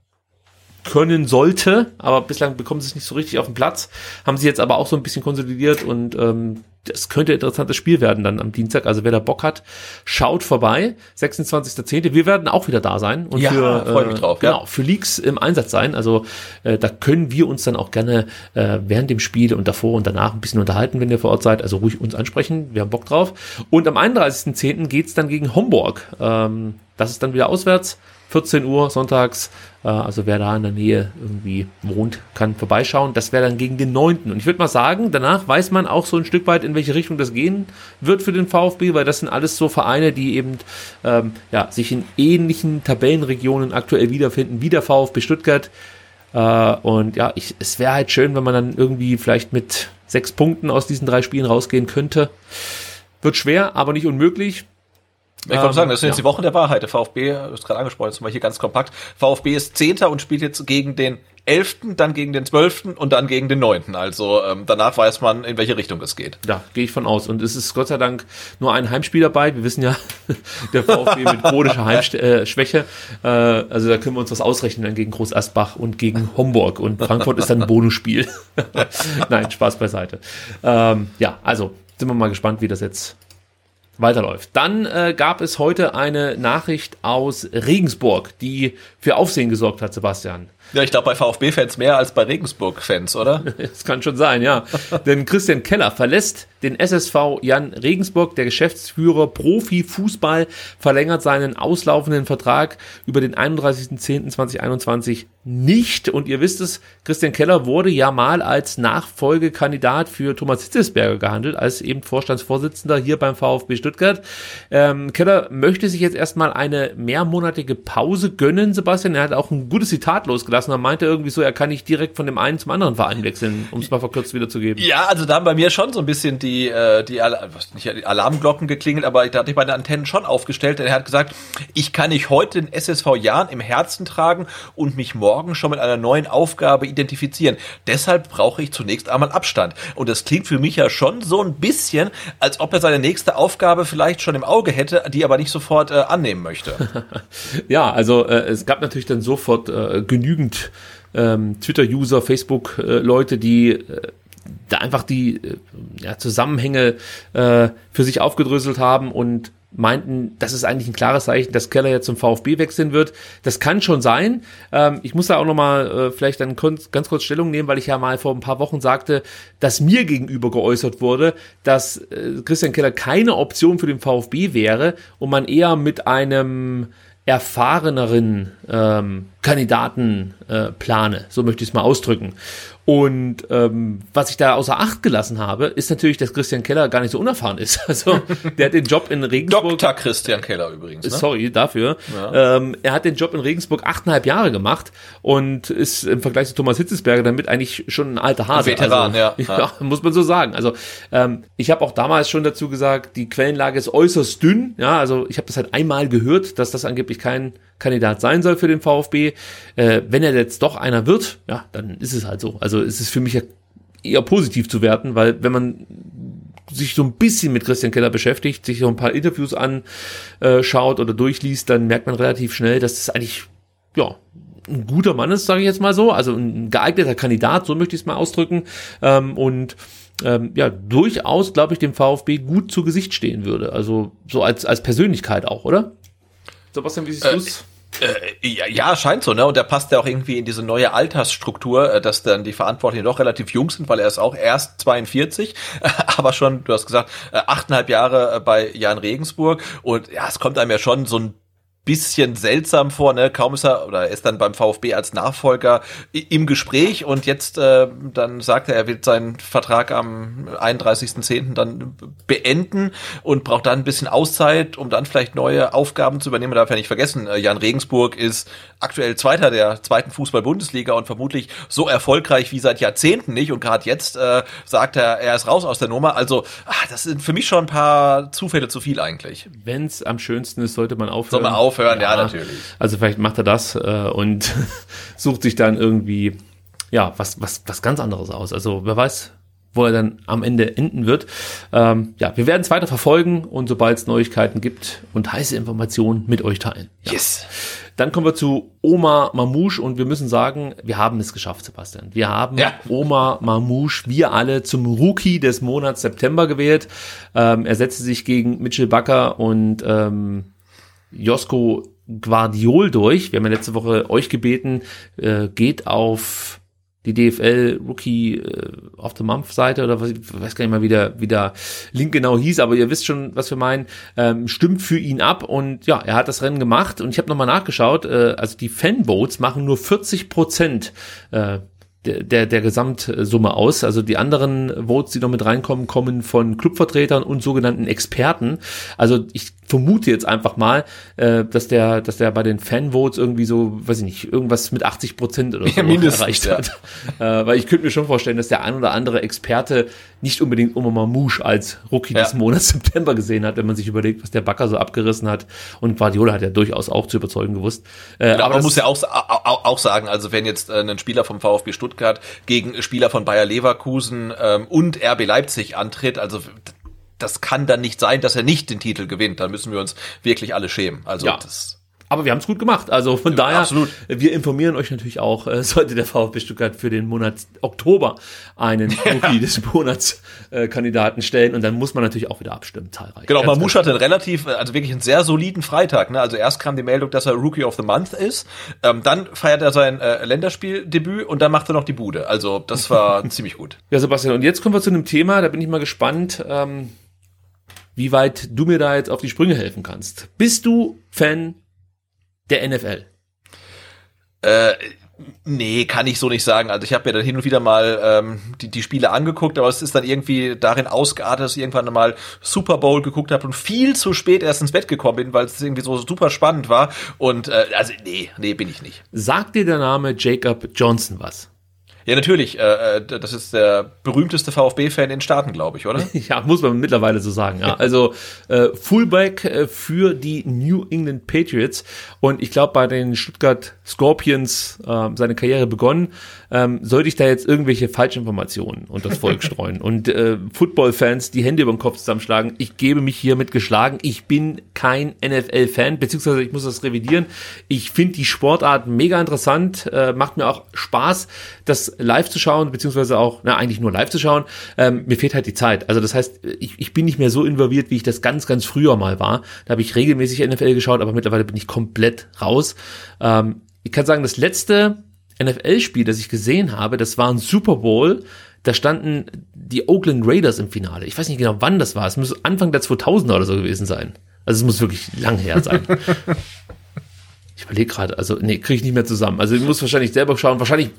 können sollte, aber bislang bekommen sie es nicht so richtig auf den Platz, haben sie jetzt aber auch so ein bisschen konsolidiert und ähm, das könnte ein interessantes Spiel werden dann am Dienstag. Also wer da Bock hat, schaut vorbei. 26.10. Wir werden auch wieder da sein und ja, für, freu mich drauf, genau, für Leaks im Einsatz sein. Also äh, da können wir uns dann auch gerne äh, während dem Spiel und davor und danach ein bisschen unterhalten, wenn ihr vor Ort seid. Also ruhig uns ansprechen. Wir haben Bock drauf. Und am 31.10. geht's dann gegen Homburg. Ähm, das ist dann wieder auswärts. 14 Uhr sonntags. Äh, also wer da in der Nähe irgendwie wohnt, kann vorbeischauen. Das wäre dann gegen den 9. Und ich würde mal sagen, danach weiß man auch so ein Stück weit, in welche Richtung das gehen wird für den VfB, weil das sind alles so Vereine, die eben ähm, ja, sich in ähnlichen Tabellenregionen aktuell wiederfinden, wie der VfB Stuttgart. Äh, und ja, ich, es wäre halt schön, wenn man dann irgendwie vielleicht mit sechs Punkten aus diesen drei Spielen rausgehen könnte. Wird schwer, aber nicht unmöglich. Ich wollte ähm, sagen, das sind ja. jetzt die Wochen der Wahrheit. Der VfB, du hast gerade angesprochen, jetzt mal hier ganz kompakt. VfB ist Zehnter und spielt jetzt gegen den Elften, dann gegen den Zwölften und dann gegen den Neunten. Also ähm, danach weiß man, in welche Richtung es geht. Ja, gehe ich von aus. Und es ist Gott sei Dank nur ein Heimspiel dabei. Wir wissen ja, der VfB mit chronischer Heimschwäche. Äh, also da können wir uns was ausrechnen dann gegen Groß Asbach und gegen Homburg. Und Frankfurt ist dann ein Bonusspiel. Nein, Spaß beiseite. Ähm, ja, also sind wir mal gespannt, wie das jetzt weiterläuft. Dann äh, gab es heute eine Nachricht aus Regensburg, die für Aufsehen gesorgt hat, Sebastian. Ja, ich glaube bei VfB-Fans mehr als bei Regensburg-Fans, oder? Das kann schon sein, ja. Denn Christian Keller verlässt den SSV Jan Regensburg. Der Geschäftsführer Profi Fußball verlängert seinen auslaufenden Vertrag über den 31.10.2021 nicht. Und ihr wisst es, Christian Keller wurde ja mal als Nachfolgekandidat für Thomas Hitzesberger gehandelt, als eben Vorstandsvorsitzender hier beim VfB Stuttgart. Ähm, Keller möchte sich jetzt erstmal eine mehrmonatige Pause gönnen, Sebastian. Er hat auch ein gutes Zitat losgelassen. Er meinte irgendwie so, er kann nicht direkt von dem einen zum anderen Verein wechseln, um es mal verkürzt wiederzugeben. Ja, also da haben bei mir schon so ein bisschen die, äh, die, Al was, nicht die Alarmglocken geklingelt, aber da hatte ich meine Antennen schon aufgestellt, denn er hat gesagt, ich kann nicht heute den SSV Jahren im Herzen tragen und mich morgen schon mit einer neuen Aufgabe identifizieren. Deshalb brauche ich zunächst einmal Abstand. Und das klingt für mich ja schon so ein bisschen, als ob er seine nächste Aufgabe vielleicht schon im Auge hätte, die aber nicht sofort äh, annehmen möchte. ja, also äh, es gab natürlich dann sofort äh, genügend ähm, Twitter-User, Facebook-Leute, die äh, da einfach die äh, ja, Zusammenhänge äh, für sich aufgedröselt haben und meinten, das ist eigentlich ein klares Zeichen, dass Keller jetzt zum VfB wechseln wird. Das kann schon sein. Ähm, ich muss da auch nochmal äh, vielleicht dann ganz kurz Stellung nehmen, weil ich ja mal vor ein paar Wochen sagte, dass mir gegenüber geäußert wurde, dass äh, Christian Keller keine Option für den VfB wäre und man eher mit einem erfahreneren ähm, Kandidaten äh, plane, so möchte ich es mal ausdrücken. Und ähm, was ich da außer Acht gelassen habe, ist natürlich, dass Christian Keller gar nicht so unerfahren ist. Also der hat den Job in Regensburg. Dr. Christian Keller übrigens. Ne? Sorry dafür. Ja. Ähm, er hat den Job in Regensburg achteinhalb Jahre gemacht und ist im Vergleich zu Thomas Hitzesberger damit eigentlich schon ein alter Hase. Ein Veteran, also, ja. ja. Muss man so sagen. Also ähm, ich habe auch damals schon dazu gesagt, die Quellenlage ist äußerst dünn. Ja, also ich habe das halt einmal gehört, dass das angeblich kein Kandidat sein soll für den VfB. Äh, wenn er jetzt doch einer wird, ja, dann ist es halt so. Also es ist für mich ja eher positiv zu werten, weil wenn man sich so ein bisschen mit Christian Keller beschäftigt, sich so ein paar Interviews anschaut oder durchliest, dann merkt man relativ schnell, dass das eigentlich ja ein guter Mann ist, sage ich jetzt mal so, also ein geeigneter Kandidat, so möchte ich es mal ausdrücken ähm, und ähm, ja durchaus, glaube ich, dem VfB gut zu Gesicht stehen würde, also so als als Persönlichkeit auch, oder? Sebastian, wie siehst äh, du's? Äh, ja, ja, scheint so, ne? Und der passt ja auch irgendwie in diese neue Altersstruktur, äh, dass dann die Verantwortlichen doch relativ jung sind, weil er ist auch erst 42, aber schon, du hast gesagt, äh, achteinhalb Jahre bei Jan Regensburg. Und ja, es kommt einem ja schon so ein bisschen seltsam vor, ne? Kaum ist er oder er ist dann beim VfB als Nachfolger im Gespräch und jetzt äh, dann sagt er, er wird seinen Vertrag am 31.10. dann beenden und braucht dann ein bisschen Auszeit, um dann vielleicht neue Aufgaben zu übernehmen. Man darf ja nicht vergessen, äh, Jan Regensburg ist aktuell Zweiter der zweiten Fußball-Bundesliga und vermutlich so erfolgreich wie seit Jahrzehnten nicht und gerade jetzt äh, sagt er, er ist raus aus der Nummer. Also ach, das sind für mich schon ein paar Zufälle zu viel eigentlich. Wenn es am schönsten ist, sollte man aufhören. Soll man aufhören aufhören, ja, ja natürlich. Also vielleicht macht er das äh, und sucht sich dann irgendwie ja was was was ganz anderes aus. Also wer weiß, wo er dann am Ende enden wird. Ähm, ja, wir werden es weiter verfolgen und sobald es Neuigkeiten gibt und heiße Informationen mit euch teilen. Ja. Yes. Dann kommen wir zu Oma Mamouche und wir müssen sagen, wir haben es geschafft, Sebastian. Wir haben ja. Oma Mamouche, wir alle, zum Rookie des Monats September gewählt. Ähm, er setzte sich gegen Mitchell Bakker und ähm, Josko Guardiol durch. Wir haben ja letzte Woche euch gebeten, äh, geht auf die DFL Rookie äh, of the Month Seite oder was, ich weiß gar nicht mal, wie der, wie der Link genau hieß, aber ihr wisst schon, was wir meinen, ähm, stimmt für ihn ab und ja, er hat das Rennen gemacht und ich habe nochmal nachgeschaut, äh, also die Fanvotes machen nur 40 Prozent äh, der, der Gesamtsumme aus. Also die anderen Votes, die noch mit reinkommen, kommen von Clubvertretern und sogenannten Experten. Also ich vermute jetzt einfach mal, äh, dass der, dass der bei den Fanvotes irgendwie so, weiß ich nicht, irgendwas mit 80 Prozent oder so ja, erreicht ja. hat. Äh, weil ich könnte mir schon vorstellen, dass der ein oder andere Experte nicht unbedingt Oma Mamouche als Rookie ja. des Monats September gesehen hat, wenn man sich überlegt, was der Backer so abgerissen hat. Und Guardiola hat ja durchaus auch zu überzeugen gewusst. Äh, genau, aber man muss ja auch, auch, auch sagen, also wenn jetzt äh, ein Spieler vom VfB Stuttgart gegen Spieler von Bayer Leverkusen ähm, und RB Leipzig antritt, also das kann dann nicht sein, dass er nicht den Titel gewinnt. Da müssen wir uns wirklich alle schämen. Also ja. das Aber wir haben es gut gemacht. Also von daher, absolut. wir informieren euch natürlich auch, äh, sollte der VfB Stuttgart für den Monat Oktober einen Rookie des Monats äh, Kandidaten stellen und dann muss man natürlich auch wieder abstimmen, zahlreich. Genau, Ganz, Mamouche hatte einen relativ, also wirklich einen sehr soliden Freitag. Ne? Also erst kam die Meldung, dass er Rookie of the Month ist. Ähm, dann feiert er sein äh, Länderspieldebüt und dann macht er noch die Bude. Also das war ziemlich gut. Ja, Sebastian, und jetzt kommen wir zu einem Thema, da bin ich mal gespannt, ähm, wie weit du mir da jetzt auf die Sprünge helfen kannst. Bist du Fan der NFL? Äh, nee, kann ich so nicht sagen. Also ich habe mir dann hin und wieder mal ähm, die, die Spiele angeguckt, aber es ist dann irgendwie darin ausgeartet, dass ich irgendwann mal Super Bowl geguckt habe und viel zu spät erst ins Bett gekommen bin, weil es irgendwie so super spannend war. Und äh, also nee, nee, bin ich nicht. Sagt dir der Name Jacob Johnson was? Ja, natürlich. Äh, äh, das ist der berühmteste VfB-Fan in den Staaten, glaube ich, oder? Ja, muss man mittlerweile so sagen. Ja. Also äh, Fullback äh, für die New England Patriots und ich glaube bei den Stuttgart Scorpions äh, seine Karriere begonnen. Ähm, sollte ich da jetzt irgendwelche Falschinformationen unter das Volk streuen und äh, Football-Fans die Hände über den Kopf zusammenschlagen, ich gebe mich hiermit geschlagen. Ich bin kein NFL-Fan, beziehungsweise ich muss das revidieren. Ich finde die Sportart mega interessant, äh, macht mir auch Spaß, das live zu schauen, beziehungsweise auch, na, eigentlich nur live zu schauen. Ähm, mir fehlt halt die Zeit. Also das heißt, ich, ich bin nicht mehr so involviert, wie ich das ganz, ganz früher mal war. Da habe ich regelmäßig NFL geschaut, aber mittlerweile bin ich komplett raus. Ähm, ich kann sagen, das letzte NFL-Spiel, das ich gesehen habe, das war ein Super Bowl. Da standen die Oakland Raiders im Finale. Ich weiß nicht genau, wann das war. Es muss Anfang der 2000er oder so gewesen sein. Also es muss wirklich lang her sein. Ich überlege gerade, also nee, kriege ich nicht mehr zusammen. Also ich muss wahrscheinlich selber schauen. Wahrscheinlich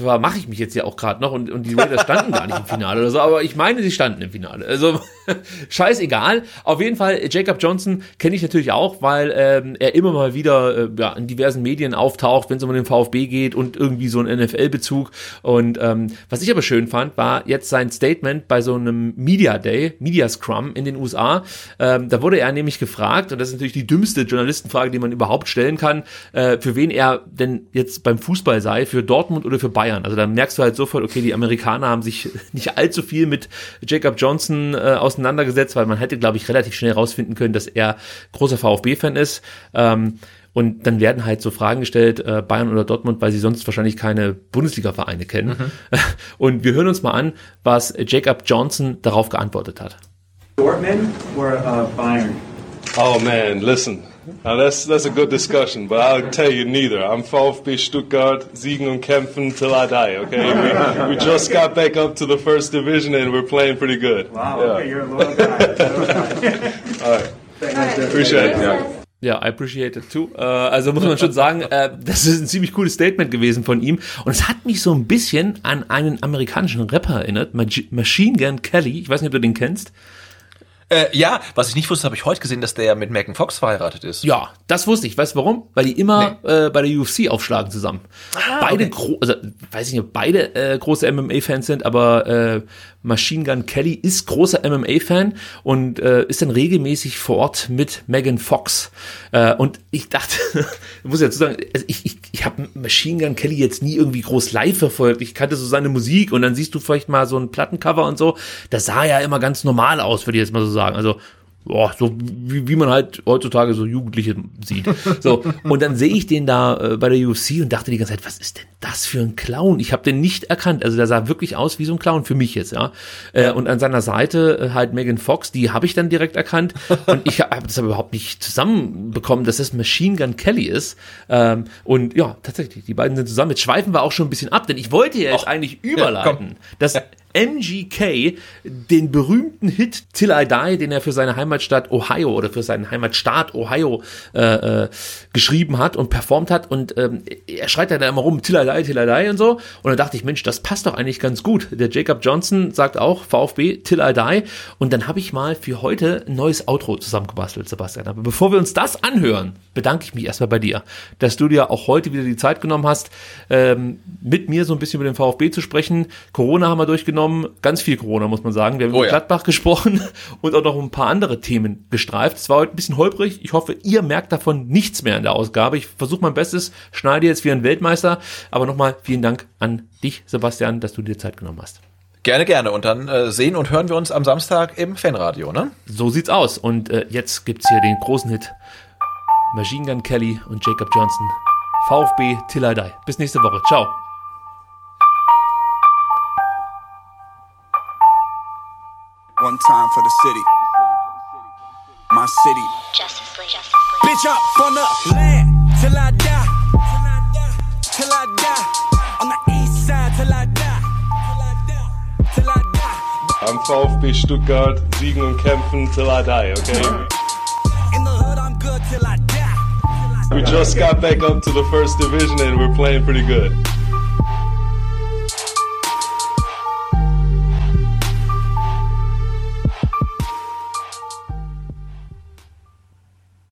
mache ich mich jetzt ja auch gerade noch und, und die Raiders standen gar nicht im Finale oder so, aber ich meine, sie standen im Finale. Also scheißegal. Auf jeden Fall, Jacob Johnson kenne ich natürlich auch, weil ähm, er immer mal wieder äh, ja, in diversen Medien auftaucht, wenn es um den VfB geht und irgendwie so einen NFL-Bezug. Und ähm, was ich aber schön fand, war jetzt sein Statement bei so einem Media Day, Media Scrum in den USA. Ähm, da wurde er nämlich gefragt, und das ist natürlich die dümmste Journalistenfrage, die man überhaupt stellen kann, äh, für wen er denn jetzt beim Fußball sei, für Dortmund oder für Bayern. Also da merkst du halt sofort, okay, die Amerikaner haben sich nicht allzu viel mit Jacob Johnson äh, auseinandergesetzt, weil man hätte, glaube ich, relativ schnell rausfinden können, dass er großer VfB-Fan ist. Ähm, und dann werden halt so Fragen gestellt, äh, Bayern oder Dortmund, weil sie sonst wahrscheinlich keine Bundesliga-Vereine kennen. Und wir hören uns mal an, was Jacob Johnson darauf geantwortet hat. Dortmund or uh, Bayern? Oh man, listen. Now that's that's a good discussion, but I'll tell you neither. I'm VfB Stuttgart, siegen und kämpfen till I die. Okay, we, we just got back up to the first division and we're playing pretty good. Wow, Yeah. okay, you're a loyal guy. All right, appreciate it. Yeah. Ja, I appreciate it too. Äh, also muss man schon sagen, äh, das ist ein ziemlich cooles Statement gewesen von ihm. Und es hat mich so ein bisschen an einen amerikanischen Rapper erinnert, Machine Gun Kelly. Ich weiß nicht, ob du den kennst. Äh, ja, was ich nicht wusste, habe ich heute gesehen, dass der ja mit Megan Fox verheiratet ist. Ja, das wusste ich. Weißt du warum? Weil die immer äh, bei der UFC aufschlagen zusammen. beide, gro also weiß ich nicht, ob beide äh, große MMA-Fans sind, aber äh, Machine Gun Kelly ist großer MMA-Fan und äh, ist dann regelmäßig vor Ort mit Megan Fox. Äh, und ich dachte, ich muss ja dazu sagen, also ich, ich, ich habe Machine Gun Kelly jetzt nie irgendwie groß live verfolgt. Ich kannte so seine Musik und dann siehst du vielleicht mal so ein Plattencover und so. Das sah ja immer ganz normal aus, würde ich jetzt mal so sagen. Also Boah, so wie, wie man halt heutzutage so Jugendliche sieht. So, und dann sehe ich den da äh, bei der UFC und dachte die ganze Zeit, was ist denn das für ein Clown? Ich habe den nicht erkannt. Also der sah wirklich aus wie so ein Clown für mich jetzt, ja. Äh, und an seiner Seite äh, halt Megan Fox, die habe ich dann direkt erkannt. Und ich habe das aber überhaupt nicht zusammenbekommen, dass das Machine Gun Kelly ist. Ähm, und ja, tatsächlich, die beiden sind zusammen. Jetzt schweifen wir auch schon ein bisschen ab, denn ich wollte ja jetzt eigentlich überleiten, dass MGK den berühmten Hit Till I Die, den er für seine Heimatstadt Ohio oder für seinen Heimatstaat Ohio äh, äh, geschrieben hat und performt hat und ähm, er schreit ja da immer rum Till I Die, Till I Die und so und dann dachte ich, Mensch, das passt doch eigentlich ganz gut. Der Jacob Johnson sagt auch VfB Till I Die und dann habe ich mal für heute ein neues Outro zusammengebastelt, Sebastian. Aber bevor wir uns das anhören, bedanke ich mich erstmal bei dir, dass du dir auch heute wieder die Zeit genommen hast, ähm, mit mir so ein bisschen über den VfB zu sprechen. Corona haben wir durchgenommen, ganz viel Corona muss man sagen. Wir haben Oh über ja. Gladbach gesprochen und auch noch ein paar andere Themen gestreift. Es war heute ein bisschen holprig. Ich hoffe, ihr merkt davon nichts mehr in der Ausgabe. Ich versuche mein Bestes, schneide jetzt wie ein Weltmeister. Aber nochmal vielen Dank an dich, Sebastian, dass du dir Zeit genommen hast. Gerne, gerne. Und dann äh, sehen und hören wir uns am Samstag im Fanradio, ne? So sieht's aus. Und äh, jetzt gibt's hier den großen Hit Machine Gun Kelly und Jacob Johnson. VfB Till I Die. Bis nächste Woche. Ciao. One time for the city. My city. Justice League. Bitch up on the land till I die. Till I die. Till I die. On the east side till I die. Till I die. I'm VfB Stuttgart, siegen und kämpfen till I die, okay? In the hood, I'm good till I die. We just got back up to the first division and we're playing pretty good.